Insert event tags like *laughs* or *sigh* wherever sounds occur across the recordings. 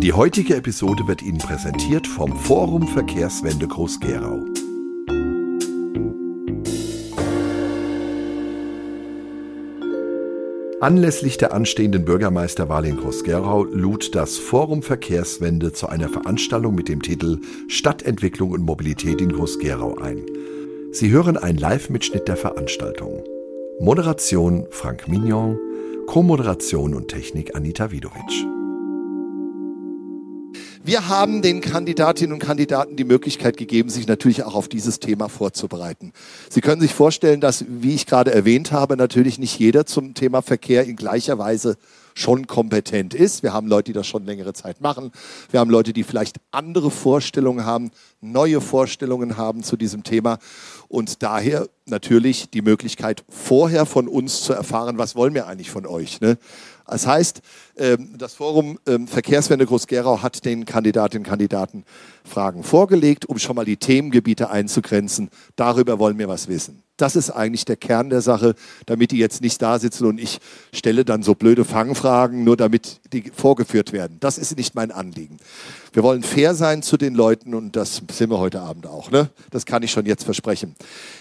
Die heutige Episode wird Ihnen präsentiert vom Forum Verkehrswende Groß-Gerau. Anlässlich der anstehenden Bürgermeisterwahl in Groß-Gerau lud das Forum Verkehrswende zu einer Veranstaltung mit dem Titel Stadtentwicklung und Mobilität in Groß-Gerau ein. Sie hören einen Live-Mitschnitt der Veranstaltung. Moderation Frank Mignon, Co-Moderation und Technik Anita Widovic. Wir haben den Kandidatinnen und Kandidaten die Möglichkeit gegeben, sich natürlich auch auf dieses Thema vorzubereiten. Sie können sich vorstellen, dass, wie ich gerade erwähnt habe, natürlich nicht jeder zum Thema Verkehr in gleicher Weise schon kompetent ist. Wir haben Leute, die das schon längere Zeit machen. Wir haben Leute, die vielleicht andere Vorstellungen haben, neue Vorstellungen haben zu diesem Thema. Und daher natürlich die Möglichkeit, vorher von uns zu erfahren, was wollen wir eigentlich von euch. Ne? Das heißt, ähm, das Forum ähm, Verkehrswende Groß-Gerau hat den Kandidatinnen und Kandidaten Fragen vorgelegt, um schon mal die Themengebiete einzugrenzen. Darüber wollen wir was wissen. Das ist eigentlich der Kern der Sache, damit die jetzt nicht da sitzen und ich stelle dann so blöde Fangfragen, nur damit die vorgeführt werden. Das ist nicht mein Anliegen. Wir wollen fair sein zu den Leuten und das sind wir heute Abend auch. Ne? Das kann ich schon jetzt versprechen.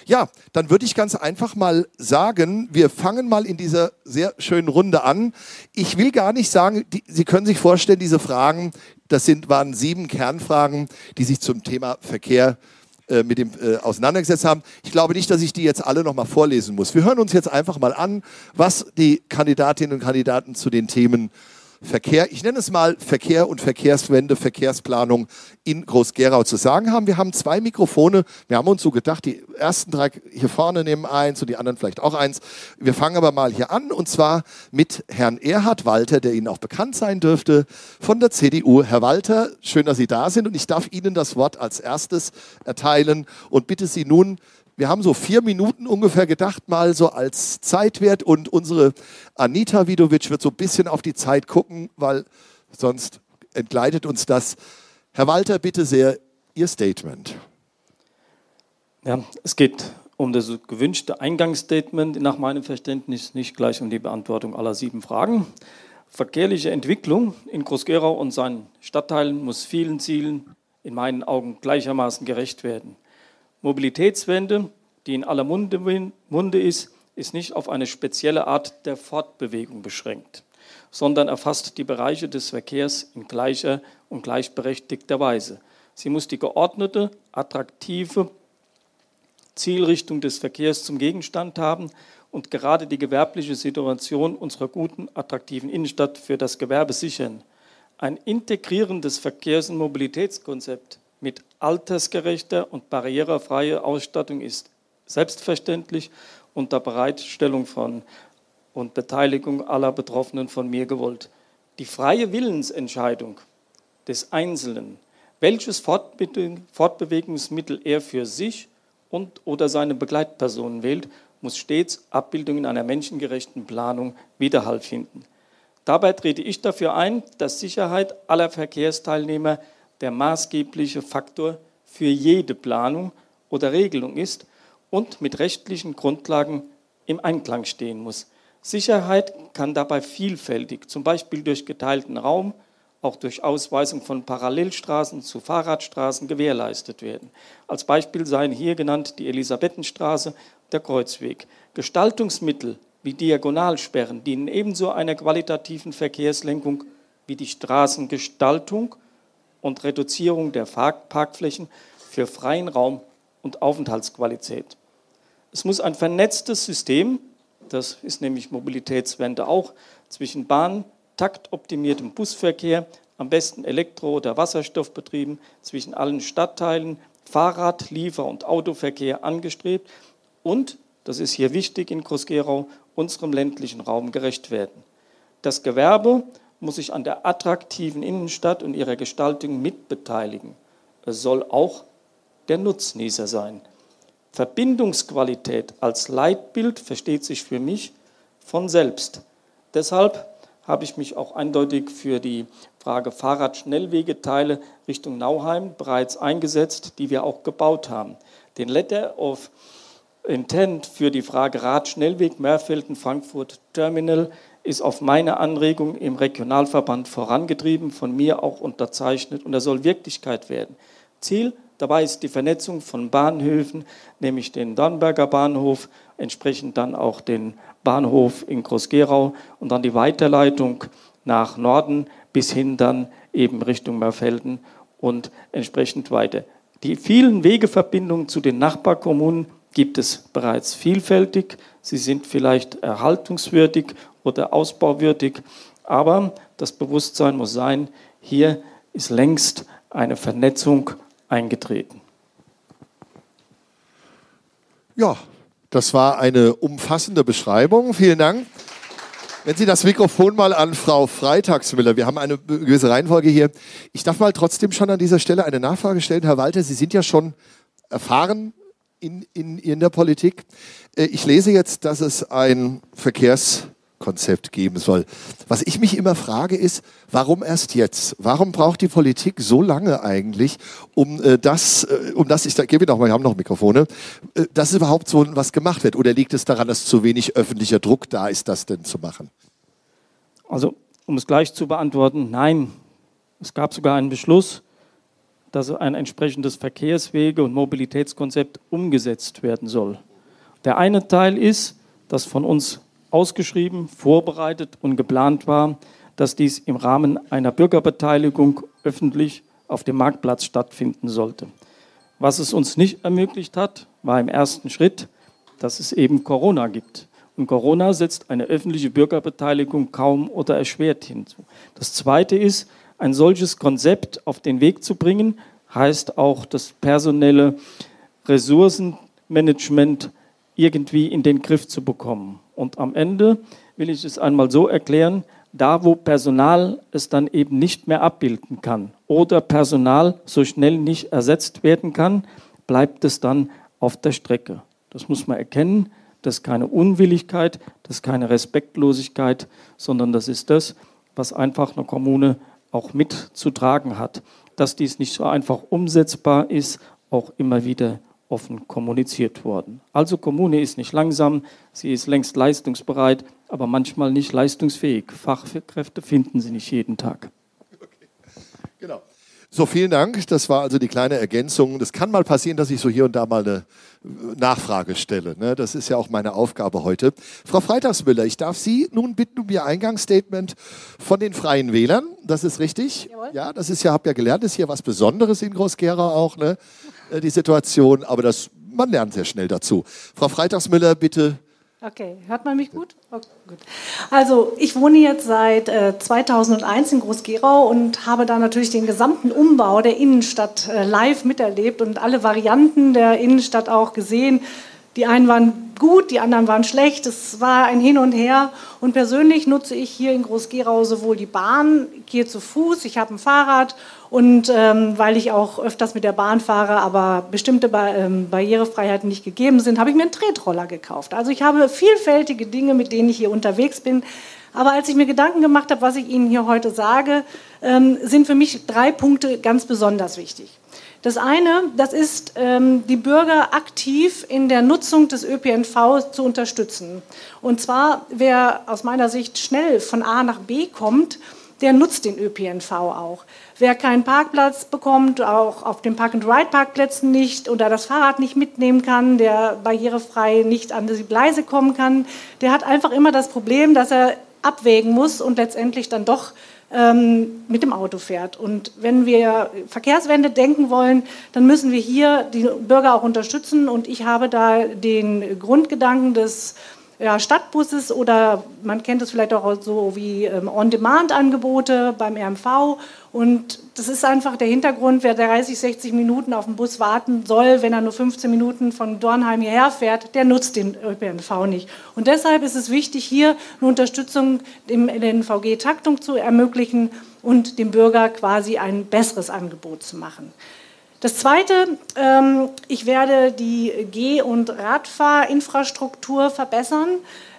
Ja, dann würde ich ganz einfach mal sagen, wir fangen mal in dieser sehr schönen Runde an. Ich will gar nicht sagen, die, Sie können sich vorstellen, diese Fragen, das sind, waren sieben Kernfragen, die sich zum Thema Verkehr äh, mit dem äh, auseinandergesetzt haben. Ich glaube nicht, dass ich die jetzt alle nochmal vorlesen muss. Wir hören uns jetzt einfach mal an, was die Kandidatinnen und Kandidaten zu den Themen Verkehr, ich nenne es mal Verkehr und Verkehrswende, Verkehrsplanung in Groß-Gerau zu sagen haben. Wir haben zwei Mikrofone. Wir haben uns so gedacht, die ersten drei hier vorne nehmen eins und die anderen vielleicht auch eins. Wir fangen aber mal hier an und zwar mit Herrn Erhard Walter, der Ihnen auch bekannt sein dürfte, von der CDU. Herr Walter, schön, dass Sie da sind und ich darf Ihnen das Wort als erstes erteilen und bitte Sie nun wir haben so vier Minuten ungefähr gedacht, mal so als Zeitwert. Und unsere Anita Vidovic wird so ein bisschen auf die Zeit gucken, weil sonst entgleitet uns das. Herr Walter, bitte sehr, Ihr Statement. Ja, es geht um das gewünschte Eingangsstatement, nach meinem Verständnis nicht gleich um die Beantwortung aller sieben Fragen. Verkehrliche Entwicklung in Groß-Gerau und seinen Stadtteilen muss vielen Zielen in meinen Augen gleichermaßen gerecht werden. Mobilitätswende, die in aller Munde, ist, ist nicht auf eine spezielle Art der Fortbewegung beschränkt, sondern erfasst die Bereiche des Verkehrs in gleicher und gleichberechtigter Weise. Sie muss die geordnete, attraktive Zielrichtung des Verkehrs zum Gegenstand haben und gerade die gewerbliche Situation unserer guten, attraktiven Innenstadt für das Gewerbe sichern. Ein integrierendes Verkehrs- und Mobilitätskonzept mit altersgerechter und barrierefreier Ausstattung ist selbstverständlich unter Bereitstellung von und Beteiligung aller Betroffenen von mir gewollt. Die freie Willensentscheidung des Einzelnen, welches Fortbewegungsmittel er für sich und oder seine Begleitpersonen wählt, muss stets Abbildung in einer menschengerechten Planung Widerhall finden. Dabei trete ich dafür ein, dass Sicherheit aller Verkehrsteilnehmer der maßgebliche Faktor für jede Planung oder Regelung ist und mit rechtlichen Grundlagen im Einklang stehen muss. Sicherheit kann dabei vielfältig, zum Beispiel durch geteilten Raum, auch durch Ausweisung von Parallelstraßen zu Fahrradstraßen gewährleistet werden. Als Beispiel seien hier genannt die Elisabethenstraße, der Kreuzweg. Gestaltungsmittel wie Diagonalsperren dienen ebenso einer qualitativen Verkehrslenkung wie die Straßengestaltung und Reduzierung der Parkflächen für freien Raum und Aufenthaltsqualität. Es muss ein vernetztes System, das ist nämlich Mobilitätswende auch, zwischen Bahn, taktoptimiertem Busverkehr, am besten Elektro- oder Wasserstoffbetrieben, zwischen allen Stadtteilen, Fahrrad-, Liefer- und Autoverkehr angestrebt und, das ist hier wichtig in Groß-Gerau, unserem ländlichen Raum gerecht werden. Das Gewerbe muss sich an der attraktiven Innenstadt und ihrer Gestaltung mitbeteiligen. Es soll auch der Nutznießer sein. Verbindungsqualität als Leitbild versteht sich für mich von selbst. Deshalb habe ich mich auch eindeutig für die Frage Fahrradschnellwegeteile Richtung Nauheim bereits eingesetzt, die wir auch gebaut haben. Den Letter of Intent für die Frage Radschnellweg Meerfelden Frankfurt Terminal ist auf meine Anregung im Regionalverband vorangetrieben, von mir auch unterzeichnet und er soll Wirklichkeit werden. Ziel dabei ist die Vernetzung von Bahnhöfen, nämlich den Dornberger Bahnhof, entsprechend dann auch den Bahnhof in Groß-Gerau und dann die Weiterleitung nach Norden bis hin dann eben Richtung Merfelden und entsprechend weiter. Die vielen Wegeverbindungen zu den Nachbarkommunen gibt es bereits vielfältig. Sie sind vielleicht erhaltungswürdig oder ausbauwürdig, aber das Bewusstsein muss sein, hier ist längst eine Vernetzung eingetreten. Ja, das war eine umfassende Beschreibung. Vielen Dank. Wenn Sie das Mikrofon mal an Frau Freitagsmüller, wir haben eine gewisse Reihenfolge hier. Ich darf mal trotzdem schon an dieser Stelle eine Nachfrage stellen. Herr Walter, Sie sind ja schon erfahren in, in, in der Politik. Äh, ich lese jetzt, dass es ein Verkehrskonzept geben soll. Was ich mich immer frage ist, warum erst jetzt? Warum braucht die Politik so lange eigentlich, um äh, das, äh, um das, ich gebe noch mal, wir haben noch Mikrofone, dass überhaupt so was gemacht wird? Oder liegt es daran, dass zu wenig öffentlicher Druck da ist, das denn zu machen? Also, um es gleich zu beantworten, nein. Es gab sogar einen Beschluss, dass ein entsprechendes Verkehrswege- und Mobilitätskonzept umgesetzt werden soll. Der eine Teil ist, dass von uns ausgeschrieben, vorbereitet und geplant war, dass dies im Rahmen einer Bürgerbeteiligung öffentlich auf dem Marktplatz stattfinden sollte. Was es uns nicht ermöglicht hat, war im ersten Schritt, dass es eben Corona gibt. Und Corona setzt eine öffentliche Bürgerbeteiligung kaum oder erschwert hinzu. Das Zweite ist, ein solches Konzept auf den Weg zu bringen, heißt auch das personelle Ressourcenmanagement irgendwie in den Griff zu bekommen. Und am Ende will ich es einmal so erklären, da wo Personal es dann eben nicht mehr abbilden kann oder Personal so schnell nicht ersetzt werden kann, bleibt es dann auf der Strecke. Das muss man erkennen. Das ist keine Unwilligkeit, das ist keine Respektlosigkeit, sondern das ist das, was einfach eine Kommune auch mitzutragen hat. Dass dies nicht so einfach umsetzbar ist, auch immer wieder offen kommuniziert worden. Also Kommune ist nicht langsam, sie ist längst leistungsbereit, aber manchmal nicht leistungsfähig. Fachkräfte finden sie nicht jeden Tag. Okay. Genau. So, vielen Dank. Das war also die kleine Ergänzung. Das kann mal passieren, dass ich so hier und da mal eine Nachfrage stelle. Ne? Das ist ja auch meine Aufgabe heute. Frau Freitagsmüller, ich darf Sie nun bitten um Ihr Eingangsstatement von den Freien Wählern. Das ist richtig? Jawohl. Ja, das ist ja, habe ja gelernt, ist hier was Besonderes in Groß-Gerau auch, ne? Äh, die Situation. Aber das, man lernt sehr schnell dazu. Frau Freitagsmüller, bitte Okay, hört man mich gut? Oh, gut. Also ich wohne jetzt seit äh, 2001 in Groß-Gerau und habe da natürlich den gesamten Umbau der Innenstadt äh, live miterlebt und alle Varianten der Innenstadt auch gesehen. Die einen waren gut, die anderen waren schlecht. Es war ein Hin und Her. Und persönlich nutze ich hier in Groß-Gerau sowohl die Bahn, gehe zu Fuß, ich habe ein Fahrrad und ähm, weil ich auch öfters mit der Bahn fahre, aber bestimmte ba ähm, Barrierefreiheiten nicht gegeben sind, habe ich mir einen Tretroller gekauft. Also ich habe vielfältige Dinge, mit denen ich hier unterwegs bin. Aber als ich mir Gedanken gemacht habe, was ich Ihnen hier heute sage, ähm, sind für mich drei Punkte ganz besonders wichtig. Das eine, das ist, ähm, die Bürger aktiv in der Nutzung des ÖPNV zu unterstützen. Und zwar, wer aus meiner Sicht schnell von A nach B kommt, der nutzt den ÖPNV auch. Wer keinen Parkplatz bekommt, auch auf den Park-and-Ride-Parkplätzen nicht oder das Fahrrad nicht mitnehmen kann, der barrierefrei nicht an die Gleise kommen kann, der hat einfach immer das Problem, dass er abwägen muss und letztendlich dann doch ähm, mit dem Auto fährt. Und wenn wir Verkehrswende denken wollen, dann müssen wir hier die Bürger auch unterstützen. Und ich habe da den Grundgedanken des ja, Stadtbusses oder man kennt es vielleicht auch so wie ähm, On-Demand-Angebote beim RMV. Und das ist einfach der Hintergrund, wer 30, 60 Minuten auf den Bus warten soll, wenn er nur 15 Minuten von Dornheim hierher fährt, der nutzt den ÖPNV nicht. Und deshalb ist es wichtig, hier eine Unterstützung in der NVG-Taktung zu ermöglichen und dem Bürger quasi ein besseres Angebot zu machen. Das Zweite, ähm, ich werde die Geh- und Radfahrinfrastruktur verbessern.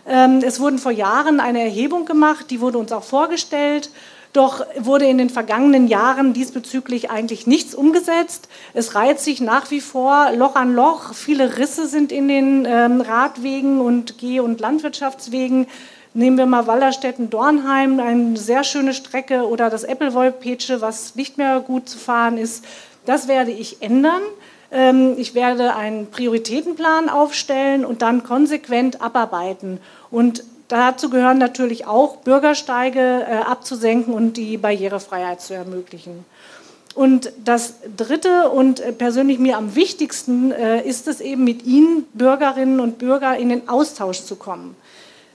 Ähm, es wurden vor Jahren eine Erhebung gemacht, die wurde uns auch vorgestellt. Doch wurde in den vergangenen Jahren diesbezüglich eigentlich nichts umgesetzt. Es reiht sich nach wie vor Loch an Loch. Viele Risse sind in den ähm, Radwegen und Geh- und Landwirtschaftswegen. Nehmen wir mal Wallerstetten-Dornheim, eine sehr schöne Strecke, oder das Eppelwold-Petsche, was nicht mehr gut zu fahren ist. Das werde ich ändern. Ähm, ich werde einen Prioritätenplan aufstellen und dann konsequent abarbeiten. Und dazu gehören natürlich auch Bürgersteige äh, abzusenken und die Barrierefreiheit zu ermöglichen. Und das Dritte und äh, persönlich mir am wichtigsten äh, ist es eben mit Ihnen, Bürgerinnen und Bürgern, in den Austausch zu kommen.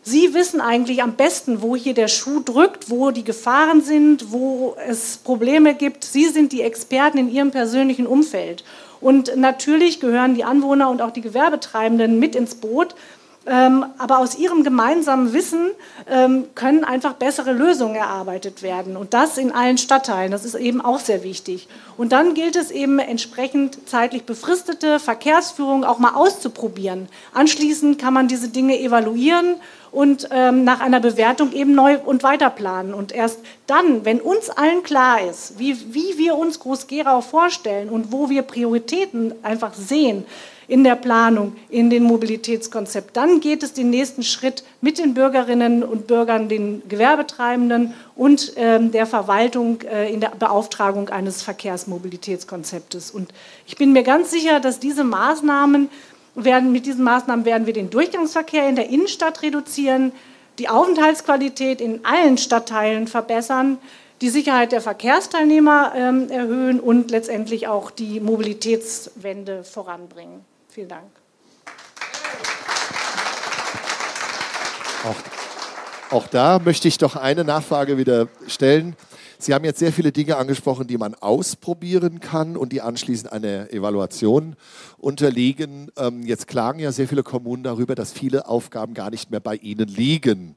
Sie wissen eigentlich am besten, wo hier der Schuh drückt, wo die Gefahren sind, wo es Probleme gibt. Sie sind die Experten in Ihrem persönlichen Umfeld. Und natürlich gehören die Anwohner und auch die Gewerbetreibenden mit ins Boot. Ähm, aber aus ihrem gemeinsamen Wissen ähm, können einfach bessere Lösungen erarbeitet werden. Und das in allen Stadtteilen. Das ist eben auch sehr wichtig. Und dann gilt es eben entsprechend zeitlich befristete Verkehrsführung auch mal auszuprobieren. Anschließend kann man diese Dinge evaluieren und ähm, nach einer Bewertung eben neu und weiter planen. Und erst dann, wenn uns allen klar ist, wie, wie wir uns Groß-Gerau vorstellen und wo wir Prioritäten einfach sehen, in der Planung, in den Mobilitätskonzept. Dann geht es den nächsten Schritt mit den Bürgerinnen und Bürgern, den Gewerbetreibenden und ähm, der Verwaltung äh, in der Beauftragung eines Verkehrsmobilitätskonzeptes. Und ich bin mir ganz sicher, dass diese Maßnahmen werden, mit diesen Maßnahmen werden wir den Durchgangsverkehr in der Innenstadt reduzieren, die Aufenthaltsqualität in allen Stadtteilen verbessern, die Sicherheit der Verkehrsteilnehmer ähm, erhöhen und letztendlich auch die Mobilitätswende voranbringen. Vielen Dank. Auch, auch da möchte ich doch eine Nachfrage wieder stellen. Sie haben jetzt sehr viele Dinge angesprochen, die man ausprobieren kann und die anschließend einer Evaluation unterliegen. Ähm, jetzt klagen ja sehr viele Kommunen darüber, dass viele Aufgaben gar nicht mehr bei ihnen liegen.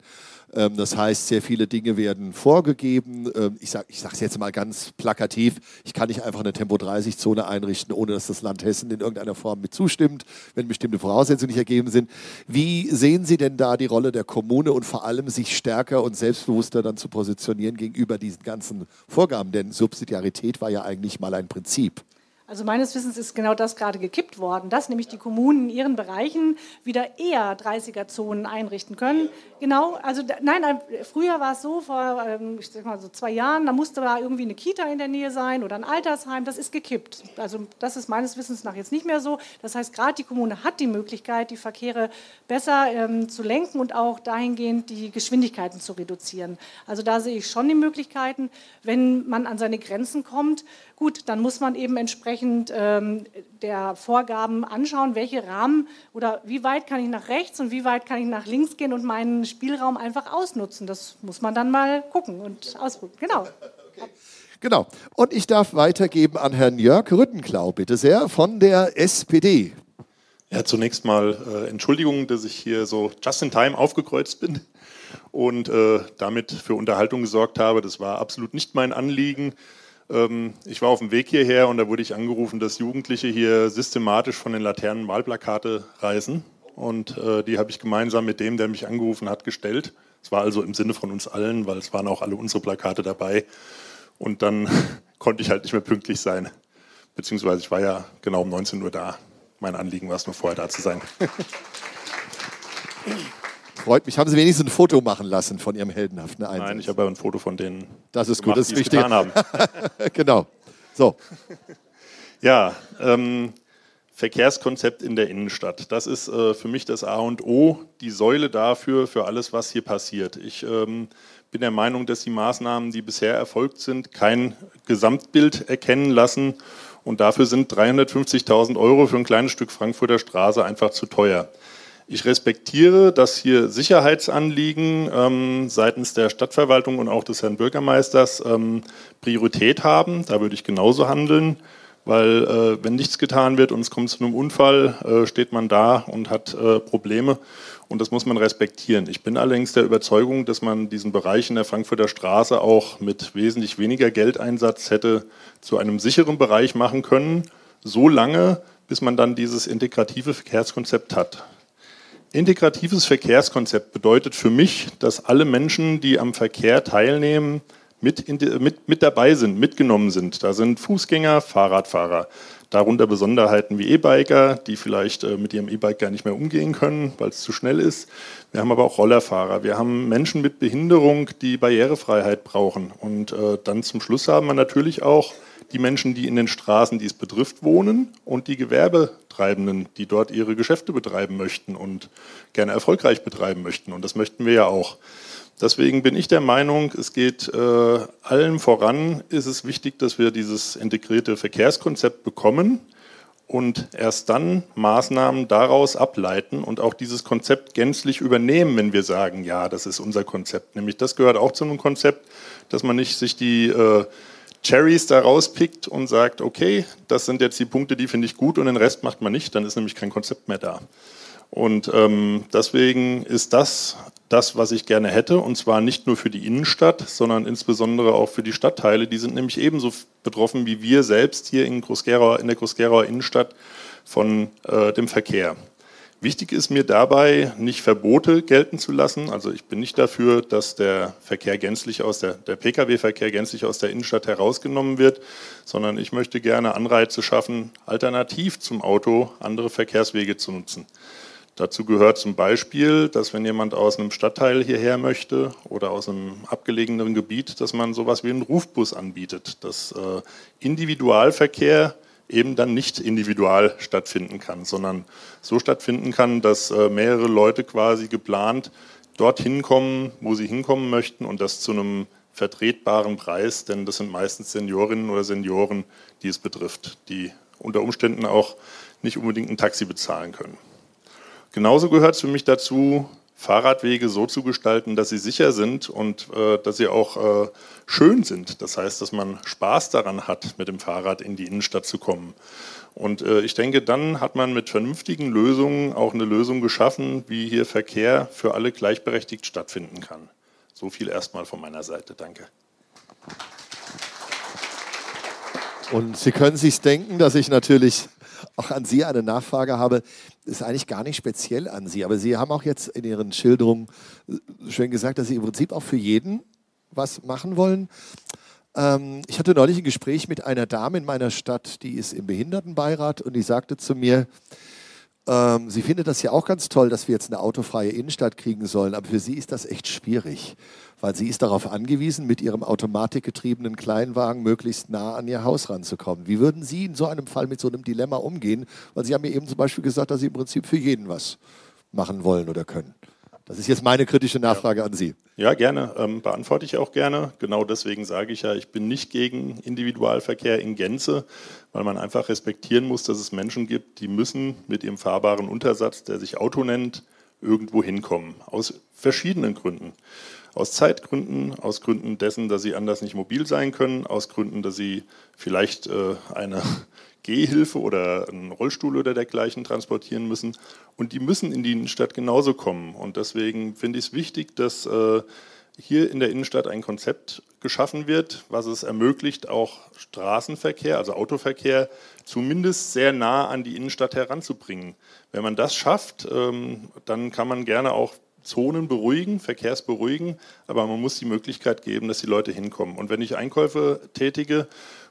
Ähm, das heißt, sehr viele Dinge werden vorgegeben. Ähm, ich sage es jetzt mal ganz plakativ, ich kann nicht einfach eine Tempo-30-Zone einrichten, ohne dass das Land Hessen in irgendeiner Form mit zustimmt, wenn bestimmte Voraussetzungen nicht ergeben sind. Wie sehen Sie denn da die Rolle der Kommune und vor allem sich stärker und selbstbewusster dann zu positionieren gegenüber diesen ganzen Vorgaben? Denn Subsidiarität war ja eigentlich mal ein Prinzip. Also meines Wissens ist genau das gerade gekippt worden, dass nämlich die Kommunen in ihren Bereichen wieder eher 30er-Zonen einrichten können. Genau, also nein, früher war es so, vor ähm, ich sag mal so zwei Jahren, da musste da irgendwie eine Kita in der Nähe sein oder ein Altersheim, das ist gekippt. Also das ist meines Wissens nach jetzt nicht mehr so. Das heißt, gerade die Kommune hat die Möglichkeit, die Verkehre besser ähm, zu lenken und auch dahingehend die Geschwindigkeiten zu reduzieren. Also da sehe ich schon die Möglichkeiten, wenn man an seine Grenzen kommt, gut, dann muss man eben entsprechend ähm, der Vorgaben anschauen, welche Rahmen oder wie weit kann ich nach rechts und wie weit kann ich nach links gehen und meinen Spielraum einfach ausnutzen. Das muss man dann mal gucken und ausprobieren. Genau. Okay. Genau. Und ich darf weitergeben an Herrn Jörg Rüttenklau, bitte sehr, von der SPD. Ja, zunächst mal äh, Entschuldigung, dass ich hier so just in time aufgekreuzt bin und äh, damit für Unterhaltung gesorgt habe. Das war absolut nicht mein Anliegen. Ähm, ich war auf dem Weg hierher und da wurde ich angerufen, dass Jugendliche hier systematisch von den Laternen Wahlplakate reißen. Und äh, die habe ich gemeinsam mit dem, der mich angerufen hat, gestellt. Es war also im Sinne von uns allen, weil es waren auch alle unsere Plakate dabei. Und dann *laughs* konnte ich halt nicht mehr pünktlich sein. Beziehungsweise ich war ja genau um 19 Uhr da. Mein Anliegen war es nur vorher da zu sein. *laughs* Freut mich. Haben Sie wenigstens ein Foto machen lassen von Ihrem heldenhaften Einsatz? Nein, ich habe ein Foto von denen. Das ist gemacht, gut, das ist wichtig. Haben. *laughs* genau. So. *laughs* Ja, ähm, Verkehrskonzept in der Innenstadt. Das ist äh, für mich das A und O, die Säule dafür, für alles, was hier passiert. Ich ähm, bin der Meinung, dass die Maßnahmen, die bisher erfolgt sind, kein Gesamtbild erkennen lassen. Und dafür sind 350.000 Euro für ein kleines Stück Frankfurter Straße einfach zu teuer. Ich respektiere, dass hier Sicherheitsanliegen ähm, seitens der Stadtverwaltung und auch des Herrn Bürgermeisters ähm, Priorität haben. Da würde ich genauso handeln, weil äh, wenn nichts getan wird und es kommt zu einem Unfall, äh, steht man da und hat äh, Probleme und das muss man respektieren. Ich bin allerdings der Überzeugung, dass man diesen Bereich in der Frankfurter Straße auch mit wesentlich weniger Geldeinsatz hätte zu einem sicheren Bereich machen können, so lange, bis man dann dieses integrative Verkehrskonzept hat. Integratives Verkehrskonzept bedeutet für mich, dass alle Menschen, die am Verkehr teilnehmen, mit, mit, mit dabei sind, mitgenommen sind. Da sind Fußgänger, Fahrradfahrer, darunter Besonderheiten wie E-Biker, die vielleicht äh, mit ihrem E-Bike gar nicht mehr umgehen können, weil es zu schnell ist. Wir haben aber auch Rollerfahrer. Wir haben Menschen mit Behinderung, die Barrierefreiheit brauchen. Und äh, dann zum Schluss haben wir natürlich auch die Menschen, die in den Straßen, die es betrifft, wohnen und die Gewerbetreibenden, die dort ihre Geschäfte betreiben möchten und gerne erfolgreich betreiben möchten. Und das möchten wir ja auch. Deswegen bin ich der Meinung, es geht äh, allen voran, ist es wichtig, dass wir dieses integrierte Verkehrskonzept bekommen und erst dann Maßnahmen daraus ableiten und auch dieses Konzept gänzlich übernehmen, wenn wir sagen, ja, das ist unser Konzept. Nämlich das gehört auch zu einem Konzept, dass man nicht sich die äh, Cherries da rauspickt und sagt, okay, das sind jetzt die Punkte, die finde ich gut und den Rest macht man nicht, dann ist nämlich kein Konzept mehr da. Und ähm, deswegen ist das das, was ich gerne hätte, und zwar nicht nur für die Innenstadt, sondern insbesondere auch für die Stadtteile. Die sind nämlich ebenso betroffen wie wir selbst hier in, in der Groß-Gerauer Innenstadt von äh, dem Verkehr. Wichtig ist mir dabei, nicht Verbote gelten zu lassen. Also ich bin nicht dafür, dass der Verkehr gänzlich aus der, der Pkw-Verkehr gänzlich aus der Innenstadt herausgenommen wird, sondern ich möchte gerne Anreize schaffen, alternativ zum Auto andere Verkehrswege zu nutzen. Dazu gehört zum Beispiel, dass wenn jemand aus einem Stadtteil hierher möchte oder aus einem abgelegenen Gebiet, dass man sowas wie einen Rufbus anbietet, dass äh, Individualverkehr eben dann nicht individual stattfinden kann, sondern so stattfinden kann, dass äh, mehrere Leute quasi geplant dorthin kommen, wo sie hinkommen möchten und das zu einem vertretbaren Preis, denn das sind meistens Seniorinnen oder Senioren, die es betrifft, die unter Umständen auch nicht unbedingt ein Taxi bezahlen können. Genauso gehört es für mich dazu, Fahrradwege so zu gestalten, dass sie sicher sind und äh, dass sie auch äh, schön sind. Das heißt, dass man Spaß daran hat, mit dem Fahrrad in die Innenstadt zu kommen. Und äh, ich denke, dann hat man mit vernünftigen Lösungen auch eine Lösung geschaffen, wie hier Verkehr für alle gleichberechtigt stattfinden kann. So viel erstmal von meiner Seite. Danke. Und Sie können sich denken, dass ich natürlich auch an Sie eine Nachfrage habe, ist eigentlich gar nicht speziell an Sie, aber Sie haben auch jetzt in Ihren Schilderungen schön gesagt, dass Sie im Prinzip auch für jeden was machen wollen. Ähm, ich hatte neulich ein Gespräch mit einer Dame in meiner Stadt, die ist im Behindertenbeirat und die sagte zu mir, ähm, sie findet das ja auch ganz toll, dass wir jetzt eine autofreie Innenstadt kriegen sollen, aber für sie ist das echt schwierig weil sie ist darauf angewiesen, mit ihrem automatikgetriebenen Kleinwagen möglichst nah an ihr Haus ranzukommen. Wie würden Sie in so einem Fall mit so einem Dilemma umgehen? Weil Sie haben mir eben zum Beispiel gesagt, dass Sie im Prinzip für jeden was machen wollen oder können. Das ist jetzt meine kritische Nachfrage ja. an Sie. Ja, gerne. Ähm, beantworte ich auch gerne. Genau deswegen sage ich ja, ich bin nicht gegen Individualverkehr in Gänze, weil man einfach respektieren muss, dass es Menschen gibt, die müssen mit ihrem fahrbaren Untersatz, der sich Auto nennt, irgendwo hinkommen. Aus verschiedenen Gründen. Aus Zeitgründen, aus Gründen dessen, dass sie anders nicht mobil sein können, aus Gründen, dass sie vielleicht äh, eine *laughs* Gehhilfe oder einen Rollstuhl oder dergleichen transportieren müssen. Und die müssen in die Innenstadt genauso kommen. Und deswegen finde ich es wichtig, dass äh, hier in der Innenstadt ein Konzept geschaffen wird, was es ermöglicht, auch Straßenverkehr, also Autoverkehr, zumindest sehr nah an die Innenstadt heranzubringen. Wenn man das schafft, ähm, dann kann man gerne auch Zonen beruhigen, verkehrsberuhigen, aber man muss die Möglichkeit geben, dass die Leute hinkommen. Und wenn ich Einkäufe tätige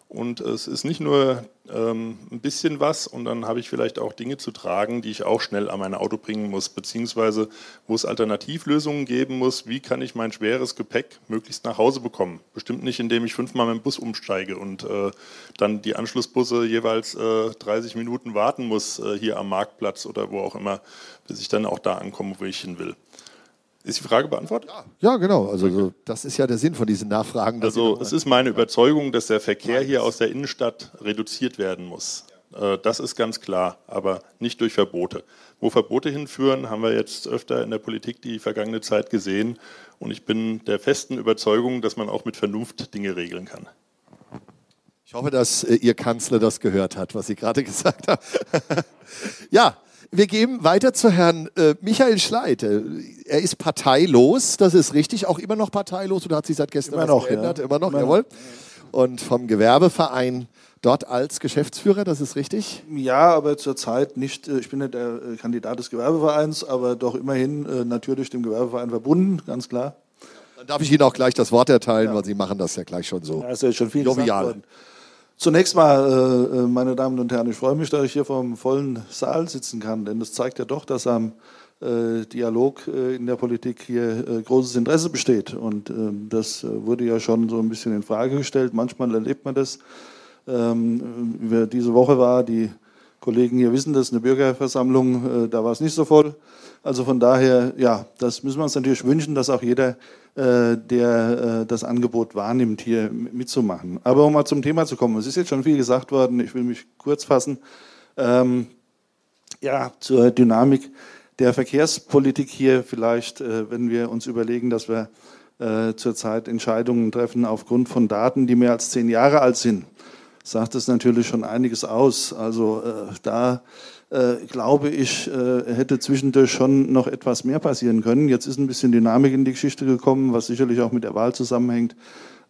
und es ist nicht nur ähm, ein bisschen was und dann habe ich vielleicht auch Dinge zu tragen, die ich auch schnell an mein Auto bringen muss, beziehungsweise wo es Alternativlösungen geben muss, wie kann ich mein schweres Gepäck möglichst nach Hause bekommen. Bestimmt nicht, indem ich fünfmal mit dem Bus umsteige und äh, dann die Anschlussbusse jeweils äh, 30 Minuten warten muss äh, hier am Marktplatz oder wo auch immer, bis ich dann auch da ankomme, wo ich hin will. Ist die Frage beantwortet? Ja, genau. Also okay. das ist ja der Sinn von diesen Nachfragen. Also es ist meine Überzeugung, dass der Verkehr hier aus der Innenstadt reduziert werden muss. Äh, das ist ganz klar, aber nicht durch Verbote. Wo Verbote hinführen, haben wir jetzt öfter in der Politik die vergangene Zeit gesehen. Und ich bin der festen Überzeugung, dass man auch mit Vernunft Dinge regeln kann. Ich hoffe, dass äh, Ihr Kanzler das gehört hat, was Sie gerade *laughs* gesagt haben. ja, wir gehen weiter zu Herrn äh, Michael Schleit. Er ist parteilos, das ist richtig, auch immer noch parteilos oder hat sich seit gestern immer noch, geändert? Ja. Immer noch, immer jawohl. Und vom Gewerbeverein dort als Geschäftsführer, das ist richtig? Ja, aber zurzeit nicht, äh, ich bin nicht der äh, Kandidat des Gewerbevereins, aber doch immerhin äh, natürlich dem Gewerbeverein verbunden, ganz klar. Dann darf ich Ihnen auch gleich das Wort erteilen, ja. weil Sie machen das ja gleich schon so. Ja, ist ja schon viel jovial. Zunächst mal, äh, meine Damen und Herren, ich freue mich, dass ich hier vor einem vollen Saal sitzen kann, denn das zeigt ja doch, dass am äh, Dialog äh, in der Politik hier äh, großes Interesse besteht. Und ähm, das wurde ja schon so ein bisschen in Frage gestellt. Manchmal erlebt man das. Ähm, diese Woche war, die Kollegen hier wissen das, eine Bürgerversammlung, da war es nicht so voll. Also von daher, ja, das müssen wir uns natürlich wünschen, dass auch jeder, der das Angebot wahrnimmt, hier mitzumachen. Aber um mal zum Thema zu kommen, es ist jetzt schon viel gesagt worden, ich will mich kurz fassen. Ähm, ja, zur Dynamik der Verkehrspolitik hier vielleicht, äh, wenn wir uns überlegen, dass wir äh, zurzeit Entscheidungen treffen aufgrund von Daten, die mehr als zehn Jahre alt sind, sagt es natürlich schon einiges aus. Also äh, glaube ich, hätte zwischendurch schon noch etwas mehr passieren können. Jetzt ist ein bisschen Dynamik in die Geschichte gekommen, was sicherlich auch mit der Wahl zusammenhängt.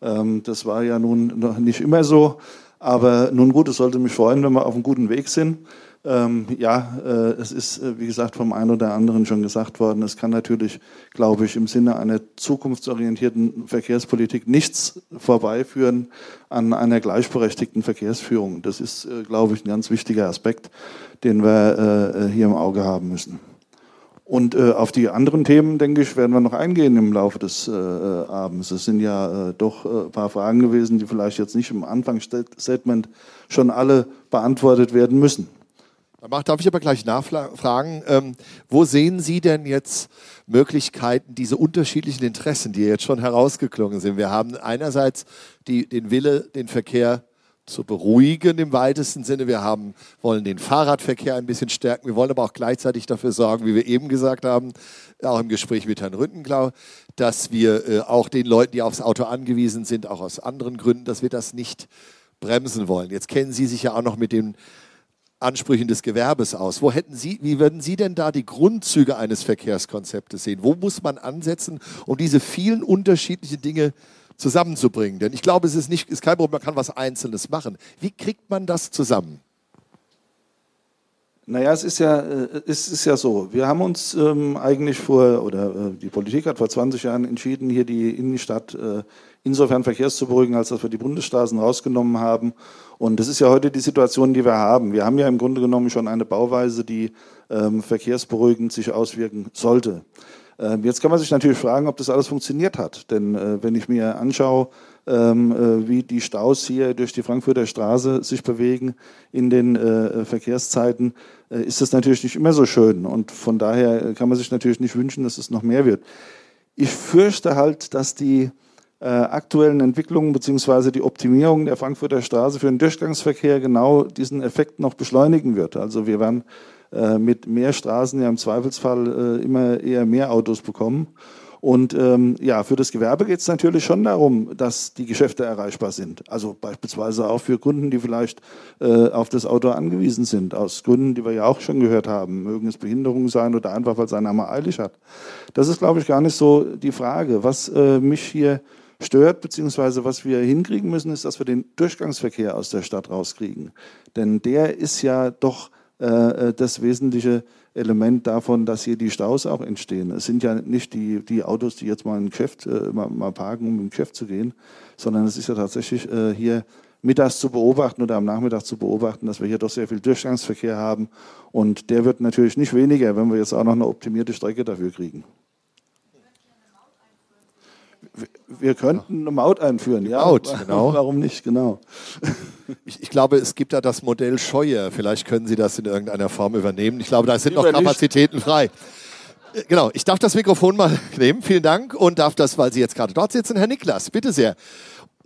Ähm, das war ja nun noch nicht immer so. Aber nun gut, es sollte mich freuen, wenn wir auf einem guten Weg sind. Ähm, ja, äh, es ist, äh, wie gesagt, vom einen oder anderen schon gesagt worden, es kann natürlich, glaube ich, im Sinne einer zukunftsorientierten Verkehrspolitik nichts vorbeiführen an einer gleichberechtigten Verkehrsführung. Das ist, äh, glaube ich, ein ganz wichtiger Aspekt, den wir äh, hier im Auge haben müssen. Und äh, auf die anderen Themen, denke ich, werden wir noch eingehen im Laufe des äh, Abends. Es sind ja doch ein paar Fragen gewesen, die vielleicht jetzt nicht im Anfangsstatement schon alle beantwortet werden müssen. Darf ich aber gleich nachfragen, ähm, wo sehen Sie denn jetzt Möglichkeiten, diese unterschiedlichen Interessen, die jetzt schon herausgeklungen sind? Wir haben einerseits die, den Wille, den Verkehr zu beruhigen im weitesten Sinne. Wir haben, wollen den Fahrradverkehr ein bisschen stärken. Wir wollen aber auch gleichzeitig dafür sorgen, wie wir eben gesagt haben, auch im Gespräch mit Herrn Rüttenglau, dass wir äh, auch den Leuten, die aufs Auto angewiesen sind, auch aus anderen Gründen, dass wir das nicht bremsen wollen. Jetzt kennen Sie sich ja auch noch mit den Ansprüchen des Gewerbes aus. Wo hätten Sie, wie würden Sie denn da die Grundzüge eines Verkehrskonzeptes sehen? Wo muss man ansetzen, um diese vielen unterschiedlichen Dinge zusammenzubringen? Denn ich glaube, es ist, nicht, ist kein Problem, man kann was Einzelnes machen. Wie kriegt man das zusammen? Naja, es ist ja, äh, es ist ja so. Wir haben uns ähm, eigentlich vor, oder äh, die Politik hat vor 20 Jahren entschieden, hier die Innenstadt äh, insofern verkehrszuberuhigen, als dass wir die Bundesstraßen rausgenommen haben. Und das ist ja heute die Situation, die wir haben. Wir haben ja im Grunde genommen schon eine Bauweise, die ähm, verkehrsberuhigend sich auswirken sollte. Ähm, jetzt kann man sich natürlich fragen, ob das alles funktioniert hat. Denn äh, wenn ich mir anschaue, ähm, äh, wie die Staus hier durch die Frankfurter Straße sich bewegen in den äh, Verkehrszeiten, äh, ist das natürlich nicht immer so schön. Und von daher kann man sich natürlich nicht wünschen, dass es noch mehr wird. Ich fürchte halt, dass die äh, aktuellen Entwicklungen bzw. die Optimierung der Frankfurter Straße für den Durchgangsverkehr genau diesen Effekt noch beschleunigen wird. Also wir werden mit mehr Straßen ja im Zweifelsfall äh, immer eher mehr Autos bekommen. Und ähm, ja, für das Gewerbe geht es natürlich schon darum, dass die Geschäfte erreichbar sind. Also beispielsweise auch für Kunden, die vielleicht äh, auf das Auto angewiesen sind, aus Gründen, die wir ja auch schon gehört haben. Mögen es Behinderungen sein oder einfach, weil es einer mal eilig hat. Das ist, glaube ich, gar nicht so die Frage. Was äh, mich hier stört, beziehungsweise was wir hinkriegen müssen, ist, dass wir den Durchgangsverkehr aus der Stadt rauskriegen. Denn der ist ja doch äh, äh, das wesentliche Element davon, dass hier die Staus auch entstehen. Es sind ja nicht die, die Autos, die jetzt mal ein Geschäft äh, mal, mal, parken, um im Geschäft zu gehen, sondern es ist ja tatsächlich äh, hier mittags zu beobachten oder am Nachmittag zu beobachten, dass wir hier doch sehr viel Durchgangsverkehr haben. Und der wird natürlich nicht weniger, wenn wir jetzt auch noch eine optimierte Strecke dafür kriegen wir könnten eine Maut einführen. ja, Maut, *laughs* genau. Warum nicht, genau. Ich, ich, glaube, es gibt da das Modell Scheuer. Vielleicht können Sie das in irgendeiner Form übernehmen. Ich glaube, da sind Lieber noch Kapazitäten nicht. frei. Äh, genau, ich darf das Mikrofon mal *laughs* nehmen. Vielen Dank und darf das, weil Sie jetzt gerade dort sitzen, Herr Niklas, bitte sehr.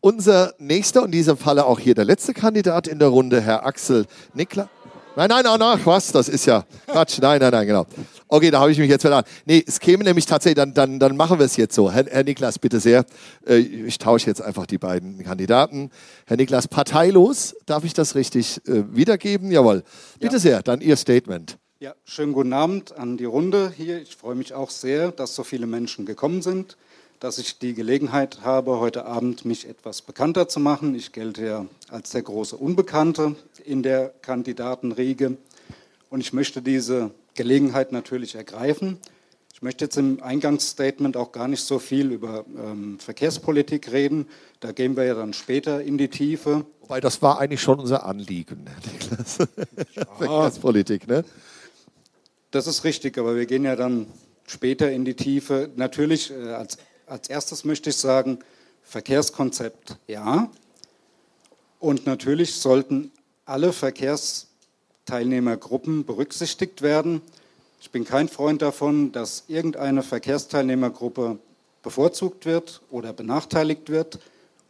Unser nächster, und in diesem Falle auch hier der letzte Kandidat in der Runde, Herr Axel Niklas. Nein, nein, nein, nein, was? Das ist ja Quatsch. Nein, nein, nein, genau. Okay, da habe ich mich jetzt verraten. Nee, es käme nämlich tatsächlich, dann, dann, dann machen wir es jetzt so. Herr, Herr Niklas, bitte sehr. Äh, ich tausche jetzt einfach die beiden Kandidaten. Herr Niklas, parteilos, darf ich das richtig äh, wiedergeben? Jawohl. Bitte ja. sehr, dann Ihr Statement. Ja, schönen guten Abend an die Runde hier. Ich freue mich auch sehr, dass so viele Menschen gekommen sind dass ich die Gelegenheit habe, heute Abend mich etwas bekannter zu machen. Ich gelte ja als der große Unbekannte in der Kandidatenriege und ich möchte diese Gelegenheit natürlich ergreifen. Ich möchte jetzt im Eingangsstatement auch gar nicht so viel über ähm, Verkehrspolitik reden. Da gehen wir ja dann später in die Tiefe Wobei das war eigentlich schon unser Anliegen, Niklas. *laughs* Verkehrspolitik, ne? Das ist richtig, aber wir gehen ja dann später in die Tiefe. Natürlich, äh, als, als erstes möchte ich sagen, Verkehrskonzept ja. Und natürlich sollten alle Verkehrsteilnehmergruppen berücksichtigt werden. Ich bin kein Freund davon, dass irgendeine Verkehrsteilnehmergruppe bevorzugt wird oder benachteiligt wird.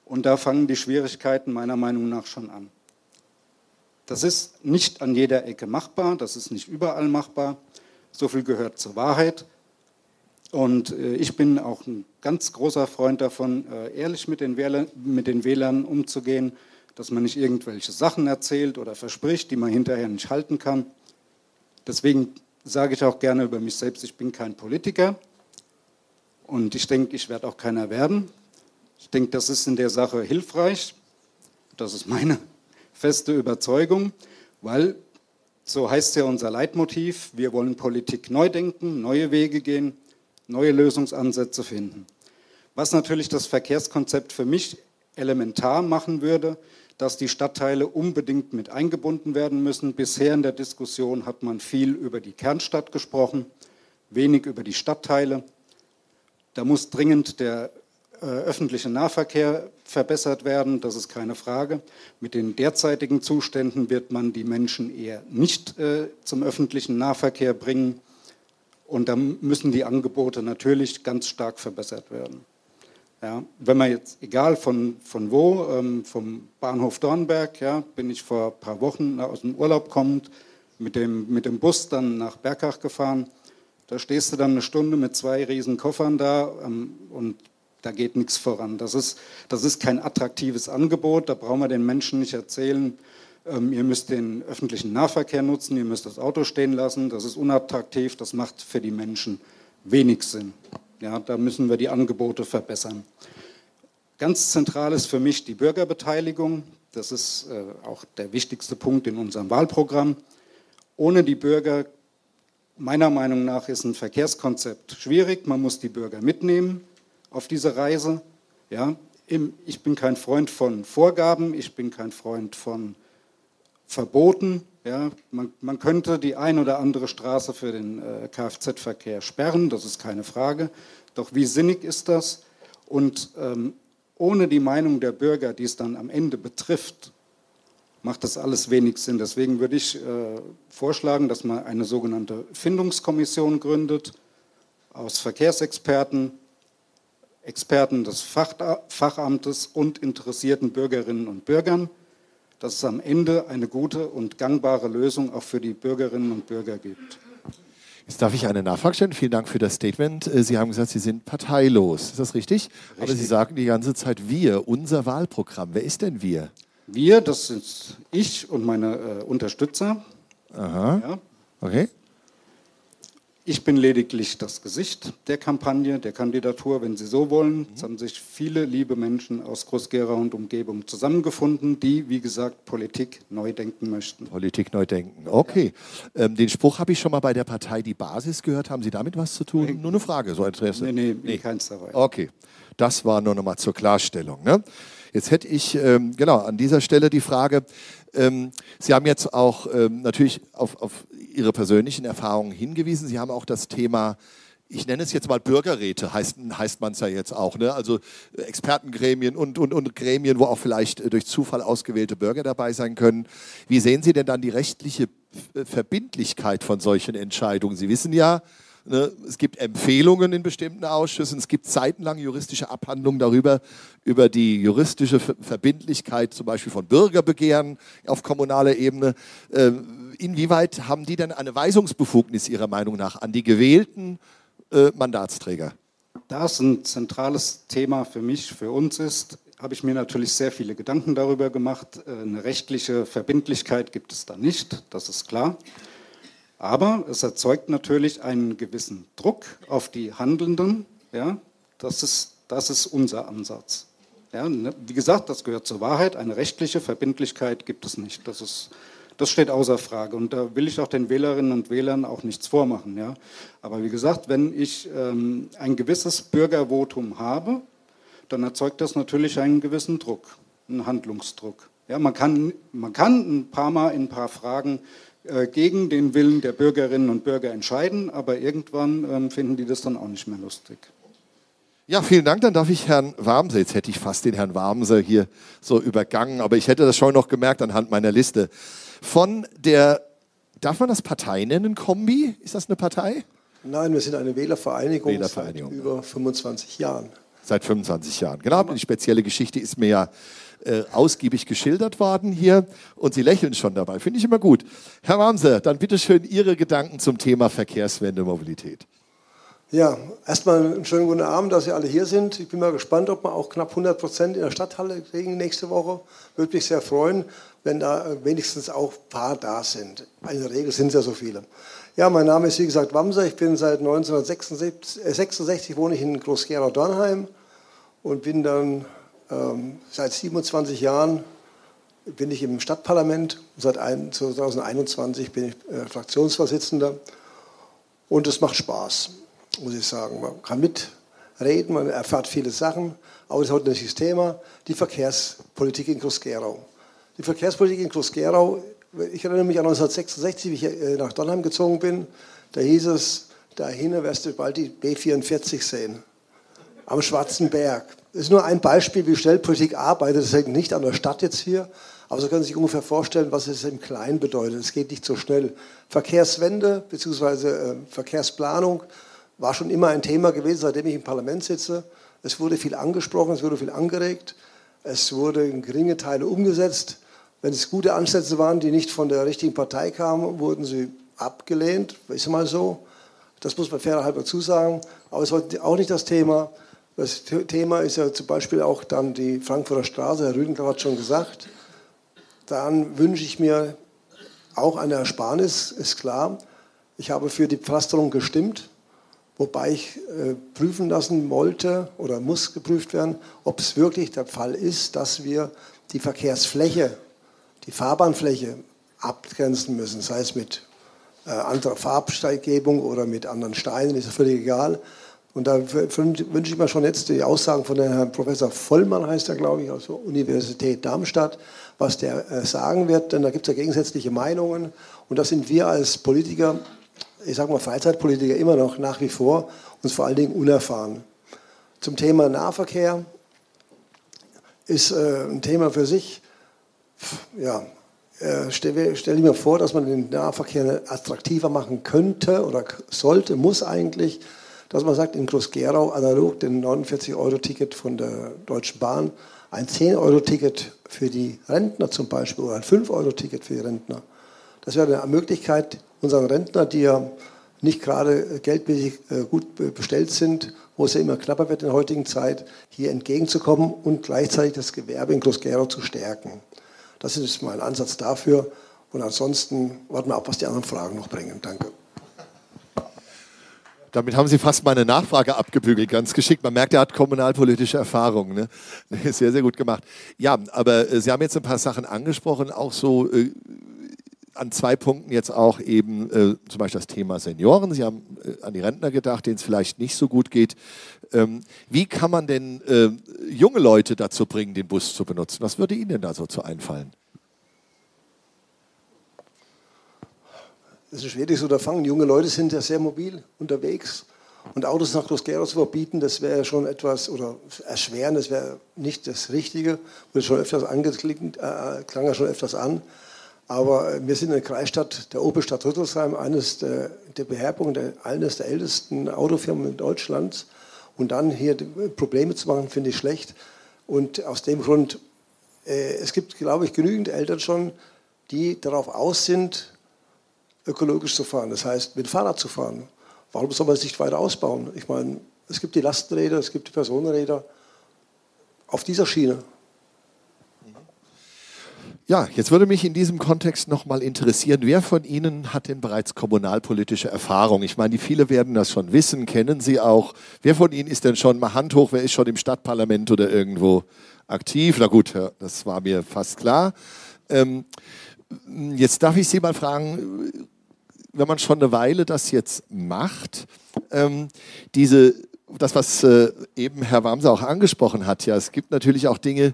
Und da fangen die Schwierigkeiten meiner Meinung nach schon an. Das ist nicht an jeder Ecke machbar, das ist nicht überall machbar. So viel gehört zur Wahrheit. Und äh, ich bin auch ein ganz großer Freund davon, äh, ehrlich mit den Wählern umzugehen, dass man nicht irgendwelche Sachen erzählt oder verspricht, die man hinterher nicht halten kann. Deswegen sage ich auch gerne über mich selbst, ich bin kein Politiker und ich denke, ich werde auch keiner werden. Ich denke, das ist in der Sache hilfreich. Das ist meine *laughs* feste Überzeugung, weil so heißt ja unser Leitmotiv, wir wollen Politik neu denken, neue Wege gehen, neue Lösungsansätze finden. Was natürlich das Verkehrskonzept für mich elementar machen würde, dass die Stadtteile unbedingt mit eingebunden werden müssen. Bisher in der Diskussion hat man viel über die Kernstadt gesprochen, wenig über die Stadtteile. Da muss dringend der äh, öffentliche Nahverkehr verbessert werden, das ist keine Frage. Mit den derzeitigen Zuständen wird man die Menschen eher nicht äh, zum öffentlichen Nahverkehr bringen. Und da müssen die Angebote natürlich ganz stark verbessert werden. Ja, wenn man jetzt, egal von, von wo, ähm, vom Bahnhof Dornberg, ja, bin ich vor ein paar Wochen aus dem Urlaub kommend mit dem, mit dem Bus dann nach Bergach gefahren. Da stehst du dann eine Stunde mit zwei riesen Koffern da ähm, und da geht nichts voran. Das ist, das ist kein attraktives Angebot, da brauchen wir den Menschen nicht erzählen, ähm, ihr müsst den öffentlichen Nahverkehr nutzen, ihr müsst das Auto stehen lassen, das ist unattraktiv, das macht für die Menschen wenig Sinn. Ja, da müssen wir die Angebote verbessern. Ganz zentral ist für mich die Bürgerbeteiligung. Das ist äh, auch der wichtigste Punkt in unserem Wahlprogramm. Ohne die Bürger, meiner Meinung nach, ist ein Verkehrskonzept schwierig. Man muss die Bürger mitnehmen auf diese Reise. Ja, ich bin kein Freund von Vorgaben, ich bin kein Freund von Verboten. Ja, man, man könnte die ein oder andere Straße für den äh, Kfz-Verkehr sperren, das ist keine Frage. Doch wie sinnig ist das? Und ähm, ohne die Meinung der Bürger, die es dann am Ende betrifft, macht das alles wenig Sinn. Deswegen würde ich äh, vorschlagen, dass man eine sogenannte Findungskommission gründet aus Verkehrsexperten, Experten des Fachamtes und interessierten Bürgerinnen und Bürgern, dass es am Ende eine gute und gangbare Lösung auch für die Bürgerinnen und Bürger gibt. Jetzt darf ich eine Nachfrage stellen. Vielen Dank für das Statement. Äh, Sie haben gesagt, Sie sind parteilos. Ist das richtig? richtig? Aber Sie sagen die ganze Zeit wir, unser Wahlprogramm. Wer ist denn wir? Wir, das sind ich und meine äh, Unterstützer. Aha. Ja. Okay. Ich bin lediglich das Gesicht der Kampagne, der Kandidatur, wenn Sie so wollen. Mhm. Es haben sich viele liebe Menschen aus Groß-Gerau und Umgebung zusammengefunden, die, wie gesagt, Politik neu denken möchten. Politik neu denken, okay. Ja. Ähm, den Spruch habe ich schon mal bei der Partei Die Basis gehört. Haben Sie damit was zu tun? Nee. Nur eine Frage, so Interesse. Nee, nee, nee. keins dabei. Okay, das war nur noch mal zur Klarstellung. Ne? Jetzt hätte ich ähm, genau an dieser Stelle die Frage, ähm, Sie haben jetzt auch ähm, natürlich auf, auf Ihre persönlichen Erfahrungen hingewiesen. Sie haben auch das Thema ich nenne es jetzt mal Bürgerräte, heißt, heißt man es ja jetzt auch. Ne? Also Expertengremien und, und, und Gremien, wo auch vielleicht durch Zufall ausgewählte Bürger dabei sein können. Wie sehen Sie denn dann die rechtliche Verbindlichkeit von solchen Entscheidungen? Sie wissen ja, Ne? Es gibt Empfehlungen in bestimmten Ausschüssen, es gibt seitenlang juristische Abhandlungen darüber, über die juristische Verbindlichkeit zum Beispiel von Bürgerbegehren auf kommunaler Ebene. Ähm, inwieweit haben die denn eine Weisungsbefugnis Ihrer Meinung nach an die gewählten äh, Mandatsträger? Da es ein zentrales Thema für mich, für uns ist, habe ich mir natürlich sehr viele Gedanken darüber gemacht. Äh, eine rechtliche Verbindlichkeit gibt es da nicht, das ist klar. Aber es erzeugt natürlich einen gewissen Druck auf die Handelnden. Ja, das, ist, das ist unser Ansatz. Ja, ne, wie gesagt, das gehört zur Wahrheit. Eine rechtliche Verbindlichkeit gibt es nicht. Das, ist, das steht außer Frage. Und da will ich auch den Wählerinnen und Wählern auch nichts vormachen. Ja. Aber wie gesagt, wenn ich ähm, ein gewisses Bürgervotum habe, dann erzeugt das natürlich einen gewissen Druck, einen Handlungsdruck. Ja, man, kann, man kann ein paar Mal in ein paar Fragen äh, gegen den Willen der Bürgerinnen und Bürger entscheiden, aber irgendwann ähm, finden die das dann auch nicht mehr lustig. Ja, vielen Dank. Dann darf ich Herrn Warmse, jetzt hätte ich fast den Herrn Warmse hier so übergangen, aber ich hätte das schon noch gemerkt anhand meiner Liste. Von der, darf man das Partei nennen, Kombi? Ist das eine Partei? Nein, wir sind eine Wählervereinigung, Wählervereinigung. seit über 25 Jahren. Seit 25 Jahren. Genau, die spezielle Geschichte ist mir ja äh, ausgiebig geschildert worden hier und Sie lächeln schon dabei. Finde ich immer gut. Herr Warmse, dann bitte schön Ihre Gedanken zum Thema Verkehrswende, Mobilität. Ja, erstmal einen schönen guten Abend, dass Sie alle hier sind. Ich bin mal gespannt, ob wir auch knapp 100 Prozent in der Stadthalle kriegen nächste Woche. Würde mich sehr freuen, wenn da wenigstens auch ein paar da sind. In der Regel sind es ja so viele. Ja, mein Name ist wie gesagt Wamser. Ich bin seit 1966 äh, wohne ich in Groß-Gerau-Dornheim und bin dann ähm, seit 27 Jahren bin ich im Stadtparlament. Seit 2021 bin ich äh, Fraktionsvorsitzender und es macht Spaß muss ich sagen. Man kann mitreden, man erfährt viele Sachen, aber das ist heute nicht das Thema, die Verkehrspolitik in Groß-Gerau. Die Verkehrspolitik in Groß-Gerau, ich erinnere mich an 1966, wie ich äh, nach Donnheim gezogen bin, da hieß es, dahin wirst du bald die B44 sehen, am Schwarzen Berg. Das ist nur ein Beispiel, wie schnell Politik arbeitet. Das hängt nicht an der Stadt jetzt hier, aber Sie können sich ungefähr vorstellen, was es im Kleinen bedeutet. Es geht nicht so schnell. Verkehrswende bzw. Äh, Verkehrsplanung war schon immer ein Thema gewesen, seitdem ich im Parlament sitze. Es wurde viel angesprochen, es wurde viel angeregt, es wurde in geringe Teile umgesetzt. Wenn es gute Ansätze waren, die nicht von der richtigen Partei kamen, wurden sie abgelehnt. Ist mal so. Das muss man fairerhalber zusagen. Aber es war auch nicht das Thema. Das Thema ist ja zum Beispiel auch dann die Frankfurter Straße, Herr Rüdiger hat schon gesagt. Dann wünsche ich mir auch eine Ersparnis, ist klar. Ich habe für die Pflasterung gestimmt wobei ich äh, prüfen lassen wollte oder muss geprüft werden, ob es wirklich der Fall ist, dass wir die Verkehrsfläche, die Fahrbahnfläche abgrenzen müssen, sei es mit äh, anderer Farbsteigebung oder mit anderen Steinen, ist völlig egal. Und da wünsche ich mir schon jetzt die Aussagen von Herrn Professor Vollmann, heißt er, glaube ich, aus der Universität Darmstadt, was der äh, sagen wird, denn da gibt es ja gegensätzliche Meinungen. Und da sind wir als Politiker ich sage mal, Freizeitpolitiker immer noch nach wie vor und vor allen Dingen unerfahren. Zum Thema Nahverkehr ist äh, ein Thema für sich. Ja, äh, stelle stell ich mir vor, dass man den Nahverkehr attraktiver machen könnte oder sollte, muss eigentlich, dass man sagt, in Groß-Gerau analog den 49-Euro-Ticket von der Deutschen Bahn, ein 10-Euro-Ticket für die Rentner zum Beispiel oder ein 5-Euro-Ticket für die Rentner. Das wäre eine Möglichkeit, unseren Rentner, die ja nicht gerade geldmäßig äh, gut bestellt sind, wo es ja immer knapper wird in der heutigen Zeit, hier entgegenzukommen und gleichzeitig das Gewerbe in Groß-Gerau zu stärken. Das ist mein Ansatz dafür. Und ansonsten warten wir ab, was die anderen Fragen noch bringen. Danke. Damit haben Sie fast meine Nachfrage abgebügelt, ganz geschickt. Man merkt, er hat kommunalpolitische Erfahrung. Ne? *laughs* Sehr, sehr gut gemacht. Ja, aber äh, Sie haben jetzt ein paar Sachen angesprochen, auch so äh, an zwei Punkten jetzt auch eben äh, zum Beispiel das Thema Senioren. Sie haben äh, an die Rentner gedacht, denen es vielleicht nicht so gut geht. Ähm, wie kann man denn äh, junge Leute dazu bringen, den Bus zu benutzen? Was würde Ihnen da so zu einfallen? Das ist ein schwieriges Unterfangen. Junge Leute sind ja sehr mobil unterwegs. Und Autos nach Groß-Gerau zu verbieten, das wäre schon etwas, oder erschweren, das wäre nicht das Richtige. Wurde schon öfters angeklingt, äh, klang ja schon öfters an. Aber wir sind eine Kreisstadt der Oberstadt Rüttelsheim, eines der, der Beherbergung, der, eines der ältesten Autofirmen Deutschlands. Und dann hier Probleme zu machen, finde ich schlecht. Und aus dem Grund, äh, es gibt, glaube ich, genügend Eltern schon, die darauf aus sind, ökologisch zu fahren. Das heißt, mit Fahrrad zu fahren. Warum soll man es nicht weiter ausbauen? Ich meine, es gibt die Lastenräder, es gibt die Personenräder auf dieser Schiene. Ja, jetzt würde mich in diesem Kontext nochmal interessieren, wer von Ihnen hat denn bereits kommunalpolitische Erfahrung? Ich meine, die viele werden das schon wissen, kennen Sie auch. Wer von Ihnen ist denn schon mal Hand hoch, wer ist schon im Stadtparlament oder irgendwo aktiv? Na gut, das war mir fast klar. Ähm, jetzt darf ich Sie mal fragen, wenn man schon eine Weile das jetzt macht, ähm, diese, das, was äh, eben Herr Wamser auch angesprochen hat, ja, es gibt natürlich auch Dinge,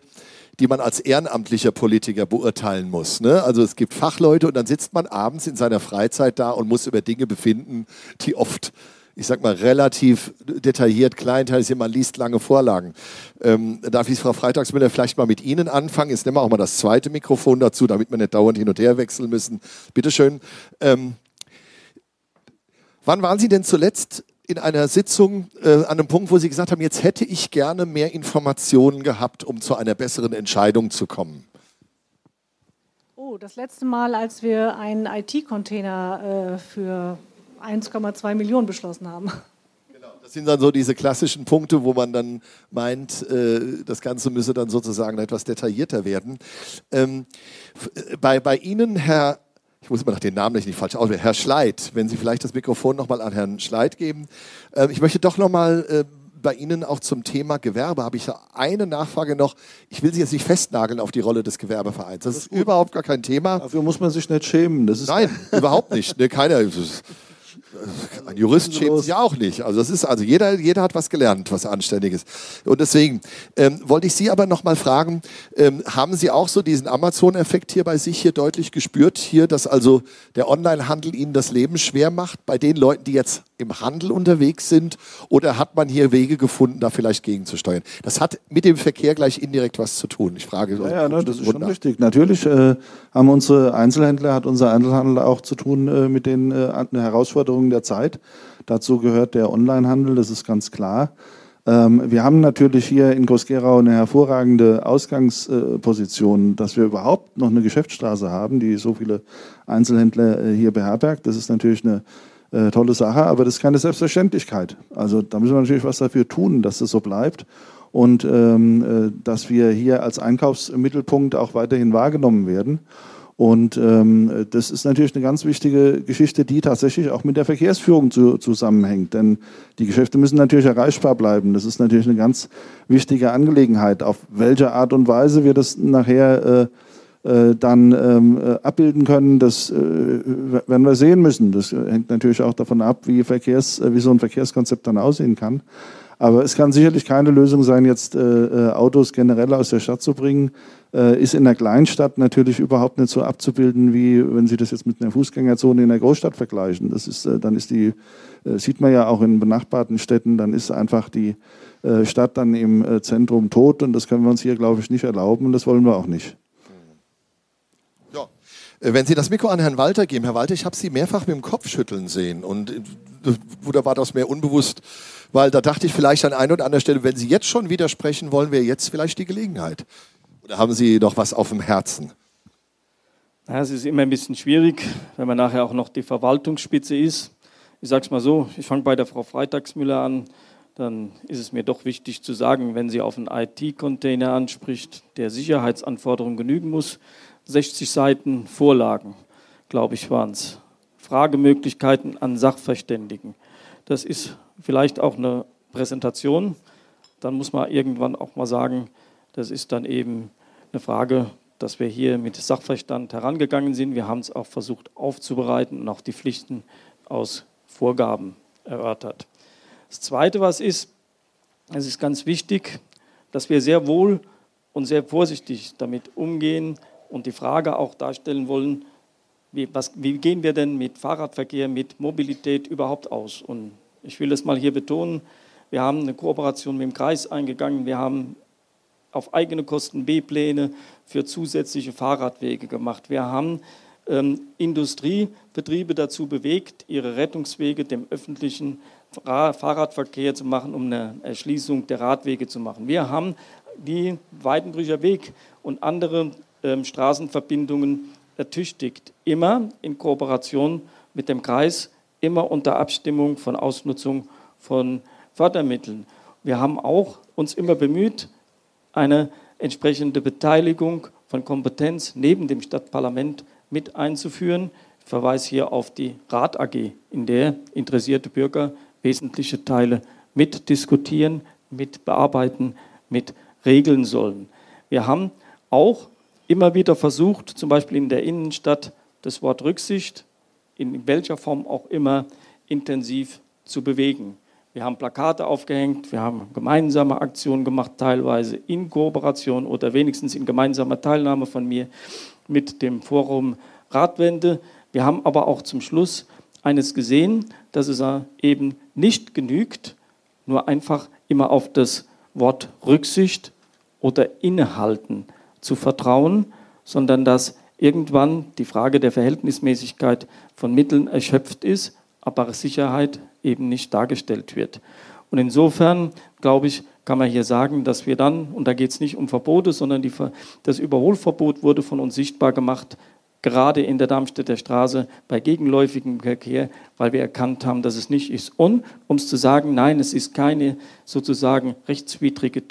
die man als ehrenamtlicher Politiker beurteilen muss. Ne? Also es gibt Fachleute und dann sitzt man abends in seiner Freizeit da und muss über Dinge befinden, die oft ich sag mal, relativ detailliert, kleinteilig sind. Man liest lange Vorlagen. Ähm, darf ich, Frau Freitagsmüller, vielleicht mal mit Ihnen anfangen? Jetzt nehmen wir auch mal das zweite Mikrofon dazu, damit wir nicht dauernd hin und her wechseln müssen. Bitte schön. Ähm, wann waren Sie denn zuletzt in einer Sitzung äh, an einem Punkt, wo Sie gesagt haben, jetzt hätte ich gerne mehr Informationen gehabt, um zu einer besseren Entscheidung zu kommen? Oh, das letzte Mal, als wir einen IT-Container äh, für 1,2 Millionen beschlossen haben. Genau, das sind dann so diese klassischen Punkte, wo man dann meint, äh, das Ganze müsse dann sozusagen etwas detaillierter werden. Ähm, äh, bei, bei Ihnen, Herr, ich muss immer noch den Namen nicht falsch aussprechen, Herr Schleit, wenn Sie vielleicht das Mikrofon nochmal an Herrn Schleit geben. Ähm, ich möchte doch nochmal bei Ihnen auch zum Thema Gewerbe habe ich eine Nachfrage noch. Ich will Sie jetzt nicht festnageln auf die Rolle des Gewerbevereins. Das, das ist, ist überhaupt gar kein Thema. Dafür muss man sich nicht schämen. Nein, *laughs* überhaupt nicht. Ne, keiner. Ein Jurist schämt sich ja auch nicht. Also das ist also jeder, jeder hat was gelernt, was anständiges. Und deswegen ähm, wollte ich Sie aber noch mal fragen: ähm, Haben Sie auch so diesen Amazon-Effekt hier bei sich hier deutlich gespürt, hier, dass also der Onlinehandel Ihnen das Leben schwer macht bei den Leuten, die jetzt im Handel unterwegs sind? Oder hat man hier Wege gefunden, da vielleicht gegenzusteuern? Das hat mit dem Verkehr gleich indirekt was zu tun. Ich frage. Ja, ja ne, das ist schon richtig. Natürlich äh, haben unsere Einzelhändler, hat unser Einzelhandel auch zu tun äh, mit den äh, Herausforderungen der Zeit. Dazu gehört der Onlinehandel, das ist ganz klar. Ähm, wir haben natürlich hier in Groß-Gerau eine hervorragende Ausgangsposition, dass wir überhaupt noch eine Geschäftsstraße haben, die so viele Einzelhändler äh, hier beherbergt. Das ist natürlich eine äh, tolle Sache, aber das ist keine Selbstverständlichkeit. Also da müssen wir natürlich was dafür tun, dass das so bleibt und ähm, äh, dass wir hier als Einkaufsmittelpunkt auch weiterhin wahrgenommen werden. Und ähm, das ist natürlich eine ganz wichtige Geschichte, die tatsächlich auch mit der Verkehrsführung zu, zusammenhängt. Denn die Geschäfte müssen natürlich erreichbar bleiben. Das ist natürlich eine ganz wichtige Angelegenheit. Auf welche Art und Weise wir das nachher äh, äh, dann ähm, äh, abbilden können, das äh, werden wir sehen müssen. Das hängt natürlich auch davon ab, wie, Verkehrs, äh, wie so ein Verkehrskonzept dann aussehen kann. Aber es kann sicherlich keine Lösung sein, jetzt äh, äh, Autos generell aus der Stadt zu bringen. Äh, ist in der Kleinstadt natürlich überhaupt nicht so abzubilden, wie wenn Sie das jetzt mit einer Fußgängerzone in der Großstadt vergleichen. Das ist, äh, dann ist die, äh, sieht man ja auch in benachbarten Städten, dann ist einfach die äh, Stadt dann im Zentrum tot und das können wir uns hier, glaube ich, nicht erlauben und das wollen wir auch nicht. Ja. Wenn Sie das Mikro an Herrn Walter geben, Herr Walter, ich habe Sie mehrfach mit dem Kopf schütteln sehen und oder war das mehr unbewusst? Weil da dachte ich vielleicht an einer oder anderen Stelle, wenn Sie jetzt schon widersprechen wollen, wäre jetzt vielleicht die Gelegenheit. Oder haben Sie noch was auf dem Herzen? Ja, es ist immer ein bisschen schwierig, wenn man nachher auch noch die Verwaltungsspitze ist. Ich sage es mal so, ich fange bei der Frau Freitagsmüller an, dann ist es mir doch wichtig zu sagen, wenn sie auf einen IT-Container anspricht, der Sicherheitsanforderungen genügen muss, 60 Seiten Vorlagen, glaube ich, waren es. Fragemöglichkeiten an Sachverständigen. Das ist vielleicht auch eine Präsentation. Dann muss man irgendwann auch mal sagen, das ist dann eben eine Frage, dass wir hier mit Sachverstand herangegangen sind. Wir haben es auch versucht aufzubereiten und auch die Pflichten aus Vorgaben erörtert. Das Zweite, was ist, es ist ganz wichtig, dass wir sehr wohl und sehr vorsichtig damit umgehen und die Frage auch darstellen wollen, wie, was, wie gehen wir denn mit Fahrradverkehr, mit Mobilität überhaupt aus? Und ich will das mal hier betonen. Wir haben eine Kooperation mit dem Kreis eingegangen. Wir haben auf eigene Kosten B-Pläne für zusätzliche Fahrradwege gemacht. Wir haben ähm, Industriebetriebe dazu bewegt, ihre Rettungswege dem öffentlichen Fahrradverkehr zu machen, um eine Erschließung der Radwege zu machen. Wir haben die Weidenbrücher Weg und andere ähm, Straßenverbindungen ertüchtigt, immer in Kooperation mit dem Kreis immer unter Abstimmung von Ausnutzung von Fördermitteln. Wir haben auch uns immer bemüht, eine entsprechende Beteiligung von Kompetenz neben dem Stadtparlament mit einzuführen. Ich verweise hier auf die Rat AG, in der interessierte Bürger wesentliche Teile mitdiskutieren, mit bearbeiten, mit regeln sollen. Wir haben auch immer wieder versucht, zum Beispiel in der Innenstadt das Wort Rücksicht in welcher Form auch immer intensiv zu bewegen. Wir haben Plakate aufgehängt, wir haben gemeinsame Aktionen gemacht, teilweise in Kooperation oder wenigstens in gemeinsamer Teilnahme von mir mit dem Forum Radwende. Wir haben aber auch zum Schluss eines gesehen, dass es eben nicht genügt, nur einfach immer auf das Wort Rücksicht oder Innehalten zu vertrauen, sondern dass irgendwann die Frage der Verhältnismäßigkeit von Mitteln erschöpft ist, aber Sicherheit eben nicht dargestellt wird. Und insofern, glaube ich, kann man hier sagen, dass wir dann, und da geht es nicht um Verbote, sondern die, das Überholverbot wurde von uns sichtbar gemacht, gerade in der Darmstädter Straße bei gegenläufigem Verkehr, weil wir erkannt haben, dass es nicht ist. Und um es zu sagen, nein, es ist keine sozusagen rechtswidrige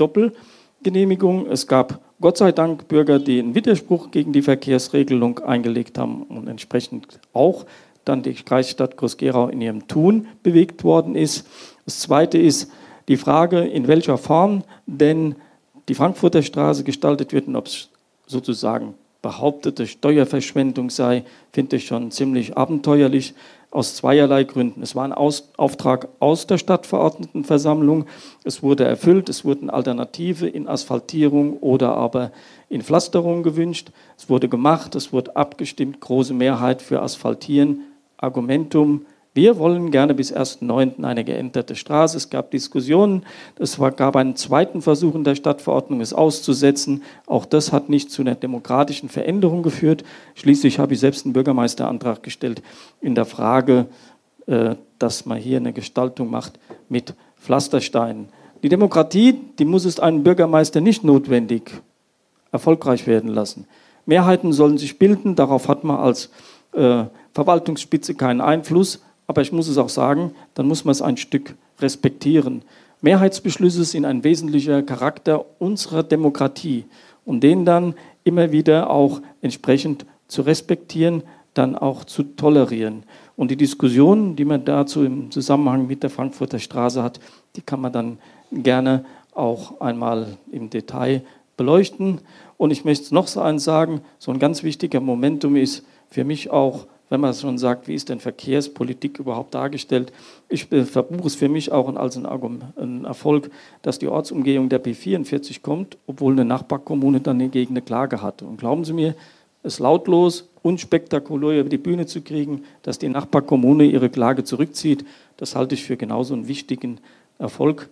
Doppelgenehmigung. Es gab Gott sei Dank Bürger, die einen Widerspruch gegen die Verkehrsregelung eingelegt haben und entsprechend auch dann die Kreisstadt Groß-Gerau in ihrem Tun bewegt worden ist. Das Zweite ist die Frage, in welcher Form denn die Frankfurter Straße gestaltet wird und ob es sozusagen behauptete Steuerverschwendung sei, finde ich schon ziemlich abenteuerlich aus zweierlei Gründen. Es war ein aus Auftrag aus der Stadtverordnetenversammlung, es wurde erfüllt, es wurden Alternative in Asphaltierung oder aber in Pflasterung gewünscht, es wurde gemacht, es wurde abgestimmt, große Mehrheit für Asphaltieren, Argumentum wir wollen gerne bis 1.9. eine geänderte Straße. Es gab Diskussionen. Es gab einen zweiten Versuch in der Stadtverordnung, es auszusetzen. Auch das hat nicht zu einer demokratischen Veränderung geführt. Schließlich habe ich selbst einen Bürgermeisterantrag gestellt in der Frage, äh, dass man hier eine Gestaltung macht mit Pflastersteinen. Die Demokratie, die muss es einem Bürgermeister nicht notwendig erfolgreich werden lassen. Mehrheiten sollen sich bilden, darauf hat man als äh, Verwaltungsspitze keinen Einfluss aber ich muss es auch sagen, dann muss man es ein Stück respektieren. Mehrheitsbeschlüsse sind ein wesentlicher Charakter unserer Demokratie und den dann immer wieder auch entsprechend zu respektieren, dann auch zu tolerieren. Und die Diskussionen, die man dazu im Zusammenhang mit der Frankfurter Straße hat, die kann man dann gerne auch einmal im Detail beleuchten. Und ich möchte noch so eins sagen, so ein ganz wichtiger Momentum ist für mich auch wenn man schon sagt, wie ist denn Verkehrspolitik überhaupt dargestellt? Ich verbuche es für mich auch als einen Erfolg, dass die Ortsumgehung der P44 kommt, obwohl eine Nachbarkommune dann dagegen eine Klage hatte. Und glauben Sie mir, es lautlos, unspektakulär über die Bühne zu kriegen, dass die Nachbarkommune ihre Klage zurückzieht, das halte ich für genauso einen wichtigen Erfolg.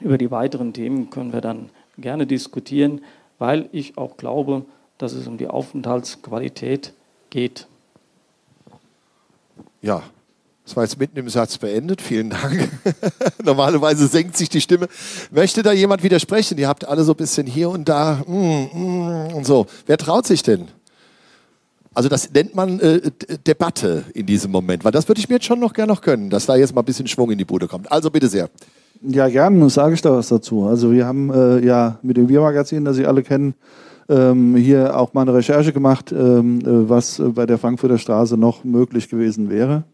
Über die weiteren Themen können wir dann gerne diskutieren, weil ich auch glaube, dass es um die Aufenthaltsqualität geht. Ja, das war jetzt mitten im Satz beendet. Vielen Dank. *laughs* Normalerweise senkt sich die Stimme. Möchte da jemand widersprechen? Ihr habt alle so ein bisschen hier und da mm, mm, und so. Wer traut sich denn? Also das nennt man äh, Debatte in diesem Moment, weil das würde ich mir jetzt schon noch gerne noch können, dass da jetzt mal ein bisschen Schwung in die Bude kommt. Also bitte sehr. Ja, gerne sage ich da was dazu. Also wir haben äh, ja mit dem Wir-Magazin, das Sie alle kennen, ähm, hier auch mal eine Recherche gemacht, ähm, äh, was bei der Frankfurter Straße noch möglich gewesen wäre.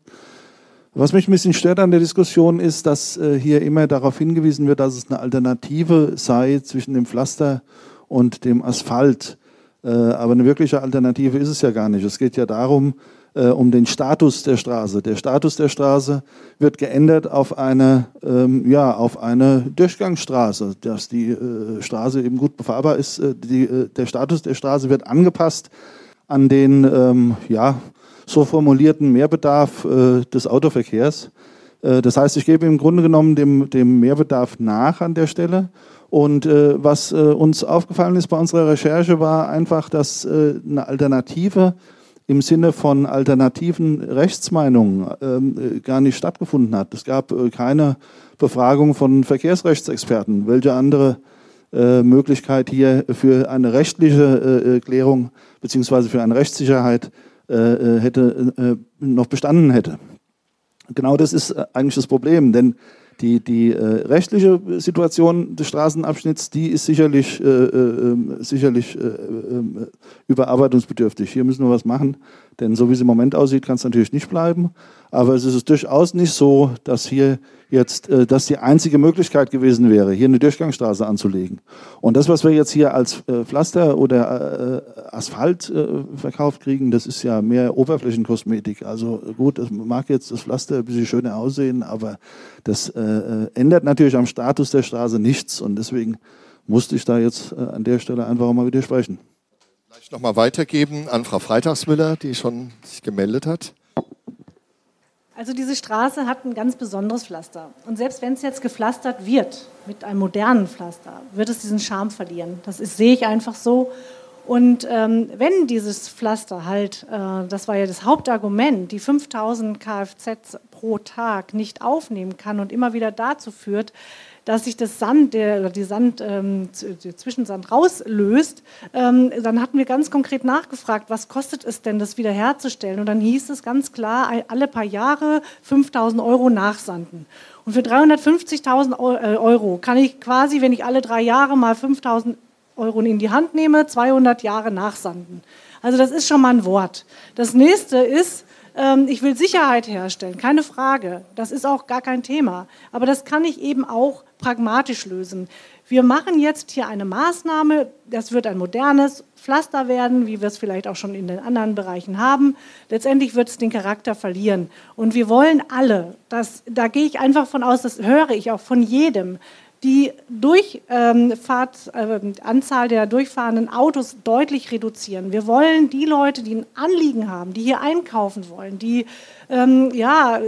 Was mich ein bisschen stört an der Diskussion ist, dass äh, hier immer darauf hingewiesen wird, dass es eine Alternative sei zwischen dem Pflaster und dem Asphalt. Äh, aber eine wirkliche Alternative ist es ja gar nicht. Es geht ja darum, äh, um den Status der Straße. Der Status der Straße wird geändert auf eine, ähm, ja, auf eine Durchgangsstraße, dass die äh, Straße eben gut befahrbar ist. Äh, die, äh, der Status der Straße wird angepasst an den ähm, ja, so formulierten Mehrbedarf äh, des Autoverkehrs. Äh, das heißt, ich gebe im Grunde genommen dem, dem Mehrbedarf nach an der Stelle. Und äh, was äh, uns aufgefallen ist bei unserer Recherche, war einfach, dass äh, eine Alternative im Sinne von alternativen Rechtsmeinungen ähm, äh, gar nicht stattgefunden hat. Es gab äh, keine Befragung von Verkehrsrechtsexperten. Welche andere äh, Möglichkeit hier für eine rechtliche äh, Klärung bzw. für eine Rechtssicherheit äh, äh, hätte, noch bestanden hätte? Genau das ist eigentlich das Problem, denn die, die äh, rechtliche Situation des Straßenabschnitts, die ist sicherlich, äh, äh, ähm, sicherlich äh, ähm, überarbeitungsbedürftig. Hier müssen wir was machen, denn so wie es im Moment aussieht, kann es natürlich nicht bleiben. Aber es ist durchaus nicht so, dass hier jetzt äh, das die einzige Möglichkeit gewesen wäre, hier eine Durchgangsstraße anzulegen. Und das, was wir jetzt hier als äh, Pflaster oder Asphalt äh, verkauft kriegen, das ist ja mehr Oberflächenkosmetik. Also gut, das mag jetzt das Pflaster ein bisschen schöner aussehen, aber das äh, äh, ändert natürlich am Status der Straße nichts und deswegen musste ich da jetzt äh, an der Stelle einfach mal widersprechen. Nochmal weitergeben an Frau Freitagsmüller, die schon sich gemeldet hat. Also diese Straße hat ein ganz besonderes Pflaster. Und selbst wenn es jetzt gepflastert wird, mit einem modernen Pflaster, wird es diesen Charme verlieren. Das ist, sehe ich einfach so. Und ähm, wenn dieses Pflaster halt, äh, das war ja das Hauptargument, die 5000 Kfz pro Tag nicht aufnehmen kann und immer wieder dazu führt, dass sich das Sand, der, die Sand, ähm, der Zwischensand rauslöst, ähm, dann hatten wir ganz konkret nachgefragt, was kostet es denn, das wiederherzustellen? Und dann hieß es ganz klar, alle paar Jahre 5000 Euro nachsanden. Und für 350.000 äh, Euro kann ich quasi, wenn ich alle drei Jahre mal 5000 Euro in die Hand nehme, 200 Jahre nachsanden. Also das ist schon mal ein Wort. Das nächste ist, ich will Sicherheit herstellen, keine Frage. Das ist auch gar kein Thema. Aber das kann ich eben auch pragmatisch lösen. Wir machen jetzt hier eine Maßnahme, das wird ein modernes Pflaster werden, wie wir es vielleicht auch schon in den anderen Bereichen haben. Letztendlich wird es den Charakter verlieren. Und wir wollen alle, das, da gehe ich einfach von aus, das höre ich auch von jedem, die Durchfahrt, äh, Anzahl der durchfahrenden Autos deutlich reduzieren. Wir wollen die Leute, die ein Anliegen haben, die hier einkaufen wollen, die ähm, ja,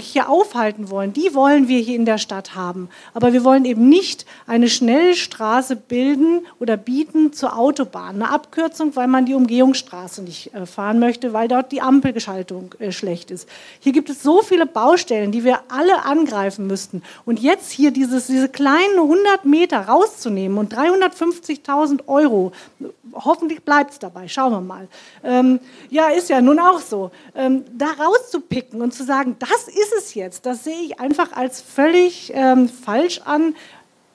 hier aufhalten wollen, die wollen wir hier in der Stadt haben. Aber wir wollen eben nicht eine Schnellstraße bilden oder bieten zur Autobahn. Eine Abkürzung, weil man die Umgehungsstraße nicht äh, fahren möchte, weil dort die Ampelgeschaltung äh, schlecht ist. Hier gibt es so viele Baustellen, die wir alle angreifen müssten. Und jetzt hier dieses, diese kleinen 100 Meter rauszunehmen und 350.000 Euro, hoffentlich bleibt es dabei, schauen wir mal. Ähm, ja, ist ja nun auch so. Ähm, da rauszupicken und zu sagen, das ist es jetzt. Das sehe ich einfach als völlig ähm, falsch an.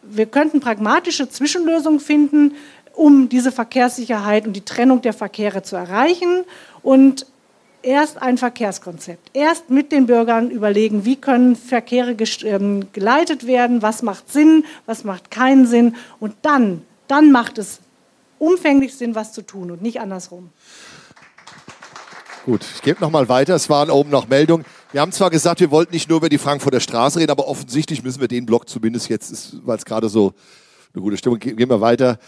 Wir könnten pragmatische Zwischenlösungen finden, um diese Verkehrssicherheit und die Trennung der Verkehre zu erreichen. Und erst ein Verkehrskonzept. Erst mit den Bürgern überlegen, wie können Verkehre ähm, geleitet werden, was macht Sinn, was macht keinen Sinn. Und dann, dann macht es umfänglich Sinn, was zu tun und nicht andersrum. Gut, ich gebe nochmal weiter. Es waren oben noch Meldungen. Wir haben zwar gesagt, wir wollten nicht nur über die Frankfurter Straße reden, aber offensichtlich müssen wir den Block zumindest jetzt, weil es gerade so eine gute Stimmung gibt, gehen wir weiter.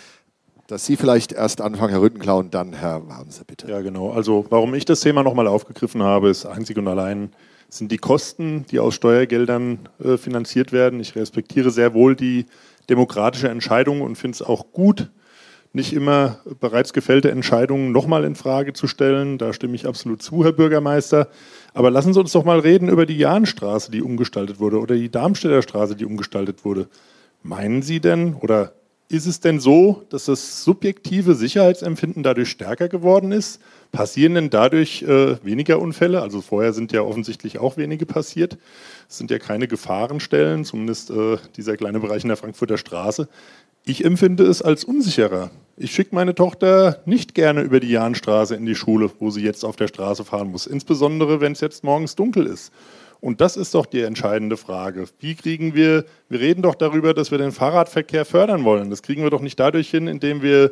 Dass Sie vielleicht erst anfangen, Herr Rüttenklau, und dann Herr Wamse, bitte. Ja, genau. Also, warum ich das Thema nochmal aufgegriffen habe, ist einzig und allein sind die Kosten, die aus Steuergeldern äh, finanziert werden. Ich respektiere sehr wohl die demokratische Entscheidung und finde es auch gut, nicht immer bereits gefällte Entscheidungen nochmal in Frage zu stellen. Da stimme ich absolut zu, Herr Bürgermeister. Aber lassen Sie uns doch mal reden über die Jahnstraße, die umgestaltet wurde, oder die Darmstädter Straße, die umgestaltet wurde. Meinen Sie denn, oder ist es denn so, dass das subjektive Sicherheitsempfinden dadurch stärker geworden ist? Passieren denn dadurch äh, weniger Unfälle? Also vorher sind ja offensichtlich auch wenige passiert. Es sind ja keine Gefahrenstellen, zumindest äh, dieser kleine Bereich in der Frankfurter Straße. Ich empfinde es als unsicherer. Ich schicke meine Tochter nicht gerne über die Jahnstraße in die Schule, wo sie jetzt auf der Straße fahren muss. Insbesondere, wenn es jetzt morgens dunkel ist. Und das ist doch die entscheidende Frage. Wie kriegen wir, wir reden doch darüber, dass wir den Fahrradverkehr fördern wollen. Das kriegen wir doch nicht dadurch hin, indem wir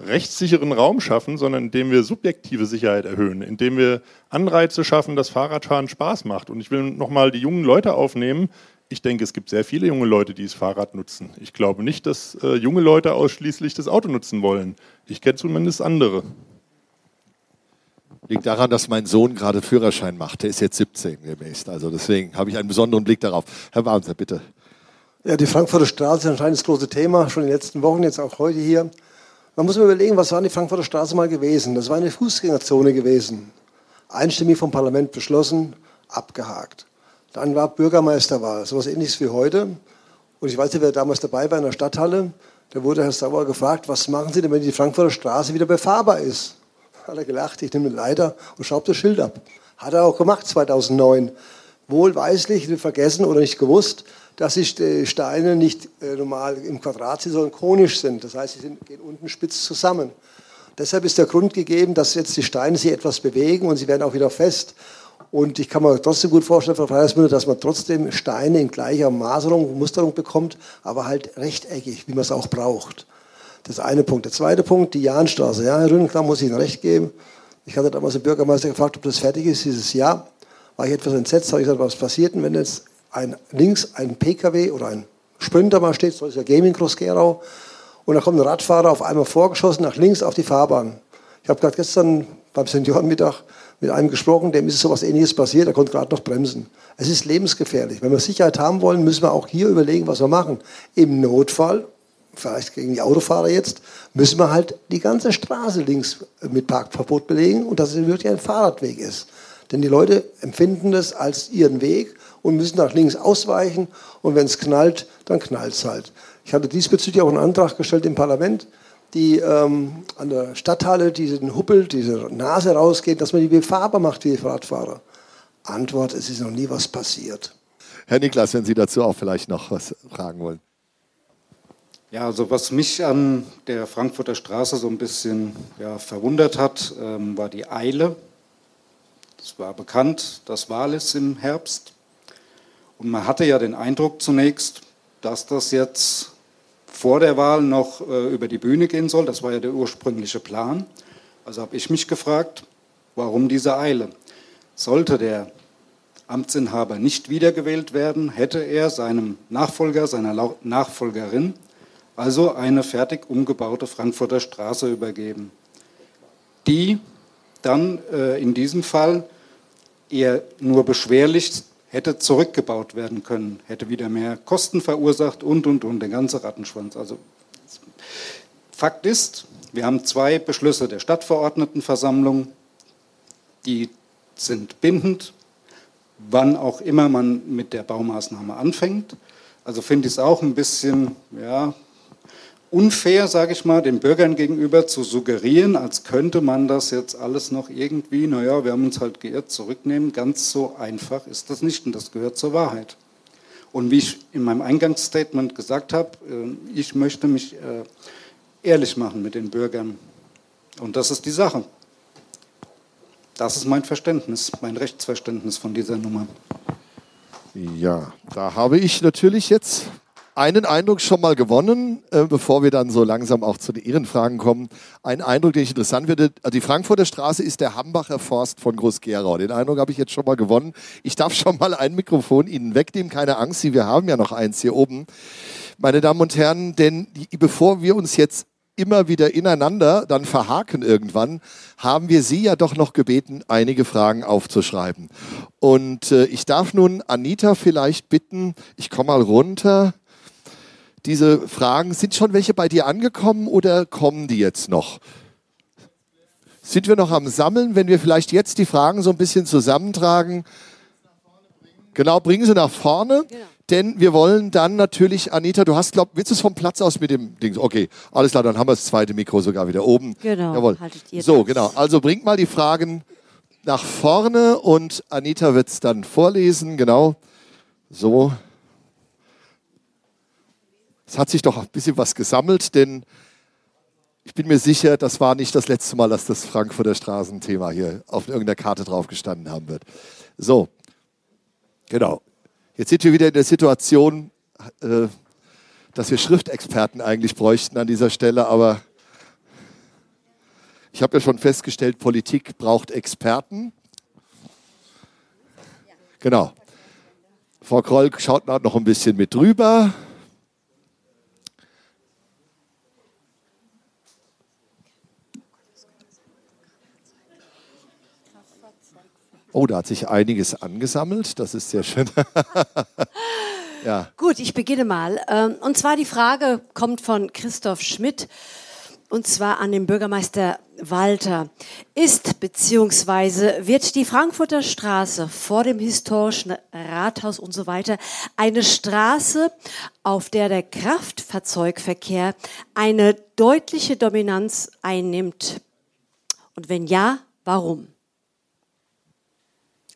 rechtssicheren Raum schaffen, sondern indem wir subjektive Sicherheit erhöhen, indem wir Anreize schaffen, dass Fahrradfahren Spaß macht. Und ich will nochmal die jungen Leute aufnehmen, ich denke, es gibt sehr viele junge Leute, die das Fahrrad nutzen. Ich glaube nicht, dass äh, junge Leute ausschließlich das Auto nutzen wollen. Ich kenne zumindest andere. Liegt daran, dass mein Sohn gerade Führerschein macht. Der ist jetzt 17 demnächst. Also deswegen habe ich einen besonderen Blick darauf. Herr Wahnsinn, bitte. Ja, die Frankfurter Straße ist anscheinend das große Thema, schon in den letzten Wochen, jetzt auch heute hier. Man muss mal überlegen, was war die Frankfurter Straße mal gewesen? Das war eine Fußgängerzone gewesen. Einstimmig vom Parlament beschlossen, abgehakt. Dann war Bürgermeisterwahl, sowas ähnliches wie heute. Und ich weiß nicht, wer damals dabei war in der Stadthalle. Da wurde Herr Sauer gefragt, was machen Sie denn, wenn die Frankfurter Straße wieder befahrbar ist? Hat er gelacht, ich nehme eine Leiter und schraube das Schild ab. Hat er auch gemacht 2009. Wohlweislich vergessen oder nicht gewusst, dass die Steine nicht äh, normal im Quadrat sind, sondern konisch sind. Das heißt, sie gehen unten spitz zusammen. Deshalb ist der Grund gegeben, dass jetzt die Steine sich etwas bewegen und sie werden auch wieder fest. Und ich kann mir trotzdem gut vorstellen, Frau Freiersmüller, dass man trotzdem Steine in gleicher Maserung, Musterung bekommt, aber halt rechteckig, wie man es auch braucht. Das eine Punkt. Der zweite Punkt, die Jahnstraße. Ja, Herr Rüden, muss ich Ihnen recht geben. Ich hatte damals den Bürgermeister gefragt, ob das fertig ist dieses Jahr. War ich etwas entsetzt, habe ich gesagt, was passiert denn, wenn jetzt ein, links ein PKW oder ein Sprinter mal steht, so ist ja Gaming Cross Gerau, und da kommt ein Radfahrer auf einmal vorgeschossen nach links auf die Fahrbahn. Ich habe gerade gestern beim Seniorenmittag mit einem gesprochen, dem ist sowas ähnliches passiert, er konnte gerade noch bremsen. Es ist lebensgefährlich. Wenn wir Sicherheit haben wollen, müssen wir auch hier überlegen, was wir machen. Im Notfall, vielleicht gegen die Autofahrer jetzt, müssen wir halt die ganze Straße links mit Parkverbot belegen und dass es wirklich ein Fahrradweg ist. Denn die Leute empfinden das als ihren Weg und müssen nach links ausweichen und wenn es knallt, dann knallt es halt. Ich hatte diesbezüglich auch einen Antrag gestellt im Parlament, die ähm, an der Stadthalle diesen Huppel, diese Nase rausgeht, dass man die befahrbar macht wie die Radfahrer. Antwort, es ist noch nie was passiert. Herr Niklas, wenn Sie dazu auch vielleicht noch was fragen wollen. Ja, also was mich an der Frankfurter Straße so ein bisschen ja, verwundert hat, ähm, war die Eile. Es war bekannt, dass Wahl ist im Herbst. Und man hatte ja den Eindruck zunächst, dass das jetzt vor der Wahl noch äh, über die Bühne gehen soll. Das war ja der ursprüngliche Plan. Also habe ich mich gefragt, warum diese Eile? Sollte der Amtsinhaber nicht wiedergewählt werden, hätte er seinem Nachfolger, seiner Nachfolgerin also eine fertig umgebaute Frankfurter Straße übergeben, die dann äh, in diesem Fall eher nur beschwerlich hätte zurückgebaut werden können, hätte wieder mehr Kosten verursacht und, und, und, der ganze Rattenschwanz. Also Fakt ist, wir haben zwei Beschlüsse der Stadtverordnetenversammlung, die sind bindend, wann auch immer man mit der Baumaßnahme anfängt. Also finde ich es auch ein bisschen, ja, unfair, sage ich mal, den Bürgern gegenüber zu suggerieren, als könnte man das jetzt alles noch irgendwie, naja, wir haben uns halt geirrt, zurücknehmen. Ganz so einfach ist das nicht und das gehört zur Wahrheit. Und wie ich in meinem Eingangsstatement gesagt habe, äh, ich möchte mich äh, ehrlich machen mit den Bürgern. Und das ist die Sache. Das ist mein Verständnis, mein Rechtsverständnis von dieser Nummer. Ja, da habe ich natürlich jetzt einen Eindruck schon mal gewonnen, äh, bevor wir dann so langsam auch zu den Ehrenfragen kommen. Ein Eindruck, den ich interessant finde, also die Frankfurter Straße ist der Hambacher Forst von Groß-Gerau. Den Eindruck habe ich jetzt schon mal gewonnen. Ich darf schon mal ein Mikrofon Ihnen wegnehmen, keine Angst, Sie, wir haben ja noch eins hier oben. Meine Damen und Herren, denn die, bevor wir uns jetzt immer wieder ineinander dann verhaken irgendwann, haben wir Sie ja doch noch gebeten, einige Fragen aufzuschreiben. Und äh, ich darf nun Anita vielleicht bitten, ich komme mal runter diese Fragen, sind schon welche bei dir angekommen oder kommen die jetzt noch? Sind wir noch am Sammeln, wenn wir vielleicht jetzt die Fragen so ein bisschen zusammentragen? Genau, bringen sie nach vorne. Genau. Denn wir wollen dann natürlich, Anita, du hast, glaub, willst du es vom Platz aus mit dem Ding? Okay, alles klar, dann haben wir das zweite Mikro sogar wieder oben. Genau. Jawohl. so, das. genau. Also bringt mal die Fragen nach vorne und Anita wird es dann vorlesen. Genau. So. Es hat sich doch ein bisschen was gesammelt, denn ich bin mir sicher, das war nicht das letzte Mal, dass das Frankfurter Straßenthema hier auf irgendeiner Karte drauf gestanden haben wird. So, genau. Jetzt sind wir wieder in der Situation, äh, dass wir Schriftexperten eigentlich bräuchten an dieser Stelle, aber ich habe ja schon festgestellt, Politik braucht Experten. Genau. Frau Kroll schaut noch ein bisschen mit drüber. Oh, da hat sich einiges angesammelt. Das ist sehr schön. *laughs* ja. Gut, ich beginne mal. Ähm, und zwar die Frage kommt von Christoph Schmidt und zwar an den Bürgermeister Walter. Ist bzw. wird die Frankfurter Straße vor dem historischen Rathaus und so weiter eine Straße, auf der der Kraftfahrzeugverkehr eine deutliche Dominanz einnimmt? Und wenn ja, warum?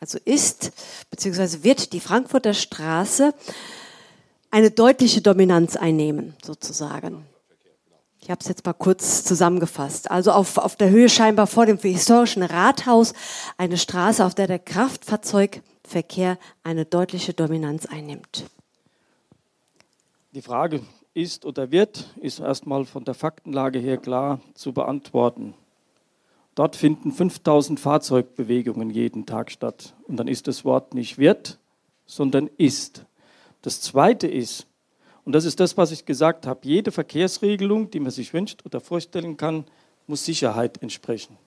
Also ist bzw. wird die Frankfurter Straße eine deutliche Dominanz einnehmen, sozusagen. Ich habe es jetzt mal kurz zusammengefasst. Also auf, auf der Höhe scheinbar vor dem historischen Rathaus eine Straße, auf der der Kraftfahrzeugverkehr eine deutliche Dominanz einnimmt. Die Frage ist oder wird, ist erstmal von der Faktenlage her klar zu beantworten. Dort finden 5000 Fahrzeugbewegungen jeden Tag statt. Und dann ist das Wort nicht wird, sondern ist. Das Zweite ist, und das ist das, was ich gesagt habe, jede Verkehrsregelung, die man sich wünscht oder vorstellen kann, muss Sicherheit entsprechen.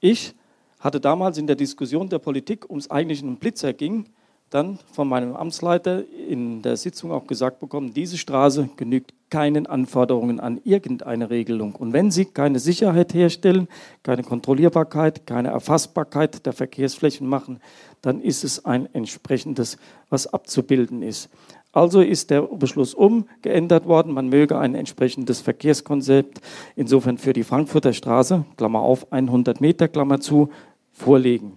Ich hatte damals in der Diskussion der Politik, um es eigentlich um Blitzer ging, dann von meinem Amtsleiter in der Sitzung auch gesagt bekommen, diese Straße genügt keinen Anforderungen an irgendeine Regelung. Und wenn Sie keine Sicherheit herstellen, keine Kontrollierbarkeit, keine Erfassbarkeit der Verkehrsflächen machen, dann ist es ein entsprechendes, was abzubilden ist. Also ist der Beschluss umgeändert worden. Man möge ein entsprechendes Verkehrskonzept insofern für die Frankfurter Straße, Klammer auf, 100 Meter, Klammer zu, vorlegen.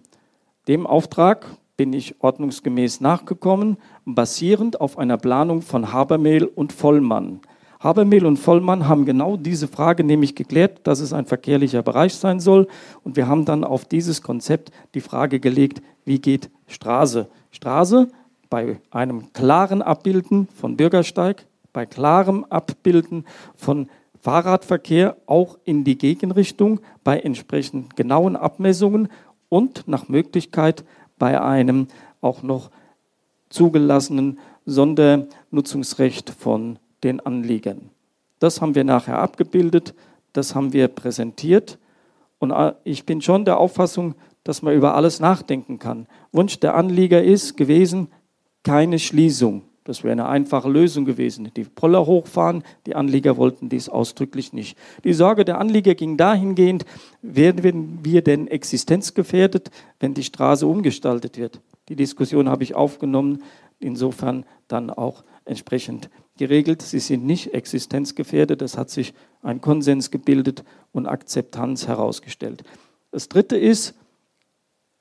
Dem Auftrag bin ich ordnungsgemäß nachgekommen, basierend auf einer Planung von Habermehl und Vollmann. Habermehl und Vollmann haben genau diese Frage nämlich geklärt, dass es ein verkehrlicher Bereich sein soll. Und wir haben dann auf dieses Konzept die Frage gelegt, wie geht Straße? Straße bei einem klaren Abbilden von Bürgersteig, bei klarem Abbilden von Fahrradverkehr auch in die Gegenrichtung, bei entsprechend genauen Abmessungen und nach Möglichkeit bei einem auch noch zugelassenen Sondernutzungsrecht von den Anliegern. Das haben wir nachher abgebildet, das haben wir präsentiert und äh, ich bin schon der Auffassung, dass man über alles nachdenken kann. Wunsch der Anlieger ist gewesen, keine Schließung. Das wäre eine einfache Lösung gewesen. Die Poller hochfahren, die Anlieger wollten dies ausdrücklich nicht. Die Sorge der Anlieger ging dahingehend, werden wir denn existenzgefährdet, wenn die Straße umgestaltet wird? Die Diskussion habe ich aufgenommen, insofern dann auch entsprechend geregelt. Sie sind nicht existenzgefährdet, es hat sich ein Konsens gebildet und Akzeptanz herausgestellt. Das Dritte ist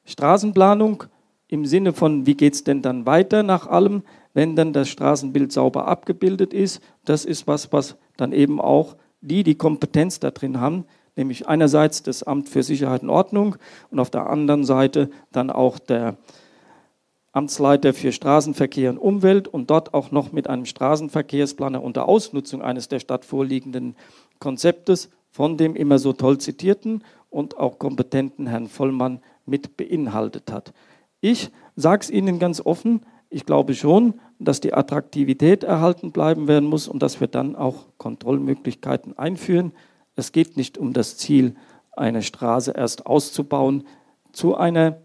Straßenplanung im Sinne von, wie geht es denn dann weiter nach allem? Wenn dann das Straßenbild sauber abgebildet ist. Das ist was, was dann eben auch die, die Kompetenz da drin haben, nämlich einerseits das Amt für Sicherheit und Ordnung und auf der anderen Seite dann auch der Amtsleiter für Straßenverkehr und Umwelt und dort auch noch mit einem Straßenverkehrsplaner unter Ausnutzung eines der Stadt vorliegenden Konzeptes von dem immer so toll zitierten und auch kompetenten Herrn Vollmann mit beinhaltet hat. Ich sage es Ihnen ganz offen, ich glaube schon, dass die Attraktivität erhalten bleiben werden muss und dass wir dann auch Kontrollmöglichkeiten einführen. Es geht nicht um das Ziel, eine Straße erst auszubauen zu einer,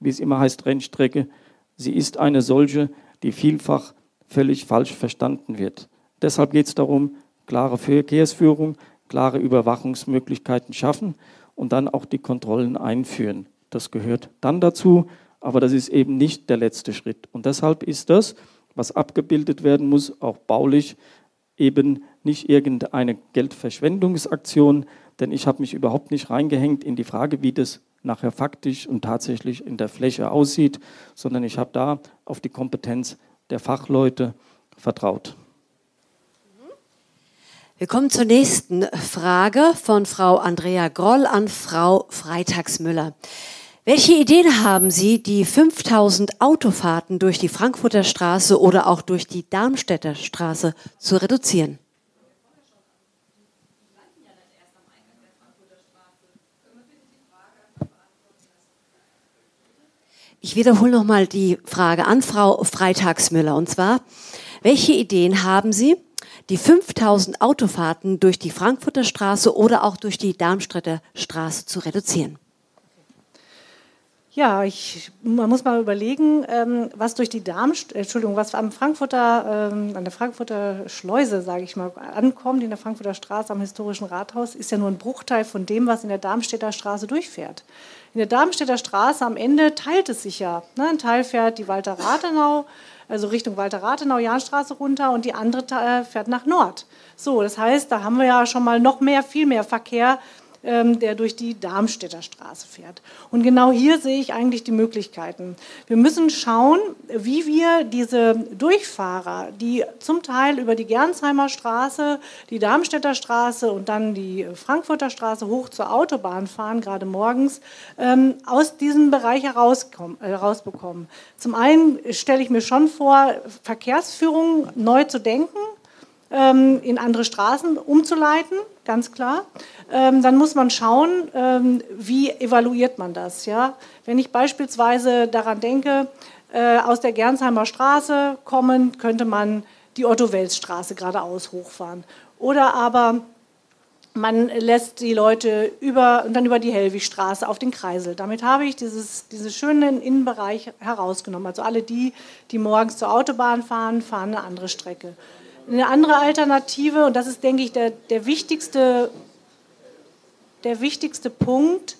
wie es immer heißt, Rennstrecke. Sie ist eine solche, die vielfach völlig falsch verstanden wird. Deshalb geht es darum, klare Verkehrsführung, klare Überwachungsmöglichkeiten schaffen und dann auch die Kontrollen einführen. Das gehört dann dazu, aber das ist eben nicht der letzte Schritt. Und deshalb ist das, was abgebildet werden muss, auch baulich, eben nicht irgendeine Geldverschwendungsaktion, denn ich habe mich überhaupt nicht reingehängt in die Frage, wie das nachher faktisch und tatsächlich in der Fläche aussieht, sondern ich habe da auf die Kompetenz der Fachleute vertraut. Wir kommen zur nächsten Frage von Frau Andrea Groll an Frau Freitagsmüller. Welche Ideen haben Sie, die 5000 Autofahrten durch die Frankfurter Straße oder auch durch die Darmstädter Straße zu reduzieren? Ich wiederhole nochmal die Frage an Frau Freitagsmüller. Und zwar, welche Ideen haben Sie, die 5000 Autofahrten durch die Frankfurter Straße oder auch durch die Darmstädter Straße zu reduzieren? Ja, ich, man muss mal überlegen, ähm, was durch die Darm, Entschuldigung, was am Frankfurter, ähm, an der Frankfurter Schleuse, sage ich mal, ankommt, in der Frankfurter Straße am historischen Rathaus, ist ja nur ein Bruchteil von dem, was in der Darmstädter Straße durchfährt. In der Darmstädter Straße am Ende teilt es sich ja. Ne? Ein Teil fährt die Walter Rathenau, also Richtung Walter Rathenau, Jahnstraße runter und die andere fährt nach Nord. So, das heißt, da haben wir ja schon mal noch mehr, viel mehr Verkehr der durch die Darmstädter Straße fährt. Und genau hier sehe ich eigentlich die Möglichkeiten. Wir müssen schauen, wie wir diese Durchfahrer, die zum Teil über die Gernsheimer Straße, die Darmstädter Straße und dann die Frankfurter Straße hoch zur Autobahn fahren, gerade morgens, ähm, aus diesem Bereich herausbekommen. Zum einen stelle ich mir schon vor, Verkehrsführung neu zu denken ähm, in andere Straßen umzuleiten, ganz klar. Ähm, dann muss man schauen, ähm, wie evaluiert man das. Ja? Wenn ich beispielsweise daran denke, äh, aus der Gernsheimer Straße kommend, könnte man die Otto-Wels-Straße geradeaus hochfahren. Oder aber man lässt die Leute über, und dann über die Hellwigstraße auf den Kreisel. Damit habe ich dieses, diesen schönen Innenbereich herausgenommen. Also alle die, die morgens zur Autobahn fahren, fahren eine andere Strecke. Eine andere Alternative, und das ist, denke ich, der, der, wichtigste, der wichtigste Punkt,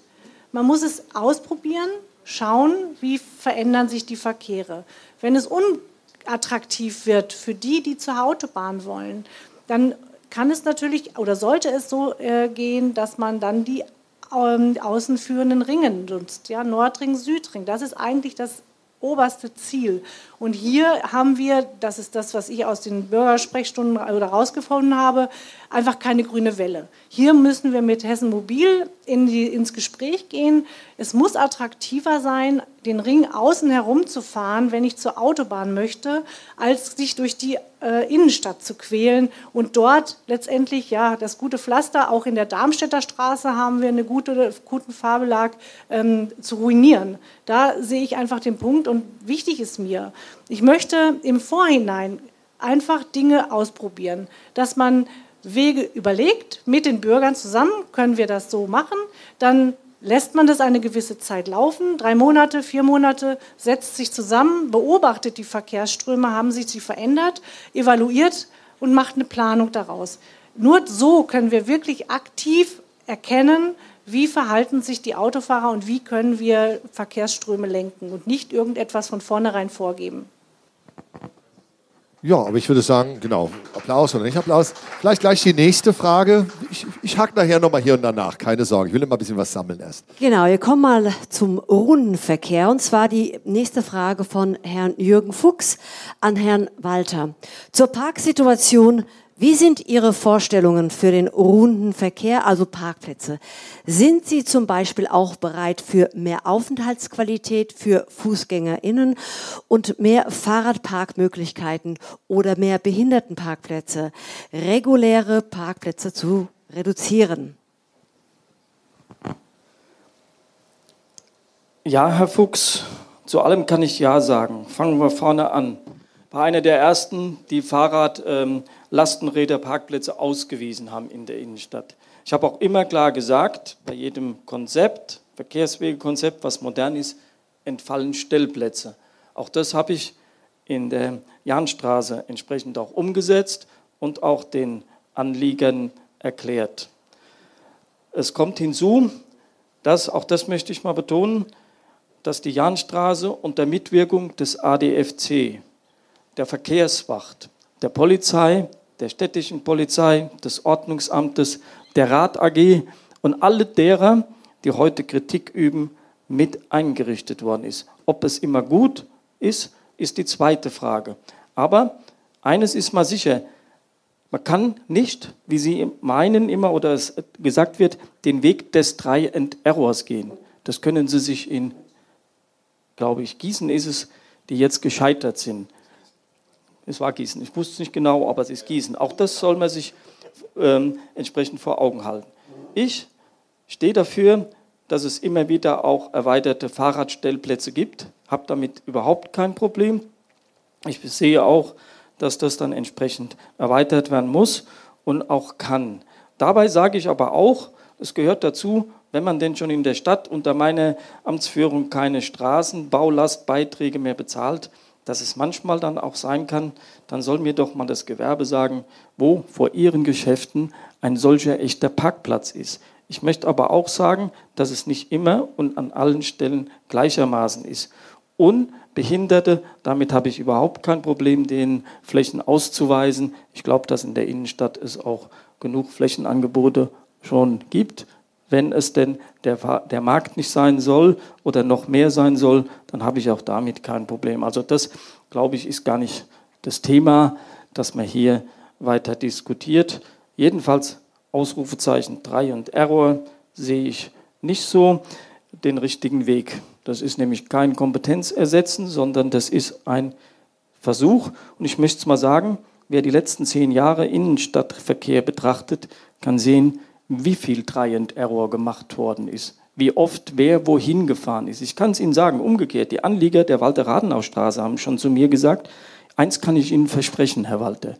man muss es ausprobieren, schauen, wie verändern sich die Verkehre. Wenn es unattraktiv wird für die, die zur Autobahn wollen, dann kann es natürlich oder sollte es so äh, gehen, dass man dann die ähm, außenführenden Ringe nutzt, ja, Nordring, Südring. Das ist eigentlich das oberste Ziel. Und hier haben wir, das ist das, was ich aus den Bürgersprechstunden oder rausgefunden habe, einfach keine grüne Welle. Hier müssen wir mit Hessen Mobil in die, ins Gespräch gehen. Es muss attraktiver sein, den Ring außen herum zu fahren, wenn ich zur Autobahn möchte, als sich durch die äh, Innenstadt zu quälen und dort letztendlich ja das gute Pflaster, auch in der Darmstädter Straße haben wir einen gute, guten Fahrbelag ähm, zu ruinieren. Da sehe ich einfach den Punkt und wichtig ist mir, ich möchte im Vorhinein einfach Dinge ausprobieren, dass man Wege überlegt, mit den Bürgern zusammen können wir das so machen, dann lässt man das eine gewisse Zeit laufen, drei Monate, vier Monate, setzt sich zusammen, beobachtet die Verkehrsströme, haben sich sie verändert, evaluiert und macht eine Planung daraus. Nur so können wir wirklich aktiv erkennen, wie verhalten sich die Autofahrer und wie können wir Verkehrsströme lenken und nicht irgendetwas von vornherein vorgeben. Ja, aber ich würde sagen, genau, Applaus oder nicht Applaus. Vielleicht gleich die nächste Frage. Ich, ich hake nachher nochmal hier und danach, keine Sorge. Ich will immer ein bisschen was sammeln erst. Genau, wir kommen mal zum Rundenverkehr. Und zwar die nächste Frage von Herrn Jürgen Fuchs an Herrn Walter. Zur Parksituation wie sind Ihre Vorstellungen für den runden Verkehr, also Parkplätze? Sind Sie zum Beispiel auch bereit für mehr Aufenthaltsqualität für FußgängerInnen und mehr Fahrradparkmöglichkeiten oder mehr Behindertenparkplätze, reguläre Parkplätze zu reduzieren? Ja, Herr Fuchs, zu allem kann ich Ja sagen. Fangen wir vorne an. War einer der ersten, die Fahrrad. Ähm, Lastenräder Parkplätze ausgewiesen haben in der Innenstadt. Ich habe auch immer klar gesagt, bei jedem Konzept, Verkehrswegekonzept, was modern ist, entfallen Stellplätze. Auch das habe ich in der Jahnstraße entsprechend auch umgesetzt und auch den Anliegern erklärt. Es kommt hinzu, dass, auch das möchte ich mal betonen, dass die Jahnstraße unter Mitwirkung des ADFC, der Verkehrswacht, der Polizei, der städtischen Polizei, des Ordnungsamtes, der Rat AG und alle derer, die heute Kritik üben, mit eingerichtet worden ist. Ob es immer gut ist, ist die zweite Frage. Aber eines ist mal sicher, man kann nicht, wie Sie meinen immer oder es gesagt wird, den Weg des Try and Errors gehen. Das können Sie sich in, glaube ich, Gießen ist es, die jetzt gescheitert sind. Es war Gießen. Ich wusste es nicht genau, aber es ist Gießen. Auch das soll man sich ähm, entsprechend vor Augen halten. Ich stehe dafür, dass es immer wieder auch erweiterte Fahrradstellplätze gibt. Habe damit überhaupt kein Problem. Ich sehe auch, dass das dann entsprechend erweitert werden muss und auch kann. Dabei sage ich aber auch, es gehört dazu, wenn man denn schon in der Stadt unter meiner Amtsführung keine Straßenbaulastbeiträge mehr bezahlt, dass es manchmal dann auch sein kann, dann soll mir doch mal das Gewerbe sagen, wo vor ihren Geschäften ein solcher echter Parkplatz ist. Ich möchte aber auch sagen, dass es nicht immer und an allen Stellen gleichermaßen ist. Und Behinderte, damit habe ich überhaupt kein Problem, den Flächen auszuweisen. Ich glaube, dass in der Innenstadt es auch genug Flächenangebote schon gibt. Wenn es denn der, der Markt nicht sein soll oder noch mehr sein soll, dann habe ich auch damit kein Problem. Also das, glaube ich, ist gar nicht das Thema, das man hier weiter diskutiert. Jedenfalls Ausrufezeichen 3 und Error sehe ich nicht so den richtigen Weg. Das ist nämlich kein Kompetenzersetzen, sondern das ist ein Versuch. Und ich möchte es mal sagen, Wer die letzten zehn Jahre Innenstadtverkehr betrachtet, kann sehen, wie viel Try and Error gemacht worden ist, wie oft wer wohin gefahren ist. Ich kann es Ihnen sagen, umgekehrt, die Anlieger der Walter-Radenau-Straße haben schon zu mir gesagt, eins kann ich Ihnen versprechen, Herr Walter,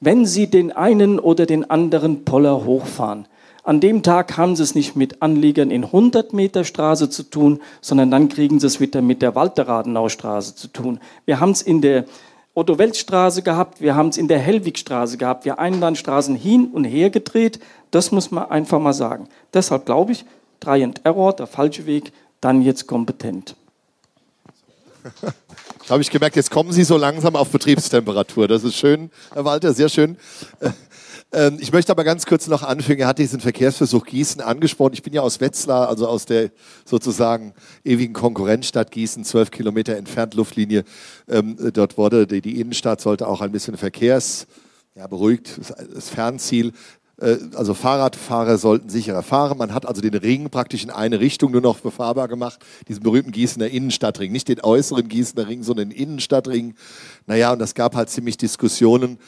wenn Sie den einen oder den anderen Poller hochfahren, an dem Tag haben Sie es nicht mit Anliegern in 100 Meter Straße zu tun, sondern dann kriegen Sie es wieder mit der Walter-Radenau-Straße zu tun. Wir haben es in der Otto-Welt-Straße gehabt, wir haben es in der Hellwig-Straße gehabt, wir Einbahnstraßen hin und her gedreht. Das muss man einfach mal sagen. Deshalb glaube ich, Try and Error, der falsche Weg, dann jetzt kompetent. *laughs* Da habe ich gemerkt, jetzt kommen Sie so langsam auf Betriebstemperatur. Das ist schön, Herr Walter, sehr schön. Äh, ähm, ich möchte aber ganz kurz noch anfügen, er hat diesen Verkehrsversuch Gießen angesprochen. Ich bin ja aus Wetzlar, also aus der sozusagen ewigen Konkurrenzstadt Gießen, zwölf Kilometer entfernt Luftlinie. Ähm, dort wurde die, die Innenstadt sollte auch ein bisschen Verkehrs ja, beruhigt, das Fernziel. Äh, also Fahrradfahrer sollten sicherer fahren. Man hat also den Ring praktisch in eine Richtung nur noch befahrbar gemacht, diesen berühmten Gießener Innenstadtring. Nicht den äußeren Gießener Ring, sondern den Innenstadtring. Naja, und das gab halt ziemlich Diskussionen,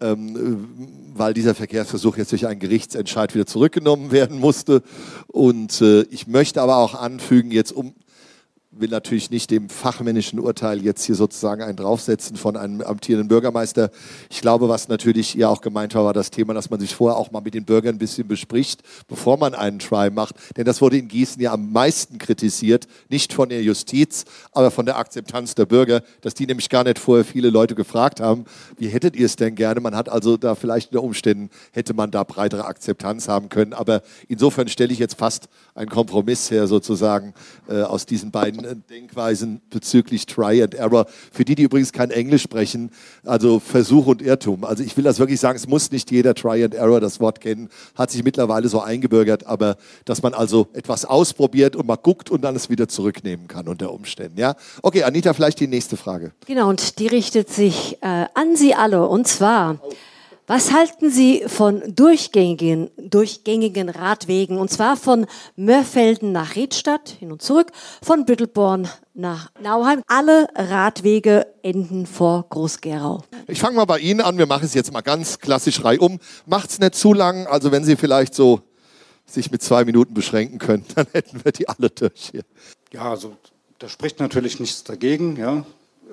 ähm, weil dieser Verkehrsversuch jetzt durch einen Gerichtsentscheid wieder zurückgenommen *laughs* werden musste. Und äh, ich möchte aber auch anfügen, jetzt um will natürlich nicht dem fachmännischen Urteil jetzt hier sozusagen einen draufsetzen von einem amtierenden Bürgermeister. Ich glaube, was natürlich ja auch gemeint war, war das Thema, dass man sich vorher auch mal mit den Bürgern ein bisschen bespricht, bevor man einen Try macht. Denn das wurde in Gießen ja am meisten kritisiert, nicht von der Justiz, aber von der Akzeptanz der Bürger, dass die nämlich gar nicht vorher viele Leute gefragt haben, wie hättet ihr es denn gerne? Man hat also da vielleicht unter Umständen, hätte man da breitere Akzeptanz haben können. Aber insofern stelle ich jetzt fast einen Kompromiss her sozusagen äh, aus diesen beiden Denkweisen bezüglich Try and Error. Für die, die übrigens kein Englisch sprechen, also Versuch und Irrtum. Also ich will das wirklich sagen, es muss nicht jeder Try and Error das Wort kennen, hat sich mittlerweile so eingebürgert, aber dass man also etwas ausprobiert und mal guckt und dann es wieder zurücknehmen kann unter Umständen. Ja? Okay, Anita, vielleicht die nächste Frage. Genau, und die richtet sich äh, an Sie alle. Und zwar. Was halten Sie von durchgängigen, durchgängigen Radwegen? Und zwar von Mörfelden nach Redstadt hin und zurück, von Büttelborn nach Nauheim. Alle Radwege enden vor Groß-Gerau. Ich fange mal bei Ihnen an. Wir machen es jetzt mal ganz klassisch reihum. Macht's nicht zu lang. Also wenn Sie vielleicht so sich mit zwei Minuten beschränken können, *laughs* dann hätten wir die alle durch hier. Ja, also da spricht natürlich nichts dagegen. Ja.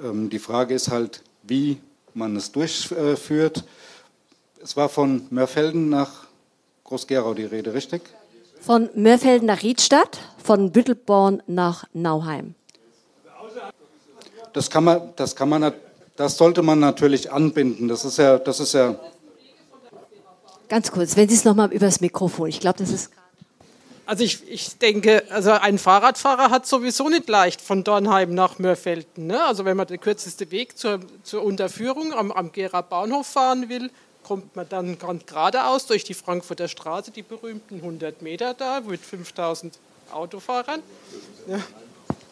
Ähm, die Frage ist halt, wie man es durchführt. Es war von Mörfelden nach Groß-Gerau die Rede, richtig? Von Mörfelden nach Riedstadt, von Büttelborn nach Nauheim. Das kann man, das kann man, das sollte man natürlich anbinden. Das ist ja, das ist ja. Ganz kurz, wenn Sie es nochmal übers Mikrofon. Ich glaube, das ist. Also ich, ich denke, also ein Fahrradfahrer hat sowieso nicht leicht von Dornheim nach Mörfelden. Ne? Also wenn man den kürzesten Weg zur, zur Unterführung am, am Gera Bahnhof fahren will, kommt man dann geradeaus durch die Frankfurter Straße, die berühmten 100 Meter da mit 5000 Autofahrern. Ja.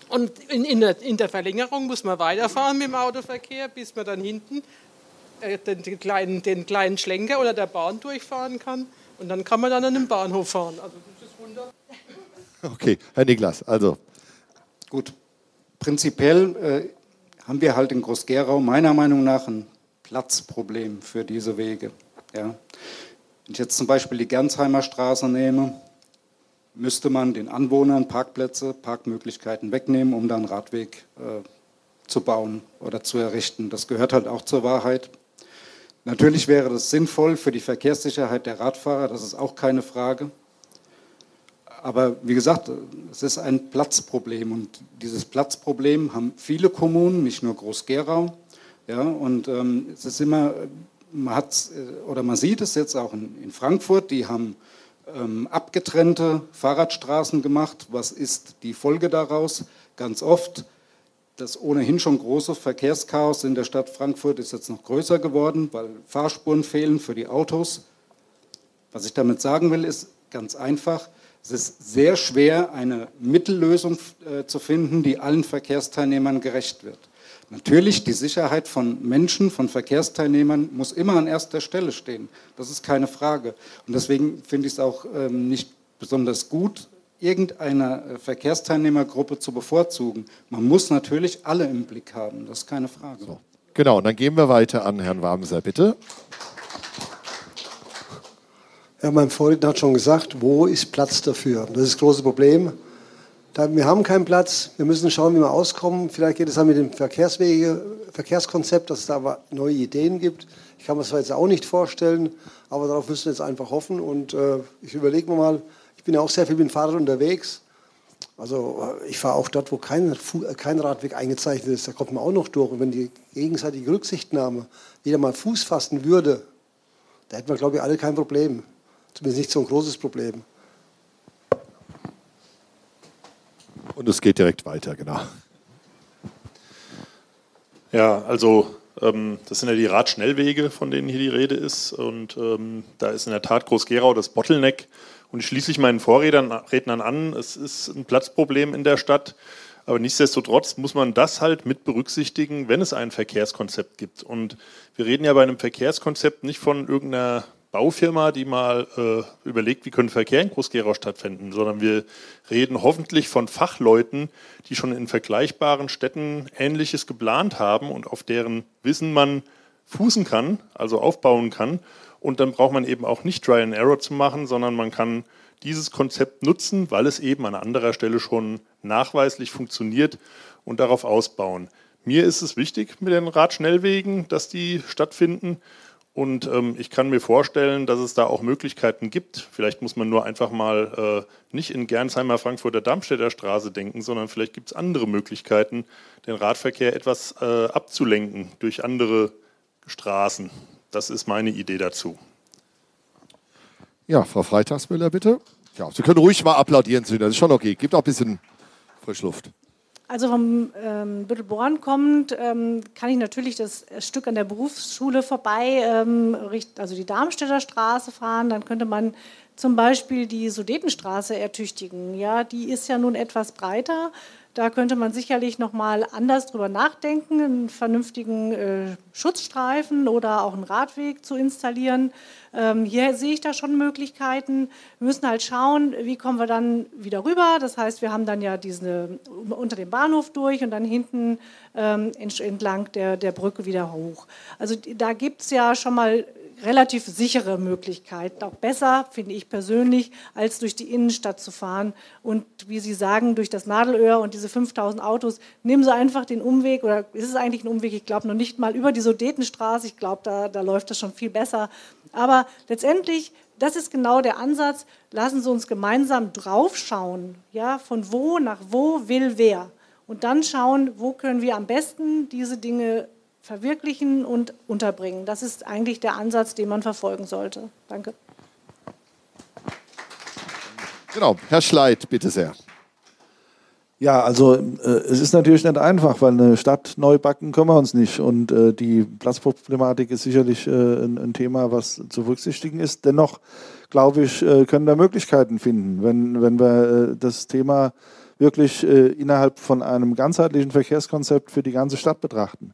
Und in, in, der, in, der, Verlängerung muss man weiterfahren mit dem Autoverkehr, bis man dann hinten äh, den, den, kleinen, den, kleinen, Schlenker oder der Bahn durchfahren kann. Und dann kann man dann an den Bahnhof fahren. Also das ist wunderbar. *laughs* Okay, Herr Niklas, also. Gut, prinzipiell äh, haben wir halt in Groß-Gerau meiner Meinung nach ein Platzproblem für diese Wege. Ja. Wenn ich jetzt zum Beispiel die Gernsheimer Straße nehme, müsste man den Anwohnern Parkplätze, Parkmöglichkeiten wegnehmen, um dann Radweg äh, zu bauen oder zu errichten. Das gehört halt auch zur Wahrheit. Natürlich wäre das sinnvoll für die Verkehrssicherheit der Radfahrer, das ist auch keine Frage. Aber wie gesagt, es ist ein Platzproblem und dieses Platzproblem haben viele Kommunen, nicht nur Groß-Gerau. Ja, und ähm, es ist immer, man hat äh, oder man sieht es jetzt auch in, in Frankfurt, die haben ähm, abgetrennte Fahrradstraßen gemacht. Was ist die Folge daraus? Ganz oft das ohnehin schon große Verkehrschaos in der Stadt Frankfurt ist jetzt noch größer geworden, weil Fahrspuren fehlen für die Autos. Was ich damit sagen will, ist ganz einfach, es ist sehr schwer, eine Mittellösung äh, zu finden, die allen Verkehrsteilnehmern gerecht wird. Natürlich, die Sicherheit von Menschen, von Verkehrsteilnehmern muss immer an erster Stelle stehen. Das ist keine Frage. Und deswegen finde ich es auch ähm, nicht besonders gut, irgendeine äh, Verkehrsteilnehmergruppe zu bevorzugen. Man muss natürlich alle im Blick haben, das ist keine Frage. So. Genau, und dann gehen wir weiter an Herrn Wamser, bitte. Ja, mein Vorredner hat schon gesagt, wo ist Platz dafür? Das ist das große Problem. Wir haben keinen Platz, wir müssen schauen, wie wir auskommen. Vielleicht geht es dann mit dem Verkehrswege, Verkehrskonzept, dass es da neue Ideen gibt. Ich kann mir das zwar jetzt auch nicht vorstellen, aber darauf müssen wir jetzt einfach hoffen. Und äh, ich überlege mir mal, ich bin ja auch sehr viel mit dem Fahrrad unterwegs. Also äh, ich fahre auch dort, wo kein, kein Radweg eingezeichnet ist. Da kommt man auch noch durch. Und wenn die gegenseitige Rücksichtnahme wieder mal Fuß fassen würde, da hätten wir, glaube ich, alle kein Problem. Zumindest nicht so ein großes Problem. Und es geht direkt weiter, genau. Ja, also ähm, das sind ja die Radschnellwege, von denen hier die Rede ist. Und ähm, da ist in der Tat Groß-Gerau das Bottleneck. Und ich schließe mich meinen Vorrednern an, es ist ein Platzproblem in der Stadt. Aber nichtsdestotrotz muss man das halt mit berücksichtigen, wenn es ein Verkehrskonzept gibt. Und wir reden ja bei einem Verkehrskonzept nicht von irgendeiner Baufirma, die mal äh, überlegt, wie können Verkehr in Groß-Gerau stattfinden, sondern wir reden hoffentlich von Fachleuten, die schon in vergleichbaren Städten Ähnliches geplant haben und auf deren Wissen man fußen kann, also aufbauen kann. Und dann braucht man eben auch nicht Try and Error zu machen, sondern man kann dieses Konzept nutzen, weil es eben an anderer Stelle schon nachweislich funktioniert und darauf ausbauen. Mir ist es wichtig mit den Radschnellwegen, dass die stattfinden. Und ähm, ich kann mir vorstellen, dass es da auch Möglichkeiten gibt. Vielleicht muss man nur einfach mal äh, nicht in Gernsheimer Frankfurter Darmstädter Straße denken, sondern vielleicht gibt es andere Möglichkeiten, den Radverkehr etwas äh, abzulenken durch andere Straßen. Das ist meine Idee dazu. Ja, Frau Freitagsmüller, bitte. Ja, Sie können ruhig mal applaudieren, das ist schon okay. Gibt auch ein bisschen Frischluft. Also vom ähm, Büttelborn kommt, ähm, kann ich natürlich das Stück an der Berufsschule vorbei, ähm, also die Darmstädter Straße fahren. Dann könnte man zum Beispiel die Sudetenstraße ertüchtigen. Ja, die ist ja nun etwas breiter. Da könnte man sicherlich noch mal anders drüber nachdenken, einen vernünftigen äh, Schutzstreifen oder auch einen Radweg zu installieren. Ähm, hier sehe ich da schon Möglichkeiten. Wir müssen halt schauen, wie kommen wir dann wieder rüber. Das heißt, wir haben dann ja diese unter dem Bahnhof durch und dann hinten ähm, entlang der, der Brücke wieder hoch. Also da gibt es ja schon mal relativ sichere Möglichkeit. Auch besser, finde ich persönlich, als durch die Innenstadt zu fahren. Und wie Sie sagen, durch das Nadelöhr und diese 5000 Autos, nehmen Sie einfach den Umweg, oder ist es eigentlich ein Umweg, ich glaube noch nicht mal über die Sudetenstraße, ich glaube, da, da läuft das schon viel besser. Aber letztendlich, das ist genau der Ansatz, lassen Sie uns gemeinsam draufschauen, ja, von wo nach wo will wer. Und dann schauen, wo können wir am besten diese Dinge verwirklichen und unterbringen. Das ist eigentlich der Ansatz, den man verfolgen sollte. Danke. Genau, Herr Schleit, bitte sehr. Ja, also äh, es ist natürlich nicht einfach, weil eine Stadt neu backen können wir uns nicht. Und äh, die Platzproblematik ist sicherlich äh, ein, ein, Thema, was zu berücksichtigen ist. Dennoch, glaube ich, äh, können wir Möglichkeiten finden, wenn, wenn wir äh, das Thema wirklich äh, innerhalb von einem ganzheitlichen Verkehrskonzept für die ganze Stadt betrachten.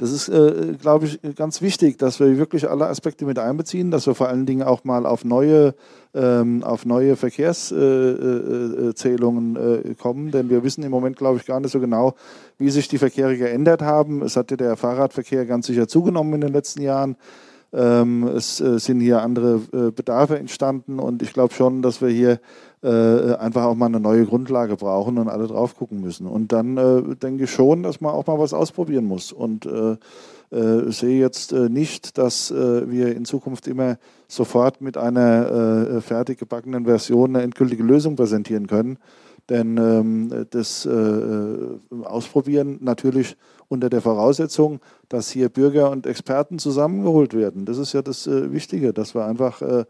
Das ist, äh, glaube ich, ganz wichtig, dass wir wirklich alle Aspekte mit einbeziehen, dass wir vor allen Dingen auch mal auf neue, ähm, auf neue Verkehrszählungen äh, äh, kommen, denn wir wissen im Moment, glaube ich, gar nicht so genau, wie sich die Verkehre geändert haben. Es hat ja der Fahrradverkehr ganz sicher zugenommen in den letzten Jahren. Ähm, es äh, sind hier andere äh, Bedarfe entstanden und ich glaube schon, dass wir hier äh, einfach auch mal eine neue Grundlage brauchen und alle drauf gucken müssen. Und dann äh, denke ich schon, dass man auch mal was ausprobieren muss. Und äh, äh sehe jetzt äh, nicht, dass äh, wir in Zukunft immer sofort mit einer fertig gebackenen Version eine endgültige Lösung präsentieren können. Denn ähm, das Ausprobieren natürlich unter der Voraussetzung, dass hier Bürger und Experten zusammengeholt werden. Das ist ja das Wichtige, dass wir einfach äh,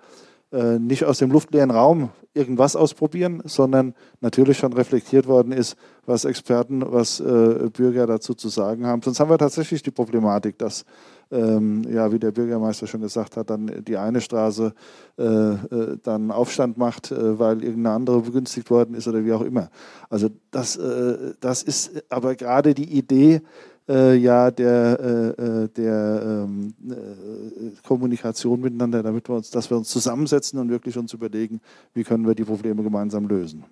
nicht aus dem luftleeren Raum irgendwas ausprobieren, sondern natürlich schon reflektiert worden ist, was Experten, was äh, Bürger dazu zu sagen haben. Sonst haben wir tatsächlich die Problematik, dass, ähm, ja, wie der Bürgermeister schon gesagt hat, dann die eine Straße äh, äh dann Aufstand macht, äh, weil irgendeine andere begünstigt worden ist oder wie auch immer. Also das, äh, das ist aber gerade die Idee, äh, ja der, äh, äh, der ähm, äh, Kommunikation miteinander, damit wir uns, dass wir uns zusammensetzen und wirklich uns überlegen, wie können wir die Probleme gemeinsam lösen.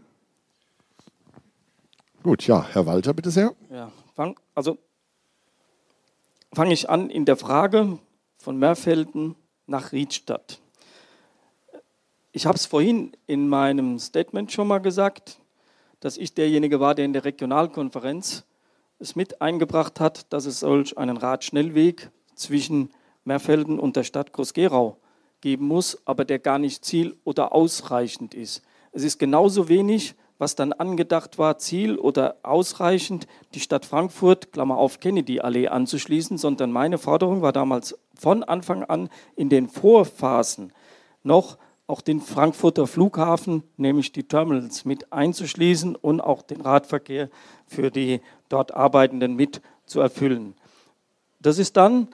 Gut, ja, Herr Walter, bitte sehr. Ja, also fange ich an in der Frage von Merfelden nach Riedstadt. Ich habe es vorhin in meinem Statement schon mal gesagt, dass ich derjenige war, der in der Regionalkonferenz es mit eingebracht hat, dass es solch einen Radschnellweg zwischen Merfelden und der Stadt Groß-Gerau geben muss, aber der gar nicht ziel- oder ausreichend ist. Es ist genauso wenig, was dann angedacht war, ziel- oder ausreichend, die Stadt Frankfurt, Klammer auf, Kennedy-Allee anzuschließen, sondern meine Forderung war damals von Anfang an in den Vorphasen noch auch den Frankfurter Flughafen, nämlich die Terminals, mit einzuschließen und auch den Radverkehr für die dort Arbeitenden mit zu erfüllen. Das ist dann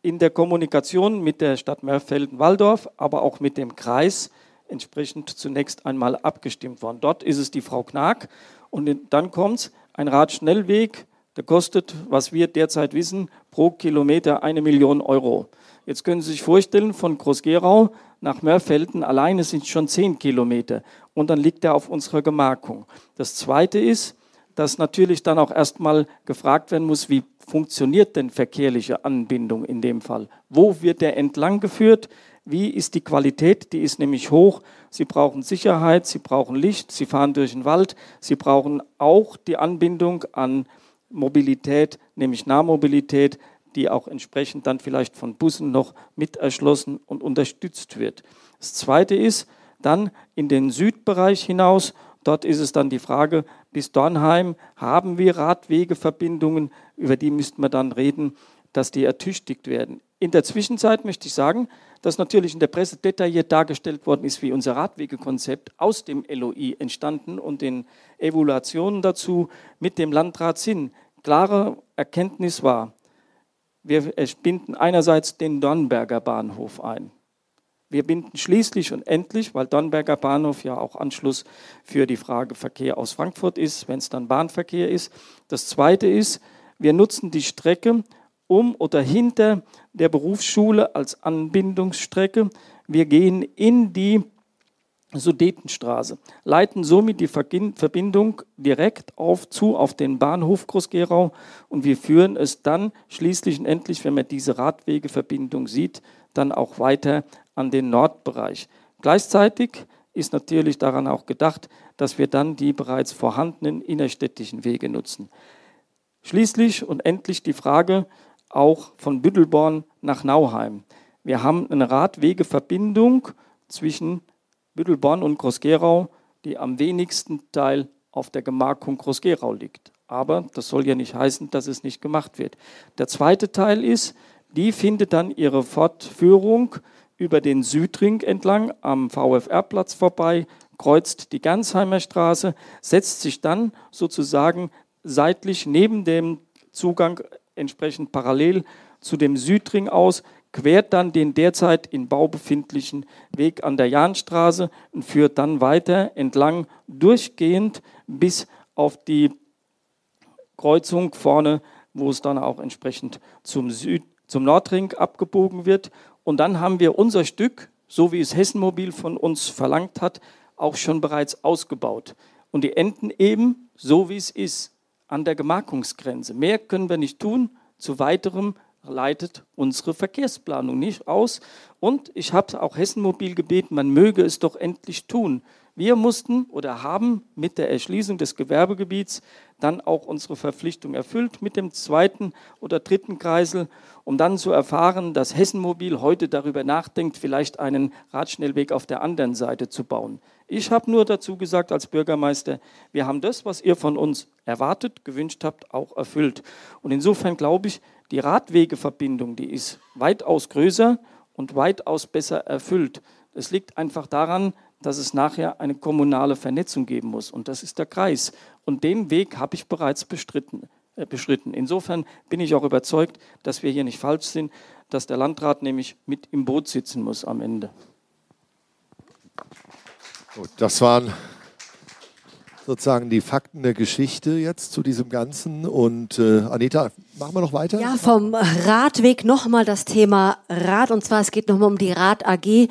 in der Kommunikation mit der Stadt Mörfelden-Walldorf, aber auch mit dem Kreis entsprechend zunächst einmal abgestimmt worden. Dort ist es die Frau Knag und dann kommt ein Radschnellweg, der kostet, was wir derzeit wissen, pro Kilometer eine Million Euro. Jetzt können Sie sich vorstellen, von Groß-Gerau nach Mörfelden alleine sind es schon zehn Kilometer und dann liegt er auf unserer Gemarkung. Das Zweite ist, dass natürlich dann auch erstmal gefragt werden muss, wie funktioniert denn verkehrliche Anbindung in dem Fall? Wo wird der entlang geführt? Wie ist die Qualität? Die ist nämlich hoch. Sie brauchen Sicherheit, Sie brauchen Licht, Sie fahren durch den Wald, Sie brauchen auch die Anbindung an Mobilität, nämlich Nahmobilität, die auch entsprechend dann vielleicht von Bussen noch mit erschlossen und unterstützt wird. Das Zweite ist dann in den Südbereich hinaus. Dort ist es dann die Frage, bis Dornheim haben wir Radwegeverbindungen, über die müssten wir dann reden, dass die ertüchtigt werden. In der Zwischenzeit möchte ich sagen, dass natürlich in der Presse detailliert dargestellt worden ist, wie unser Radwegekonzept aus dem LOI entstanden und den Evaluationen dazu mit dem Landrat sind. Klare Erkenntnis war, wir binden einerseits den Dornberger Bahnhof ein. Wir binden schließlich und endlich, weil Dornberger Bahnhof ja auch Anschluss für die Frage Verkehr aus Frankfurt ist, wenn es dann Bahnverkehr ist. Das Zweite ist, wir nutzen die Strecke um oder hinter der Berufsschule als Anbindungsstrecke. Wir gehen in die Sudetenstraße, leiten somit die Verbindung direkt auf zu auf den Bahnhof Groß-Gerau und wir führen es dann schließlich und endlich, wenn man diese Radwegeverbindung sieht, dann auch weiter an den Nordbereich. Gleichzeitig ist natürlich daran auch gedacht, dass wir dann die bereits vorhandenen innerstädtischen Wege nutzen. Schließlich und endlich die Frage auch von Büttelborn nach Nauheim. Wir haben eine Radwegeverbindung zwischen Büttelborn und Groß-Gerau, die am wenigsten Teil auf der Gemarkung Groß-Gerau liegt. Aber das soll ja nicht heißen, dass es nicht gemacht wird. Der zweite Teil ist, die findet dann ihre Fortführung über den Südring entlang am VfR-Platz vorbei, kreuzt die Gansheimer Straße, setzt sich dann sozusagen seitlich neben dem Zugang entsprechend parallel zu dem Südring aus, quert dann den derzeit in Bau befindlichen Weg an der Jahnstraße und führt dann weiter entlang durchgehend bis auf die Kreuzung vorne, wo es dann auch entsprechend zum, Süd, zum Nordring abgebogen wird. Und dann haben wir unser Stück, so wie es Hessenmobil von uns verlangt hat, auch schon bereits ausgebaut. Und die enden eben so, wie es ist, an der Gemarkungsgrenze. Mehr können wir nicht tun. Zu weiterem leitet unsere Verkehrsplanung nicht aus. Und ich habe auch Hessenmobil gebeten, man möge es doch endlich tun. Wir mussten oder haben mit der Erschließung des Gewerbegebiets dann auch unsere Verpflichtung erfüllt mit dem zweiten oder dritten Kreisel, um dann zu erfahren, dass Hessenmobil heute darüber nachdenkt, vielleicht einen Radschnellweg auf der anderen Seite zu bauen. Ich habe nur dazu gesagt als Bürgermeister, wir haben das, was ihr von uns erwartet, gewünscht habt, auch erfüllt. Und insofern glaube ich, die Radwegeverbindung, die ist weitaus größer und weitaus besser erfüllt. Es liegt einfach daran, dass es nachher eine kommunale Vernetzung geben muss. Und das ist der Kreis. Und den Weg habe ich bereits bestritten, äh, beschritten. Insofern bin ich auch überzeugt, dass wir hier nicht falsch sind, dass der Landrat nämlich mit im Boot sitzen muss am Ende. Gut, das waren sozusagen die Fakten der Geschichte jetzt zu diesem Ganzen. Und äh, Anita, machen wir noch weiter? Ja, vom Radweg nochmal das Thema Rad. Und zwar, es geht nochmal um die Rad AG.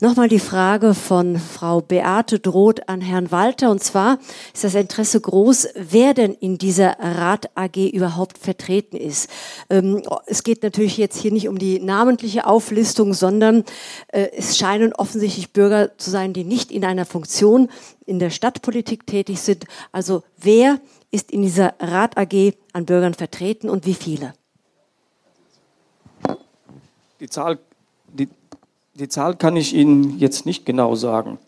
Nochmal die Frage von Frau Beate Droht an Herrn Walter. Und zwar ist das Interesse groß, wer denn in dieser Rat AG überhaupt vertreten ist. Ähm, es geht natürlich jetzt hier nicht um die namentliche Auflistung, sondern äh, es scheinen offensichtlich Bürger zu sein, die nicht in einer Funktion in der Stadtpolitik tätig sind. Also wer ist in dieser Rat AG an Bürgern vertreten und wie viele? Die Zahl, die, die Zahl kann ich Ihnen jetzt nicht genau sagen.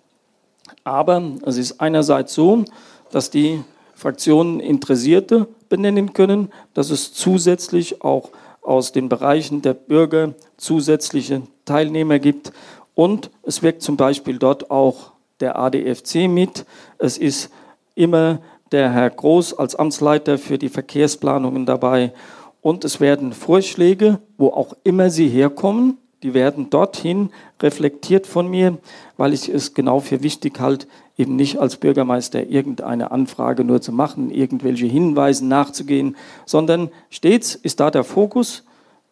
Aber es ist einerseits so, dass die Fraktionen Interessierte benennen können, dass es zusätzlich auch aus den Bereichen der Bürger zusätzliche Teilnehmer gibt. Und es wirkt zum Beispiel dort auch der ADFC mit. Es ist immer der Herr Groß als Amtsleiter für die Verkehrsplanungen dabei. Und es werden Vorschläge, wo auch immer sie herkommen, die werden dorthin reflektiert von mir, weil ich es genau für wichtig halte, eben nicht als Bürgermeister irgendeine Anfrage nur zu machen, irgendwelche Hinweisen nachzugehen, sondern stets ist da der Fokus,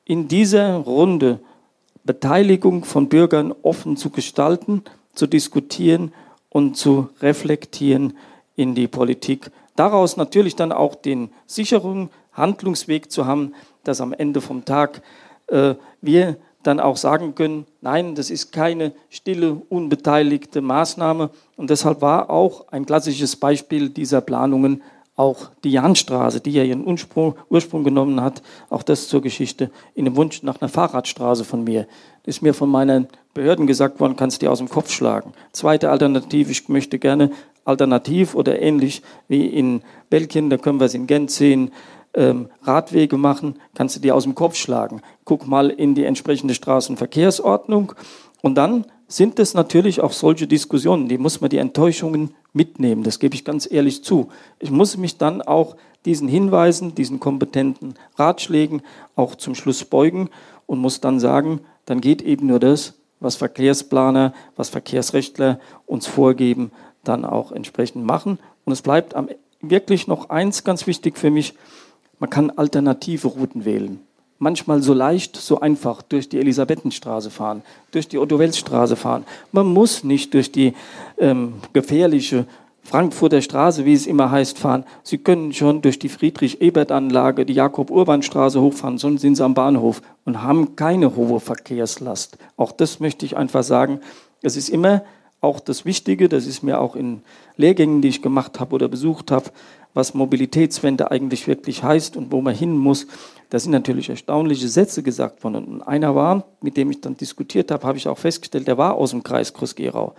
in dieser Runde Beteiligung von Bürgern offen zu gestalten, zu diskutieren und zu reflektieren in die Politik. Daraus natürlich dann auch den sicheren Handlungsweg zu haben, dass am Ende vom Tag äh, wir dann auch sagen können, nein, das ist keine stille, unbeteiligte Maßnahme. Und deshalb war auch ein klassisches Beispiel dieser Planungen auch die Jahnstraße, die ja ihren Ursprung, Ursprung, genommen hat, auch das zur Geschichte, in dem Wunsch nach einer Fahrradstraße von mir. Das ist mir von meinen Behörden gesagt worden, kannst du dir aus dem Kopf schlagen. Zweite Alternative, ich möchte gerne alternativ oder ähnlich wie in Belgien, da können wir es in Gent sehen, ähm, Radwege machen, kannst du dir aus dem Kopf schlagen. Guck mal in die entsprechende Straßenverkehrsordnung und dann sind es natürlich auch solche Diskussionen, die muss man die Enttäuschungen mitnehmen, das gebe ich ganz ehrlich zu. Ich muss mich dann auch diesen Hinweisen, diesen kompetenten Ratschlägen auch zum Schluss beugen und muss dann sagen, dann geht eben nur das, was Verkehrsplaner, was Verkehrsrechtler uns vorgeben, dann auch entsprechend machen. Und es bleibt wirklich noch eins ganz wichtig für mich, man kann alternative Routen wählen manchmal so leicht, so einfach durch die Elisabethenstraße fahren, durch die Otto-Wels-Straße fahren. Man muss nicht durch die ähm, gefährliche Frankfurter Straße, wie es immer heißt, fahren. Sie können schon durch die Friedrich-Ebert-Anlage, die Jakob-Urban-Straße hochfahren, sonst sind Sie am Bahnhof und haben keine hohe Verkehrslast. Auch das möchte ich einfach sagen. Es ist immer auch das Wichtige, das ist mir auch in Lehrgängen, die ich gemacht habe oder besucht habe, was Mobilitätswende eigentlich wirklich heißt und wo man hin muss. Da sind natürlich erstaunliche Sätze gesagt worden. Und einer war, mit dem ich dann diskutiert habe, habe ich auch festgestellt, der war aus dem Kreis Groß-Gerau.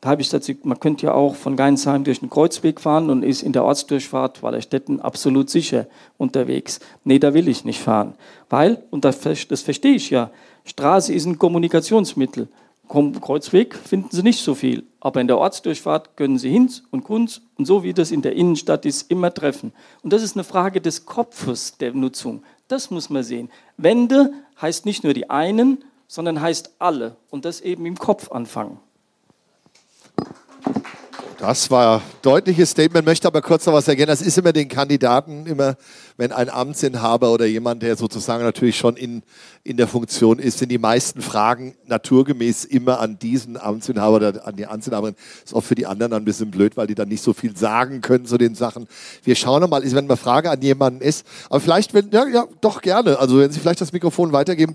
Da habe ich dazu, man könnte ja auch von Geinsheim durch den Kreuzweg fahren und ist in der Ortsdurchfahrt Wallerstetten absolut sicher unterwegs. Nee, da will ich nicht fahren. Weil, und das, das verstehe ich ja, Straße ist ein Kommunikationsmittel. Kreuzweg finden Sie nicht so viel, aber in der Ortsdurchfahrt können Sie Hinz und Kunz und so wie das in der Innenstadt ist, immer treffen. Und das ist eine Frage des Kopfes der Nutzung. Das muss man sehen. Wende heißt nicht nur die einen, sondern heißt alle und das eben im Kopf anfangen. Das war ein deutliches Statement, möchte aber kurz noch was ergänzen. Das ist immer den Kandidaten, immer wenn ein Amtsinhaber oder jemand, der sozusagen natürlich schon in, in der Funktion ist, sind die meisten Fragen naturgemäß immer an diesen Amtsinhaber oder an die Amtsinhaberin. Ist auch für die anderen ein bisschen blöd, weil die dann nicht so viel sagen können zu den Sachen. Wir schauen nochmal, wenn eine Frage an jemanden ist, aber vielleicht, wenn, ja, ja, doch gerne. Also wenn Sie vielleicht das Mikrofon weitergeben,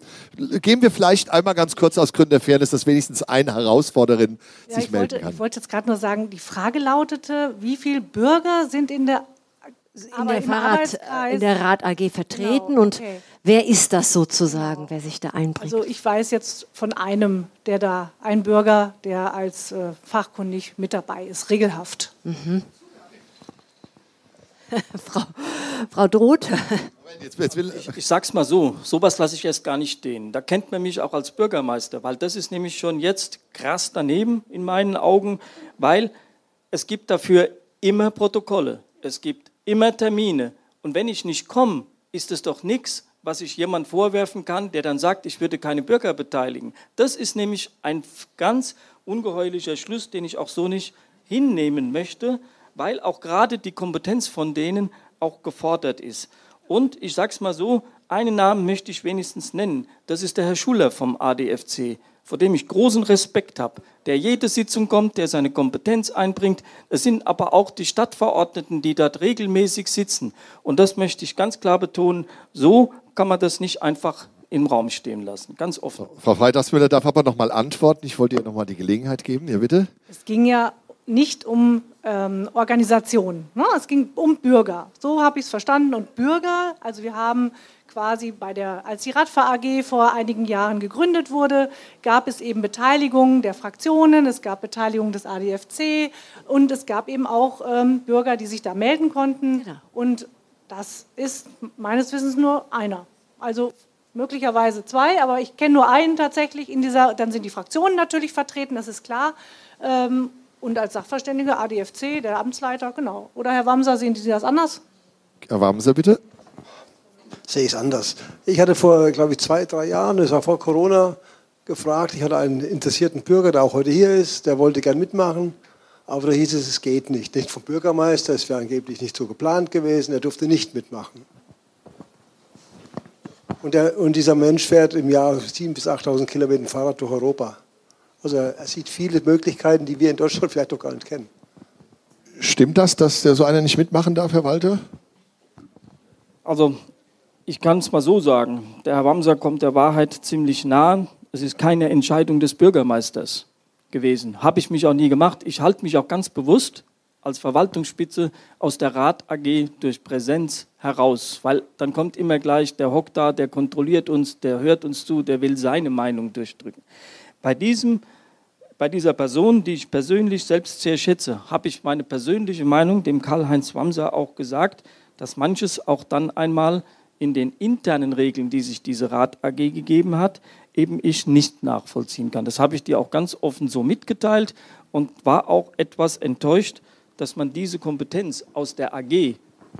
geben wir vielleicht einmal ganz kurz aus Gründen der Fairness, dass wenigstens eine Herausforderin ja, sich melden wollte, kann. Ich wollte jetzt gerade nur sagen, die Frage lautete, wie viele Bürger sind in der in der, Fahrrad, in der Rad AG vertreten genau, und okay. wer ist das sozusagen, genau. wer sich da einbringt? Also ich weiß jetzt von einem, der da, ein Bürger, der als äh, fachkundig mit dabei ist, regelhaft. Mhm. *laughs* Frau, Frau Droth. Jetzt, jetzt ich, ich sag's mal so, sowas lasse ich erst gar nicht stehen. Da kennt man mich auch als Bürgermeister, weil das ist nämlich schon jetzt krass daneben in meinen Augen, weil es gibt dafür immer Protokolle. Es gibt immer Termine. Und wenn ich nicht komme, ist es doch nichts, was ich jemand vorwerfen kann, der dann sagt, ich würde keine Bürger beteiligen. Das ist nämlich ein ganz ungeheuerlicher Schluss, den ich auch so nicht hinnehmen möchte, weil auch gerade die Kompetenz von denen auch gefordert ist. Und ich sage es mal so, einen Namen möchte ich wenigstens nennen. Das ist der Herr Schuller vom ADFC, vor dem ich großen Respekt habe, der jede Sitzung kommt, der seine Kompetenz einbringt. Es sind aber auch die Stadtverordneten, die dort regelmäßig sitzen. Und das möchte ich ganz klar betonen. So kann man das nicht einfach im Raum stehen lassen, ganz offen. Frau Freitagsmüller darf aber noch mal antworten. Ich wollte ihr noch mal die Gelegenheit geben. Ja, bitte. Es ging ja nicht um ähm, Organisationen, ne? es ging um Bürger. So habe ich es verstanden. Und Bürger, also wir haben quasi bei der, als die Radfahr AG vor einigen Jahren gegründet wurde, gab es eben Beteiligung der Fraktionen, es gab Beteiligung des ADFC und es gab eben auch ähm, Bürger, die sich da melden konnten. Genau. Und das ist meines Wissens nur einer. Also möglicherweise zwei, aber ich kenne nur einen tatsächlich in dieser, dann sind die Fraktionen natürlich vertreten, das ist klar. Ähm, und als Sachverständiger ADFC, der Amtsleiter, genau. Oder Herr Wamser, sehen Sie das anders? Herr Wamser, bitte. Sehe ich es anders. Ich hatte vor, glaube ich, zwei, drei Jahren, das war vor Corona, gefragt. Ich hatte einen interessierten Bürger, der auch heute hier ist, der wollte gern mitmachen. Aber da hieß es, es geht nicht. Nicht vom Bürgermeister, es wäre angeblich nicht so geplant gewesen, er durfte nicht mitmachen. Und, der, und dieser Mensch fährt im Jahr 7.000 bis 8.000 Kilometer Fahrrad durch Europa. Also er sieht viele Möglichkeiten, die wir in Deutschland *laughs* vielleicht noch gar nicht kennen. Stimmt das, dass der so einer nicht mitmachen darf, Herr Walter? Also ich kann es mal so sagen. Der Herr Wamser kommt der Wahrheit ziemlich nah. Es ist keine Entscheidung des Bürgermeisters gewesen. Habe ich mich auch nie gemacht. Ich halte mich auch ganz bewusst als Verwaltungsspitze aus der Rat AG durch Präsenz heraus, weil dann kommt immer gleich, der hockt da, der kontrolliert uns, der hört uns zu, der will seine Meinung durchdrücken. Bei, diesem, bei dieser Person, die ich persönlich selbst sehr schätze, habe ich meine persönliche Meinung dem Karl-Heinz Wamser auch gesagt, dass manches auch dann einmal in den internen Regeln, die sich diese Rat AG gegeben hat, eben ich nicht nachvollziehen kann. Das habe ich dir auch ganz offen so mitgeteilt und war auch etwas enttäuscht, dass man diese Kompetenz aus der AG,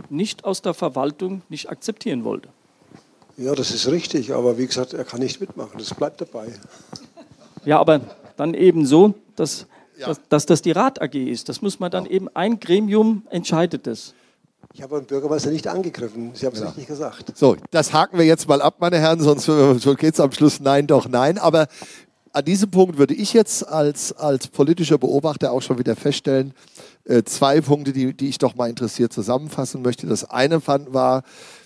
nicht aus der Verwaltung, nicht akzeptieren wollte. Ja, das ist richtig, aber wie gesagt, er kann nicht mitmachen, das bleibt dabei. *laughs* Ja, aber dann eben so, dass, ja. dass, dass, das die Rat AG ist. Das muss man dann ja. eben, ein Gremium entscheidet es. Ich habe den Bürgermeister nicht angegriffen. Sie haben es ja. richtig gesagt. So, das haken wir jetzt mal ab, meine Herren, sonst geht es am Schluss nein, doch nein. Aber an diesem Punkt würde ich jetzt als, als politischer Beobachter auch schon wieder feststellen, äh, zwei Punkte, die, die ich doch mal interessiert zusammenfassen möchte. Das eine fand, war,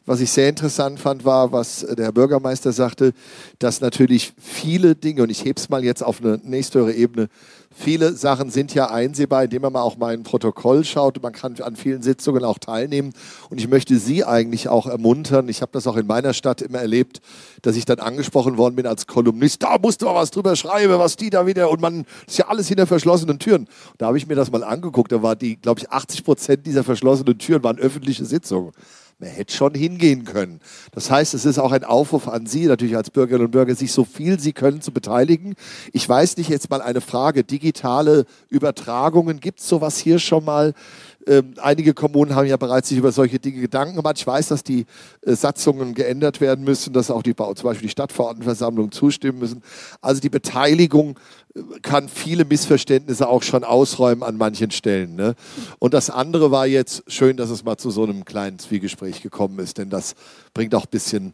was ich sehr interessant fand, war, was der Herr Bürgermeister sagte, dass natürlich viele Dinge, und ich hebe es mal jetzt auf eine nächsthöhere Ebene, viele Sachen sind ja einsehbar, indem man mal auch mal ein Protokoll schaut. Man kann an vielen Sitzungen auch teilnehmen. Und ich möchte Sie eigentlich auch ermuntern. Ich habe das auch in meiner Stadt immer erlebt, dass ich dann angesprochen worden bin als Kolumnist. Da musst du mal was drüber schreiben, was die da wieder. Und man ist ja alles hinter verschlossenen Türen. Da habe ich mir das mal angeguckt. Da war die, glaube ich, 80 Prozent dieser verschlossenen Türen waren öffentliche Sitzungen. Man hätte schon hingehen können. Das heißt, es ist auch ein Aufruf an Sie, natürlich als Bürgerinnen und Bürger, sich so viel Sie können zu beteiligen. Ich weiß nicht, jetzt mal eine Frage, digitale Übertragungen, gibt es sowas hier schon mal? Ähm, einige Kommunen haben ja bereits sich über solche Dinge Gedanken gemacht. Ich weiß, dass die äh, Satzungen geändert werden müssen, dass auch die, zum Beispiel die Stadtverordnetenversammlung zustimmen müssen. Also die Beteiligung äh, kann viele Missverständnisse auch schon ausräumen an manchen Stellen. Ne? Und das andere war jetzt schön, dass es mal zu so einem kleinen Zwiegespräch gekommen ist, denn das bringt auch ein bisschen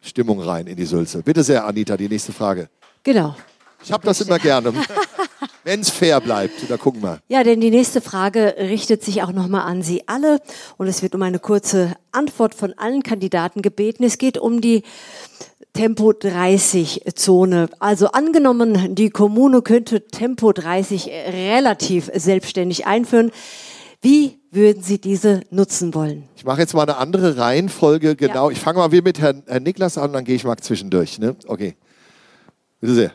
Stimmung rein in die Sülze. Bitte sehr, Anita, die nächste Frage. Genau. Ich habe das immer gerne. Wenn es fair bleibt, da gucken wir. Ja, denn die nächste Frage richtet sich auch nochmal an Sie alle und es wird um eine kurze Antwort von allen Kandidaten gebeten. Es geht um die Tempo 30 Zone. Also angenommen, die Kommune könnte Tempo 30 relativ selbstständig einführen. Wie würden Sie diese nutzen wollen? Ich mache jetzt mal eine andere Reihenfolge. Genau. Ja. Ich fange mal wie mit Herrn, Herrn Niklas an, dann gehe ich mal zwischendurch. Ne? Okay. Bitte sehr.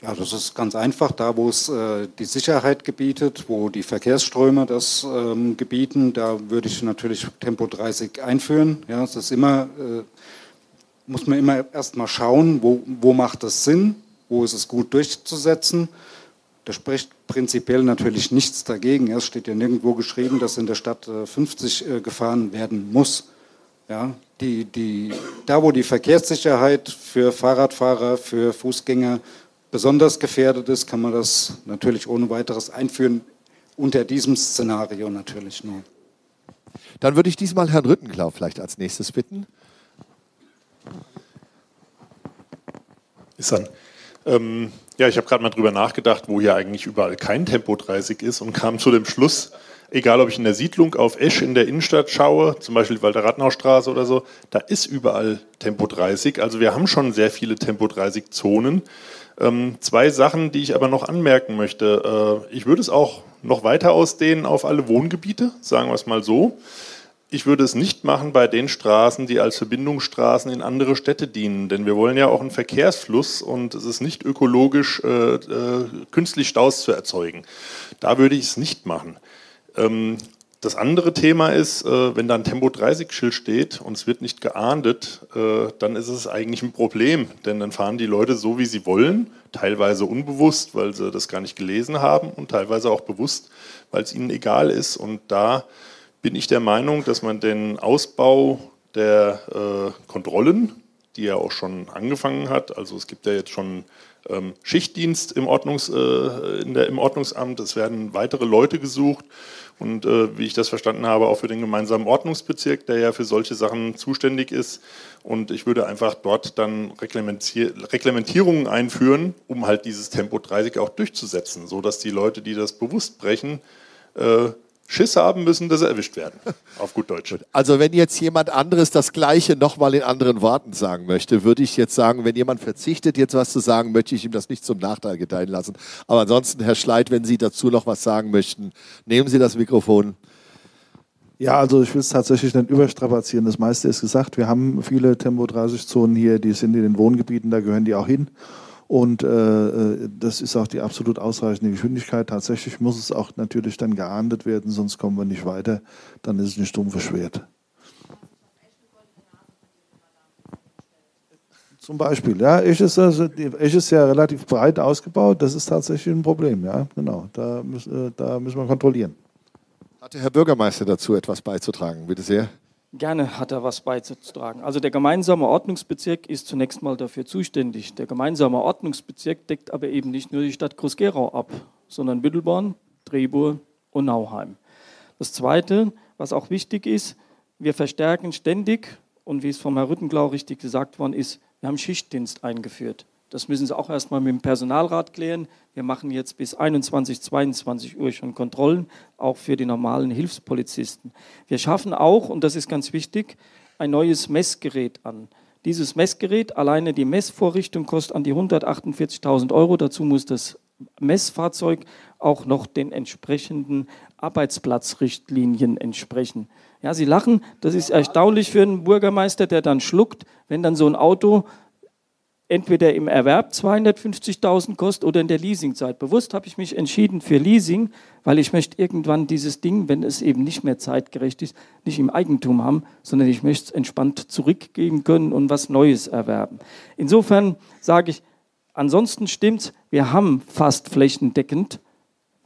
Ja, das ist ganz einfach. Da, wo es äh, die Sicherheit gebietet, wo die Verkehrsströme das ähm, gebieten, da würde ich natürlich Tempo 30 einführen. Ja, es ist immer, äh, muss man immer erst mal schauen, wo, wo macht das Sinn, wo ist es gut durchzusetzen. Da spricht prinzipiell natürlich nichts dagegen. Es steht ja nirgendwo geschrieben, dass in der Stadt äh, 50 äh, gefahren werden muss. Ja, die, die, da, wo die Verkehrssicherheit für Fahrradfahrer, für Fußgänger besonders gefährdet ist, kann man das natürlich ohne weiteres einführen. unter diesem Szenario natürlich nur. Dann würde ich diesmal Herrn Rüttenklau vielleicht als nächstes bitten. Ist dann. Ähm, ja, ich habe gerade mal drüber nachgedacht, wo hier eigentlich überall kein Tempo 30 ist und kam zu dem Schluss, egal ob ich in der Siedlung auf Esch in der Innenstadt schaue, zum Beispiel Walter Rathenaustraße oder so, da ist überall Tempo 30. Also wir haben schon sehr viele Tempo 30 Zonen. Ähm, zwei Sachen, die ich aber noch anmerken möchte. Äh, ich würde es auch noch weiter ausdehnen auf alle Wohngebiete, sagen wir es mal so. Ich würde es nicht machen bei den Straßen, die als Verbindungsstraßen in andere Städte dienen, denn wir wollen ja auch einen Verkehrsfluss und es ist nicht ökologisch, äh, äh, künstlich Staus zu erzeugen. Da würde ich es nicht machen. Ähm, das andere Thema ist, äh, wenn da ein Tempo 30-Schild steht und es wird nicht geahndet, äh, dann ist es eigentlich ein Problem, denn dann fahren die Leute so, wie sie wollen, teilweise unbewusst, weil sie das gar nicht gelesen haben und teilweise auch bewusst, weil es ihnen egal ist. Und da bin ich der Meinung, dass man den Ausbau der äh, Kontrollen, die ja auch schon angefangen hat, also es gibt ja jetzt schon ähm, Schichtdienst im, Ordnungs, äh, der, im Ordnungsamt, es werden weitere Leute gesucht. Und äh, wie ich das verstanden habe, auch für den gemeinsamen Ordnungsbezirk, der ja für solche Sachen zuständig ist. Und ich würde einfach dort dann Reglementier Reglementierungen einführen, um halt dieses Tempo 30 auch durchzusetzen, sodass die Leute, die das bewusst brechen, äh, Schiss haben müssen, dass sie erwischt werden. *laughs* Auf gut Deutsch. Also wenn jetzt jemand anderes das Gleiche nochmal in anderen Worten sagen möchte, würde ich jetzt sagen, wenn jemand verzichtet, jetzt was zu sagen, möchte ich ihm das nicht zum Nachteil gedeihen lassen. Aber ansonsten, Herr Schleit, wenn Sie dazu noch was sagen möchten, nehmen Sie das Mikrofon. Ja, also ich will es tatsächlich nicht überstrapazieren. Das meiste ist gesagt. Wir haben viele Tempo-30-Zonen hier, die sind in den Wohngebieten, da gehören die auch hin. Und äh, äh, das ist auch die absolut ausreichende Geschwindigkeit. Tatsächlich muss es auch natürlich dann geahndet werden, sonst kommen wir nicht weiter. Dann ist es ein stumpfes Schwert. Zum Beispiel, ja, Esch ist, also, Esch ist ja relativ breit ausgebaut. Das ist tatsächlich ein Problem, ja, genau. Da, müssen, äh, da müssen wir kontrollieren. Hat der Herr Bürgermeister dazu etwas beizutragen? Bitte sehr. Gerne hat er was beizutragen. Also der gemeinsame Ordnungsbezirk ist zunächst mal dafür zuständig. Der gemeinsame Ordnungsbezirk deckt aber eben nicht nur die Stadt Groß-Gerau ab, sondern Büttelborn, Drehburg und Nauheim. Das Zweite, was auch wichtig ist, wir verstärken ständig, und wie es vom Herrn Rüttenglau richtig gesagt worden ist, wir haben Schichtdienst eingeführt. Das müssen Sie auch erstmal mit dem Personalrat klären. Wir machen jetzt bis 21, 22 Uhr schon Kontrollen, auch für die normalen Hilfspolizisten. Wir schaffen auch, und das ist ganz wichtig, ein neues Messgerät an. Dieses Messgerät, alleine die Messvorrichtung kostet an die 148.000 Euro. Dazu muss das Messfahrzeug auch noch den entsprechenden Arbeitsplatzrichtlinien entsprechen. Ja, Sie lachen, das ist erstaunlich für einen Bürgermeister, der dann schluckt, wenn dann so ein Auto entweder im Erwerb 250.000 kostet oder in der Leasingzeit. Bewusst habe ich mich entschieden für Leasing, weil ich möchte irgendwann dieses Ding, wenn es eben nicht mehr zeitgerecht ist, nicht im Eigentum haben, sondern ich möchte es entspannt zurückgeben können und was Neues erwerben. Insofern sage ich, ansonsten stimmt wir haben fast flächendeckend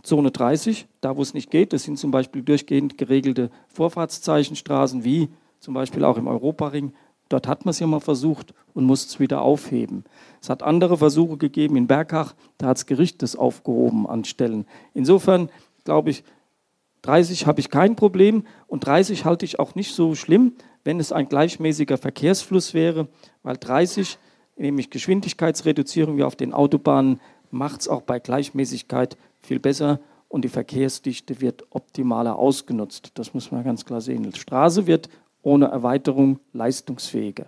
Zone 30, da wo es nicht geht. Das sind zum Beispiel durchgehend geregelte Vorfahrtszeichenstraßen wie zum Beispiel auch im Europaring Dort hat man es ja mal versucht und muss es wieder aufheben. Es hat andere Versuche gegeben in Bergach, da hat das Gericht das aufgehoben an Stellen. Insofern glaube ich, 30 habe ich kein Problem und 30 halte ich auch nicht so schlimm, wenn es ein gleichmäßiger Verkehrsfluss wäre, weil 30, nämlich Geschwindigkeitsreduzierung wie auf den Autobahnen, macht es auch bei Gleichmäßigkeit viel besser und die Verkehrsdichte wird optimaler ausgenutzt. Das muss man ganz klar sehen. Die Straße wird ohne Erweiterung leistungsfähiger.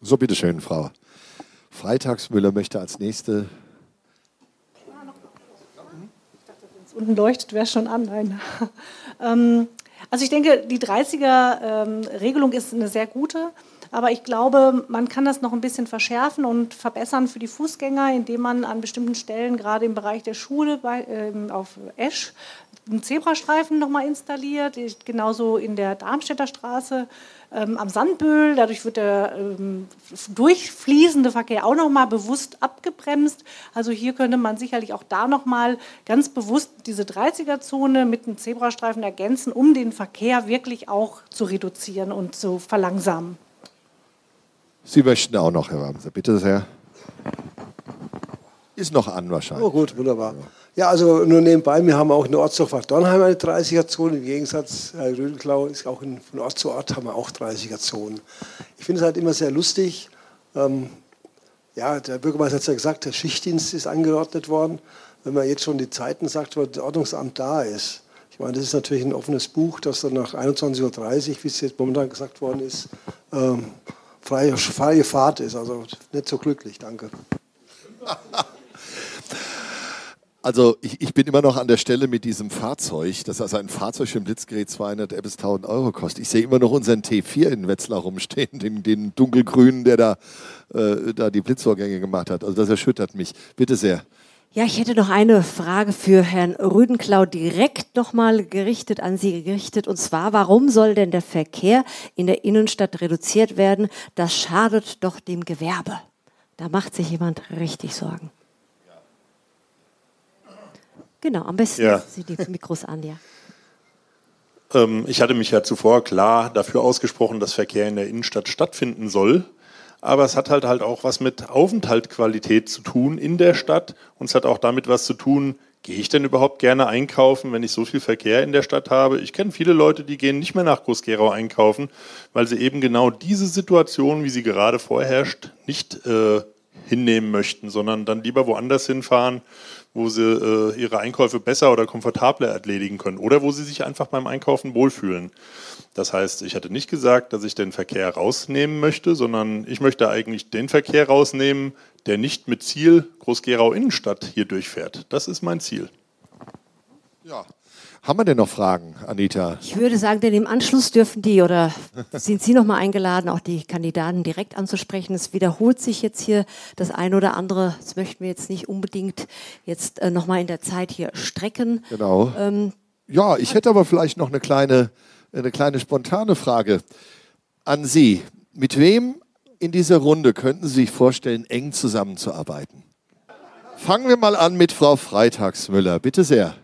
So, bitteschön, Frau Freitagsmüller möchte als nächste. unten leuchtet, wäre schon an. Nein. *laughs* Ähm, also ich denke, die 30er-Regelung ist eine sehr gute. Aber ich glaube, man kann das noch ein bisschen verschärfen und verbessern für die Fußgänger, indem man an bestimmten Stellen, gerade im Bereich der Schule bei, äh, auf Esch, einen Zebrastreifen nochmal installiert, genauso in der Darmstädter Straße ähm, am Sandböhl. Dadurch wird der ähm, durchfließende Verkehr auch nochmal bewusst abgebremst. Also hier könnte man sicherlich auch da nochmal ganz bewusst diese 30er-Zone mit einem Zebrastreifen ergänzen, um den Verkehr wirklich auch zu reduzieren und zu verlangsamen. Sie möchten auch noch, Herr Wamser, bitte sehr. Ist noch an wahrscheinlich. Oh gut, wunderbar. Ja, also nur nebenbei, wir haben auch in Ortsdorf Dornheim eine 30er-Zone. Im Gegensatz, Herr Rödenklau, ist auch in, von Ort zu Ort haben wir auch 30er-Zonen. Ich finde es halt immer sehr lustig. Ähm, ja, der Bürgermeister hat es ja gesagt, der Schichtdienst ist angeordnet worden. Wenn man jetzt schon die Zeiten sagt, wo das Ordnungsamt da ist. Ich meine, das ist natürlich ein offenes Buch, das dann nach 21.30 Uhr, wie es jetzt momentan gesagt worden ist, ähm, freie, freie Fahrt ist. Also nicht so glücklich, danke. *laughs* Also ich, ich, bin immer noch an der Stelle mit diesem Fahrzeug, das also ein Fahrzeug für ein Blitzgerät 200 bis 1000 Euro kostet. Ich sehe immer noch unseren T4 in Wetzlar rumstehen, *laughs* den, den dunkelgrünen, der da, äh, da die Blitzvorgänge gemacht hat. Also das erschüttert mich. Bitte sehr. Ja, ich hätte noch eine Frage für Herrn Rüdenklau direkt nochmal gerichtet an Sie gerichtet. Und zwar, warum soll denn der Verkehr in der Innenstadt reduziert werden? Das schadet doch dem Gewerbe. Da macht sich jemand richtig Sorgen. Genau, am besten ja. Sie die Mikros an, ja. *laughs* Ähm, ich hatte mich ja zuvor klar dafür ausgesprochen, dass Verkehr in der Innenstadt stattfinden soll. Aber es hat halt halt auch was mit Aufenthaltsqualität zu tun in der Stadt und es hat auch damit was zu tun, gehe ich denn überhaupt gerne einkaufen, wenn ich so viel Verkehr in der Stadt habe? Ich kenne viele Leute, die gehen nicht mehr nach Groß-Gerau einkaufen, weil sie eben genau diese Situation, wie sie gerade vorherrscht, nicht äh, hinnehmen möchten, sondern dann lieber woanders hinfahren, wo sie äh, ihre Einkäufe besser oder komfortabler erledigen können oder wo sie sich einfach beim Einkaufen wohlfühlen. Das heißt, ich hatte nicht gesagt, dass ich den Verkehr rausnehmen möchte, sondern ich möchte eigentlich den Verkehr rausnehmen, der nicht mit Ziel Groß-Gerau Innenstadt hier durchfährt. Das ist mein Ziel. Ja, haben wir denn noch Fragen, Anita? Ich würde sagen, denn im Anschluss dürfen die oder sind Sie noch mal eingeladen, auch die Kandidaten direkt anzusprechen. Es wiederholt sich jetzt hier das eine oder andere. Das möchten wir jetzt nicht unbedingt jetzt äh, noch mal in der Zeit hier strecken. Genau. Ähm, ja, ich hätte aber vielleicht noch eine kleine, eine kleine spontane Frage an Sie. Mit wem in dieser Runde könnten Sie sich vorstellen, eng zusammenzuarbeiten? Fangen wir mal an mit Frau Freitagsmüller. Bitte sehr.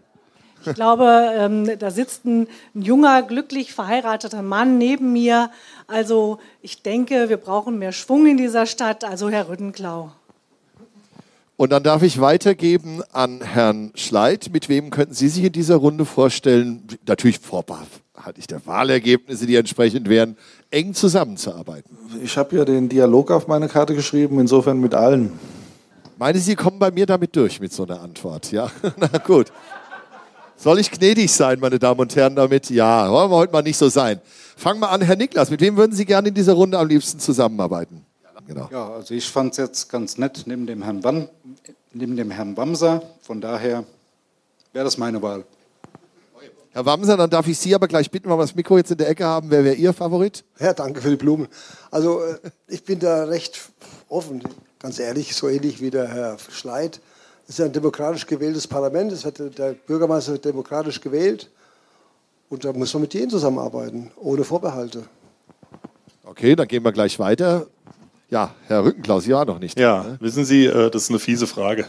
Ich glaube, ähm, da sitzt ein, ein, junger, glücklich verheirateter Mann neben mir. Also ich denke, wir brauchen mehr Schwung in dieser Stadt. Also Herr Rüttenklau. Und dann darf ich weitergeben an Herrn Schleit. Mit wem könnten Sie sich in dieser Runde vorstellen, natürlich vorbehaltlich der Wahlergebnisse, die entsprechend wären, eng zusammenzuarbeiten? Ich habe ja den Dialog auf meine Karte geschrieben, insofern mit allen. Meine Sie kommen bei mir damit durch mit so einer Antwort? Ja, *laughs* na gut. Soll ich gnädig sein, meine Damen und Herren, damit? Ja, wollen wir heute mal nicht so sein. Fangen wir an, Herr Niklas. Mit wem würden Sie gerne in dieser Runde am liebsten zusammenarbeiten? Genau. Ja, also ich fand es jetzt ganz nett neben dem Herrn, Wam, neben dem Herrn Wamser. Von daher wäre das meine Wahl. Herr Wamser, dann darf ich Sie aber gleich bitten, weil wir das Mikro jetzt in der Ecke haben. Wer wäre Ihr Favorit? Ja, danke für die Blumen. Also äh, ich bin da recht offen, ganz ehrlich, so ähnlich wie der Herr Schleit. Es ist ein demokratisch gewähltes Parlament, es wird, der Bürgermeister wird demokratisch gewählt und da muss man mit denen zusammenarbeiten, ohne Vorbehalte. Okay, dann gehen wir gleich weiter. Ja, Herr Rückenklaus, ja noch nicht. Ja, ne? wissen Sie, äh, das ist eine fiese Frage.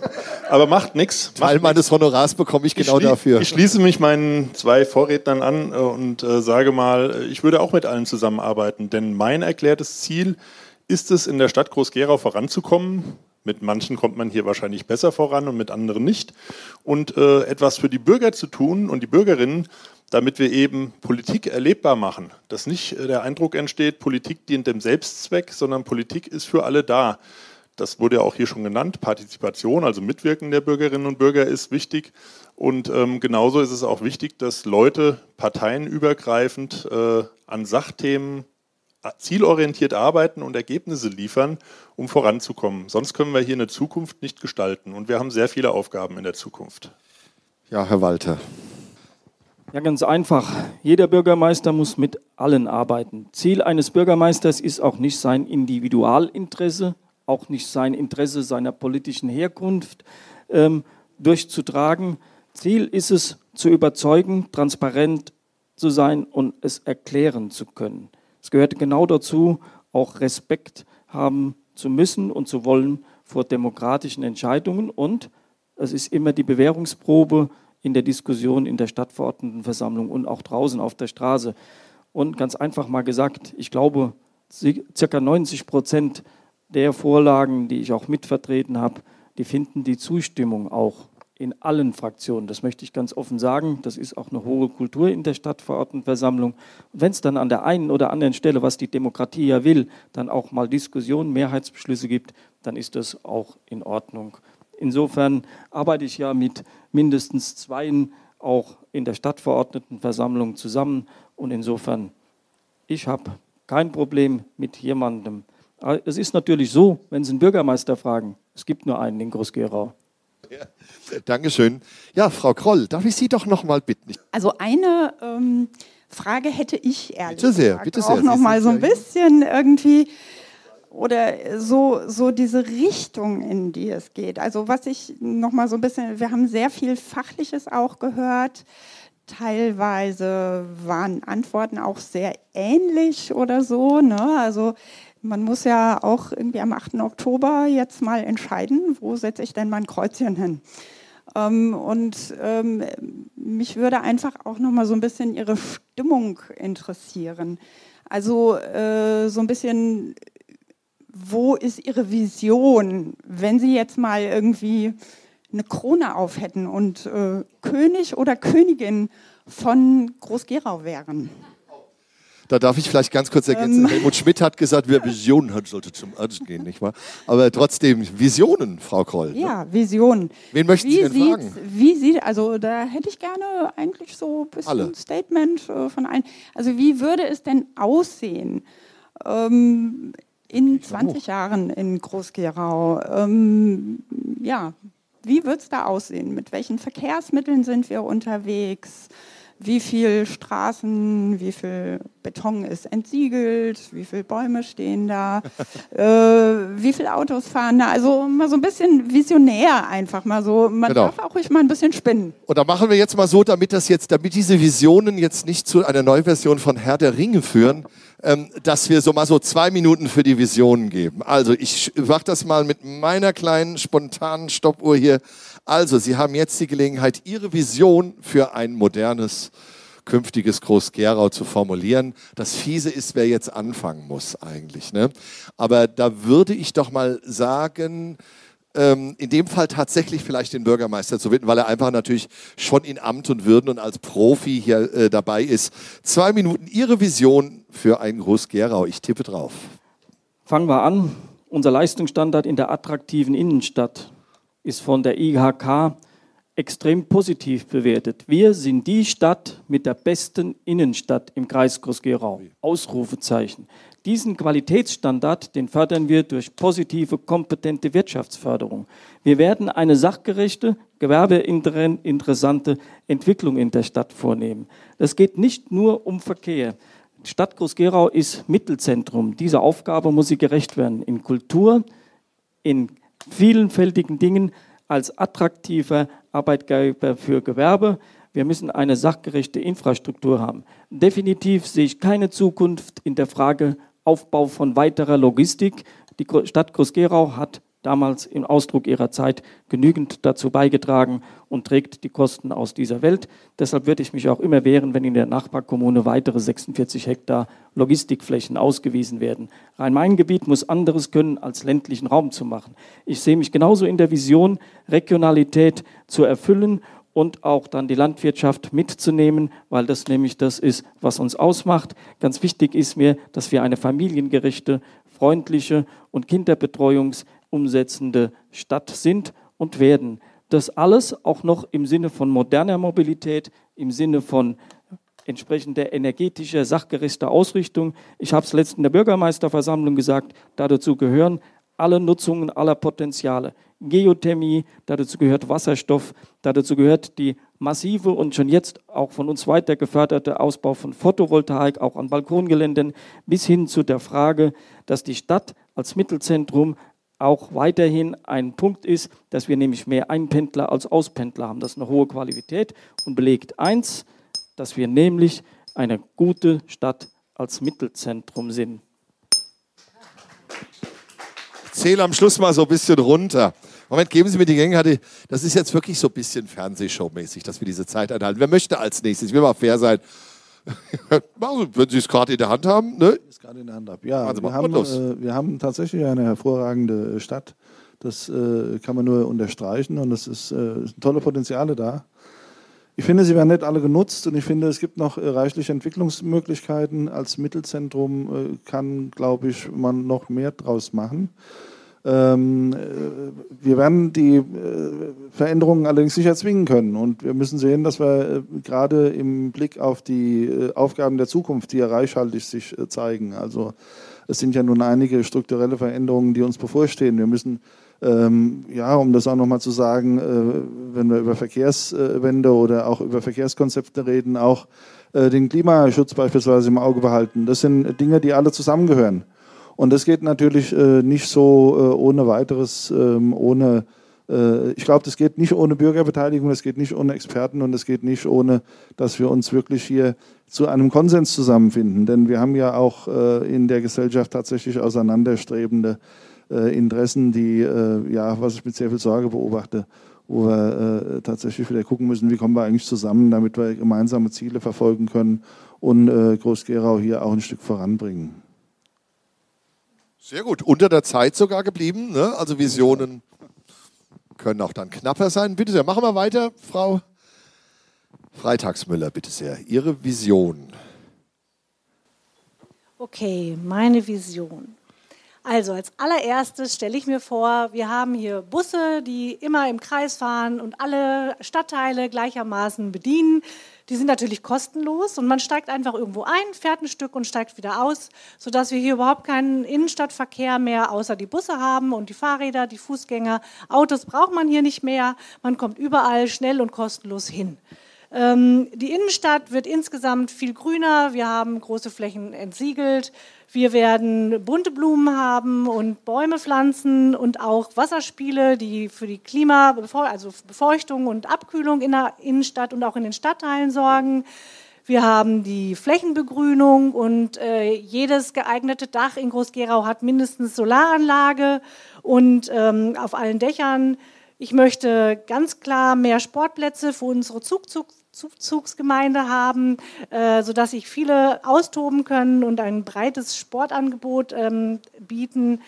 *laughs* Aber macht nichts. Teil meines Honorars bekomme ich genau ich dafür. Ich schließe mich meinen zwei Vorrednern an äh, und äh, sage mal, ich würde auch mit allen zusammenarbeiten, denn mein erklärtes Ziel ist es, in der Stadt Groß-Gerau voranzukommen, mit manchen kommt man hier wahrscheinlich besser voran und mit anderen nicht. Und äh, etwas für die Bürger zu tun und die Bürgerinnen, damit wir eben Politik erlebbar machen. Dass nicht äh, der Eindruck entsteht, Politik dient dem Selbstzweck, sondern Politik ist für alle da. Das wurde ja auch hier schon genannt. Partizipation, also Mitwirken der Bürgerinnen und Bürger ist wichtig. Und ähm, genauso ist es auch wichtig, dass Leute parteienübergreifend äh, an Sachthemen zielorientiert arbeiten und Ergebnisse liefern, um voranzukommen. Sonst können wir hier eine Zukunft nicht gestalten. Und wir haben sehr viele Aufgaben in der Zukunft. Ja, Herr Walter. Ja, ganz einfach. Jeder Bürgermeister muss mit allen arbeiten. Ziel eines Bürgermeisters ist auch nicht sein Individualinteresse, auch nicht sein Interesse seiner politischen Herkunft ähm, durchzutragen. Ziel ist es, zu überzeugen, transparent zu sein und es erklären zu können. Es gehört genau dazu, auch Respekt haben zu müssen und zu wollen vor demokratischen Entscheidungen. Und es ist immer die Bewährungsprobe in der Diskussion in der Stadtverordnetenversammlung und auch draußen auf der Straße. Und ganz einfach mal gesagt, ich glaube, circa 90 Prozent der Vorlagen, die ich auch mitvertreten habe, die finden die Zustimmung auch in allen Fraktionen. Das möchte ich ganz offen sagen. Das ist auch eine hohe Kultur in der Stadtverordnetenversammlung. Wenn es dann an der einen oder anderen Stelle, was die Demokratie ja will, dann auch mal Diskussionen, Mehrheitsbeschlüsse gibt, dann ist das auch in Ordnung. Insofern arbeite ich ja mit mindestens zweien auch in der Stadtverordnetenversammlung zusammen und insofern, ich habe kein Problem mit jemandem. Es ist natürlich so, wenn Sie einen Bürgermeister fragen, es gibt nur einen in Groß-Gerau. Ja, Dankeschön. Ja, Frau Kroll, darf ich Sie doch noch mal bitten? Also eine ähm, Frage hätte ich ehrlich bitte sehr, bitte sehr. auch noch mal so ein bisschen irgendwie oder so, so diese Richtung, in die es geht. Also was ich noch mal so ein bisschen, wir haben sehr viel Fachliches auch gehört. Teilweise waren Antworten auch sehr ähnlich oder so. Ne? Also man muss ja auch irgendwie am 8. Oktober jetzt mal entscheiden, wo setze ich denn mein Kreuzchen hin. Ähm, und ähm, mich würde einfach auch noch mal so ein bisschen Ihre Stimmung interessieren. Also äh, so ein bisschen, wo ist Ihre Vision, wenn Sie jetzt mal irgendwie eine Krone auf hätten und äh, König oder Königin von Groß-Gerau wären? Da darf ich vielleicht ganz kurz ergänzen. Ähm. Helmut Schmidt hat gesagt, wer Visionen hat, sollte zum Arzt gehen, nicht wahr? Aber trotzdem, Visionen, Frau Kroll. Ne? Ja, Visionen. Wen möchten wie Sie denn sieht, fragen? Wie sieht, also da hätte ich gerne eigentlich so ein bisschen Alle. Statement äh, von allen. Also wie würde es denn aussehen ähm, in 20 Jahren in Groß-Gerau? Ähm, ja, wie wird es da aussehen? Mit welchen Verkehrsmitteln sind wir unterwegs? Wie viel Straßen, wie viel Beton ist entsiegelt, wie viele Bäume stehen da, *laughs* äh, wie viele Autos fahren da. Also mal so ein bisschen visionär einfach mal so. Man Genau. darf auch ruhig mal ein bisschen spinnen. Und da machen wir jetzt mal so, damit das jetzt, damit diese Visionen jetzt nicht zu einer Neuversion von Herr der Ringe führen, ähm, dass wir so mal so zwei Minuten für die Visionen geben. Also ich mach das mal mit meiner kleinen spontanen Stoppuhr hier. Also Sie haben jetzt die Gelegenheit, Ihre Vision für ein modernes künftiges Groß-Gerau zu formulieren. Das Fiese ist, wer jetzt anfangen muss eigentlich. Ne? Aber da würde ich doch mal sagen, ähm, in dem Fall tatsächlich vielleicht den Bürgermeister zu bitten, weil er einfach natürlich schon in Amt und Würden und als Profi hier äh, dabei ist. Zwei Minuten Ihre Vision für ein Groß-Gerau. Ich tippe drauf. Fangen wir an. Unser Leistungsstandard in der attraktiven Innenstadt ist von der IHK extrem positiv bewertet. Wir sind die Stadt mit der besten Innenstadt im Kreis Groß-Gerau. Ausrufezeichen. Diesen Qualitätsstandard, den fördern wir durch positive, kompetente Wirtschaftsförderung. Wir werden eine sachgerechte, gewerbeinteressante Entwicklung in der Stadt vornehmen. Das geht nicht nur um Verkehr. Die Stadt Groß-Gerau ist Mittelzentrum. Dieser Aufgabe muss sie gerecht werden. In Kultur, in vielfältigen Dingen als attraktiver Arbeitgeber für Gewerbe. Wir müssen eine sachgerechte Infrastruktur haben. Definitiv sehe ich keine Zukunft in der Frage Aufbau von weiterer Logistik. Die Stadt Groß-Gerau hat damals im Ausdruck ihrer Zeit genügend dazu beigetragen und trägt die Kosten aus dieser Welt. Deshalb würde ich mich auch immer wehren, wenn in der Nachbarkommune weitere 46 Hektar Logistikflächen ausgewiesen werden. Rhein-Main-Gebiet muss anderes können, als ländlichen Raum zu machen. Ich sehe mich genauso in der Vision, Regionalität zu erfüllen und auch dann die Landwirtschaft mitzunehmen, weil das nämlich das ist, was uns ausmacht. Ganz wichtig ist mir, dass wir eine familiengerechte, freundliche und kinderbetreuungsumsetzende Stadt sind und werden. Das alles auch noch im Sinne von moderner Mobilität, im Sinne von entsprechender energetischer, sachgerechter Ausrichtung. Ich habe es letztens in der Bürgermeisterversammlung gesagt, dazu gehören alle Nutzungen aller Potenziale. Geothermie, dazu gehört Wasserstoff, dazu gehört die massive und schon jetzt auch von uns weiter geförderte Ausbau von Photovoltaik, auch an Balkongeländen, bis hin zu der Frage, dass die Stadt als Mittelzentrum auch weiterhin ein Punkt ist, dass wir nämlich mehr Einpendler als Auspendler haben. Das ist eine hohe Qualität und belegt eins, dass wir nämlich eine gute Stadt als Mittelzentrum sind. Ich zähle am Schluss mal so ein bisschen runter. Moment, geben Sie mir die Gelegenheit. Das ist jetzt wirklich so ein bisschen Fernsehshow-mäßig, dass wir diese Zeit einhalten. Wer möchte als nächstes? Ich will mal fair sein. *laughs* Wenn Sie es gerade in der Hand haben, ne? ist gerade in der Hand ab. Ja, Also wir haben, äh, wir haben tatsächlich eine hervorragende Stadt Das äh, kann man nur unterstreichen und es ist, äh, sind tolle Potenziale da. Ich finde, sie werden nicht alle genutzt und ich finde, es gibt noch äh, reichlich Entwicklungsmöglichkeiten. Als Mittelzentrum äh, kann, glaube ich, man noch mehr draus machen. Ähm, äh, wir werden die äh, Veränderungen allerdings nicht erzwingen können. Und wir müssen sehen, dass wir äh, gerade im Blick auf die Aufgaben der Zukunft, die ja reichhaltig sich zeigen, also es sind ja nun einige strukturelle Veränderungen, die uns bevorstehen. Wir müssen, ähm, ja, um das auch nochmal zu sagen, äh, wenn wir über Verkehrswende oder auch über Verkehrskonzepte reden, auch äh, den Klimaschutz beispielsweise im Auge behalten. Das sind Dinge, die alle zusammengehören. Und das geht natürlich äh, nicht so äh, ohne weiteres, ähm, ohne, äh, ich glaube, das geht nicht ohne Bürgerbeteiligung, das geht nicht ohne Experten und das geht nicht ohne, dass wir uns wirklich hier zu einem Konsens zusammenfinden. Denn wir haben ja auch äh, in der Gesellschaft tatsächlich auseinanderstrebende äh, Interessen, die, äh, ja, was ich mit sehr viel Sorge beobachte, wo wir tatsächlich wieder gucken müssen, wie kommen wir eigentlich zusammen, damit wir gemeinsame Ziele verfolgen können und Groß-Gerau hier auch ein Stück voranbringen. Sehr gut, unter der Zeit sogar geblieben. Ne? Also Visionen können auch dann knapper sein. Bitte sehr, machen wir weiter, Frau Freitagsmüller, bitte sehr. Ihre Vision. Okay, meine Vision. Also als allererstes stelle ich mir vor, wir haben hier Busse, die immer im Kreis fahren und alle Stadtteile gleichermaßen bedienen. Die sind natürlich kostenlos und man steigt einfach irgendwo ein, fährt ein Stück und steigt wieder aus, sodass wir hier überhaupt keinen Innenstadtverkehr mehr außer die Busse haben und die Fahrräder, die Fußgänger. Autos braucht man hier nicht mehr. Man kommt überall schnell und kostenlos hin. Ähm, die Innenstadt wird insgesamt viel grüner. Wir haben große Flächen entsiegelt. Wir werden bunte Blumen haben und Bäume pflanzen und auch Wasserspiele, die für die Klima, also Befeuchtung und Abkühlung in der Innenstadt und auch in den Stadtteilen sorgen. Wir haben die Flächenbegrünung und äh, jedes geeignete Dach in Groß-Gerau hat mindestens Solaranlage und ähm, auf allen Dächern. Ich möchte ganz klar mehr Sportplätze für unsere Zugzug Zuzugsgemeinde haben, äh, sodass sich viele austoben können und ein breites Sportangebot ähm, bieten.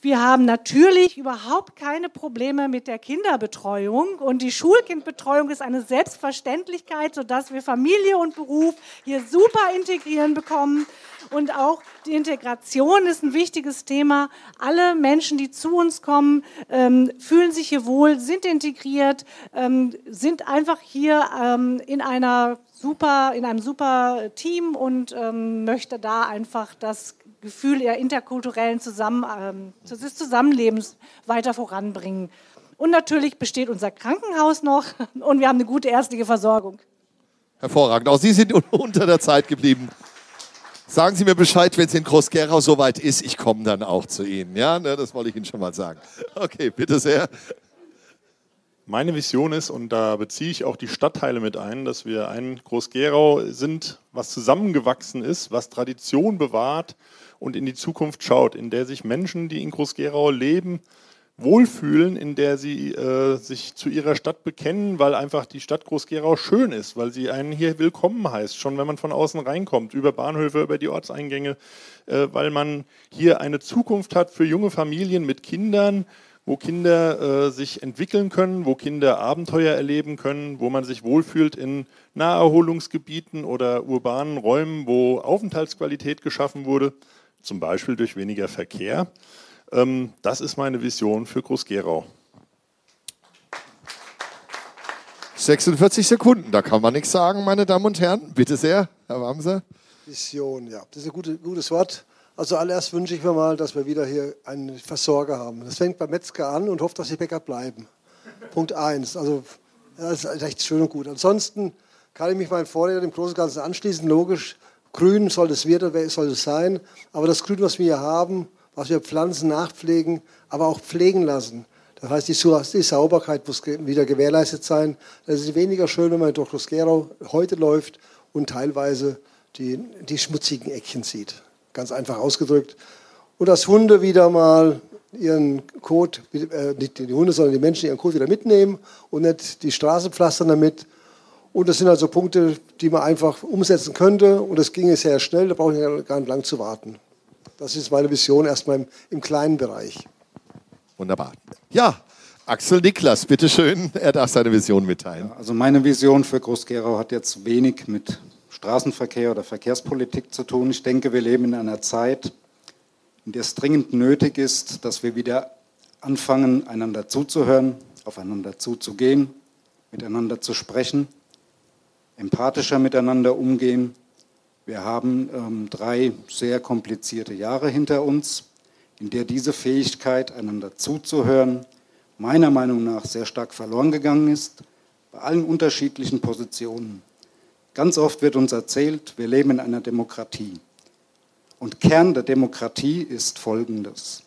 Wir haben natürlich überhaupt keine Probleme mit der Kinderbetreuung und die Schulkindbetreuung ist eine Selbstverständlichkeit, sodass wir Familie und Beruf hier super integrieren bekommen. Und auch die Integration ist ein wichtiges Thema. Alle Menschen, die zu uns kommen, ähm, fühlen sich hier wohl, sind integriert, ähm, sind einfach hier ähm, in einer super, in einem super Team und möchte da einfach das Gefühl der interkulturellen Zusammen, ähm, des Zusammenlebens weiter voranbringen. Und natürlich besteht unser Krankenhaus noch *laughs* und wir haben eine gute ärztliche Versorgung. Hervorragend. Auch Sie sind *laughs* unter der Zeit geblieben. Sagen Sie mir Bescheid, wenn es in Groß-Gerau soweit ist. Ich komme dann auch zu Ihnen. Ja, ne, das wollte ich Ihnen schon mal sagen. Okay, bitte sehr. Meine Vision ist, und da beziehe ich auch die Stadtteile mit ein, dass wir ein Groß-Gerau sind, was zusammengewachsen ist, was Tradition bewahrt und in die Zukunft schaut, in der sich Menschen, die in Groß-Gerau leben, wohlfühlen, in der sie äh, sich zu ihrer Stadt bekennen, weil einfach die Stadt Groß-Gerau schön ist, weil sie einen hier willkommen heißt, schon wenn man von außen reinkommt, über Bahnhöfe, über die Ortseingänge, äh, weil man hier eine Zukunft hat für junge Familien mit Kindern, wo Kinder äh, sich entwickeln können, wo Kinder Abenteuer erleben können, wo man sich wohlfühlt in Naherholungsgebieten oder urbanen Räumen, wo Aufenthaltsqualität geschaffen wurde, zum Beispiel durch weniger Verkehr. Ähm, das ist meine Vision für Groß-Gerau. 46 Sekunden, da kann man nichts sagen, meine Damen und Herren. Bitte sehr, Herr Wamser. Vision, ja, das ist ein gutes, gutes Wort. Also allererst wünsche ich mir mal, dass wir wieder hier einen Versorger haben. Das fängt beim Metzger an und hofft, dass die Bäcker bleiben. Punkt eins. Also das ist echt schön und gut. Ansonsten kann ich mich meinem Vorredner dem Großen und Ganzen anschließen. Logisch, grün soll das werden, soll es sein. Aber das Grün, was wir hier haben, was wir pflanzen, nachpflegen, aber auch pflegen lassen. Das heißt, die, Sauberkeit muss wieder gewährleistet sein. Das ist weniger schön, wenn man durch Gerau heute läuft und teilweise die, die schmutzigen Eckchen sieht. Ganz einfach ausgedrückt. Und dass Hunde wieder mal ihren Kot, äh, nicht die Hunde, sondern die Menschen ihren Kot wieder mitnehmen und nicht die Straße pflastern damit. Und das sind also Punkte, die man einfach umsetzen könnte. Und das ginge sehr schnell, da brauche ich gar nicht lang zu warten. Das ist meine Vision erstmal im, im kleinen Bereich. Wunderbar. Ja, Axel Niklas, bitteschön, er darf seine Vision mitteilen. Also meine Vision für Groß-Gerau hat jetzt wenig mit Straßenverkehr oder Verkehrspolitik zu tun. Ich denke, wir leben in einer Zeit, in der es dringend nötig ist, dass wir wieder anfangen, einander zuzuhören, aufeinander zuzugehen, miteinander zu sprechen, empathischer miteinander umgehen. Wir haben ähm, drei sehr komplizierte Jahre hinter uns, in der diese Fähigkeit, einander zuzuhören, meiner Meinung nach sehr stark verloren gegangen ist, bei allen unterschiedlichen Positionen. Ganz oft wird uns erzählt, wir leben in einer Demokratie. Und Kern der Demokratie ist Folgendes,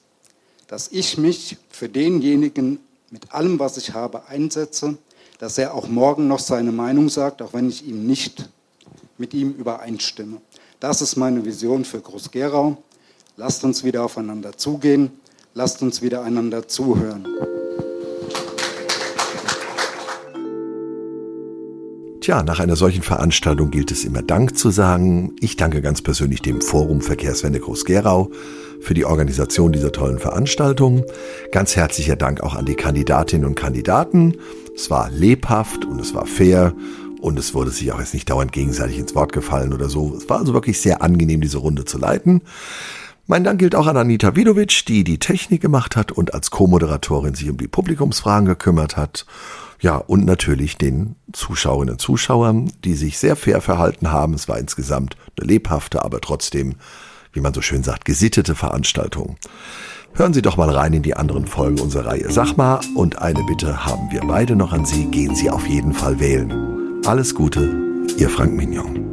dass ich mich für denjenigen mit allem, was ich habe, einsetze, dass er auch morgen noch seine Meinung sagt, auch wenn ich ihm nicht mit ihm übereinstimme. Das ist meine Vision für Groß-Gerau. Lasst uns wieder aufeinander zugehen, lasst uns wieder einander zuhören. Tja, nach einer solchen Veranstaltung gilt es immer Dank zu sagen. Ich danke ganz persönlich dem Forum Verkehrswende Groß-Gerau für die Organisation dieser tollen Veranstaltung. Ganz herzlicher Dank auch an die Kandidatinnen und Kandidaten. Es war lebhaft und es war fair und es wurde sich auch jetzt nicht dauernd gegenseitig ins Wort gefallen oder so. Es war also wirklich sehr angenehm, diese Runde zu leiten. Mein Dank gilt auch an Anita Vidovic, die die Technik gemacht hat und als Co-Moderatorin sich um die Publikumsfragen gekümmert hat. Ja, und natürlich den Zuschauerinnen und Zuschauern, die sich sehr fair verhalten haben. Es war insgesamt eine lebhafte, aber trotzdem, wie man so schön sagt, gesittete Veranstaltung. Hören Sie doch mal rein in die anderen Folgen unserer Reihe. Sag mal, und eine Bitte haben wir beide noch an Sie. Gehen Sie auf jeden Fall wählen. Alles Gute, Ihr Frank Mignon.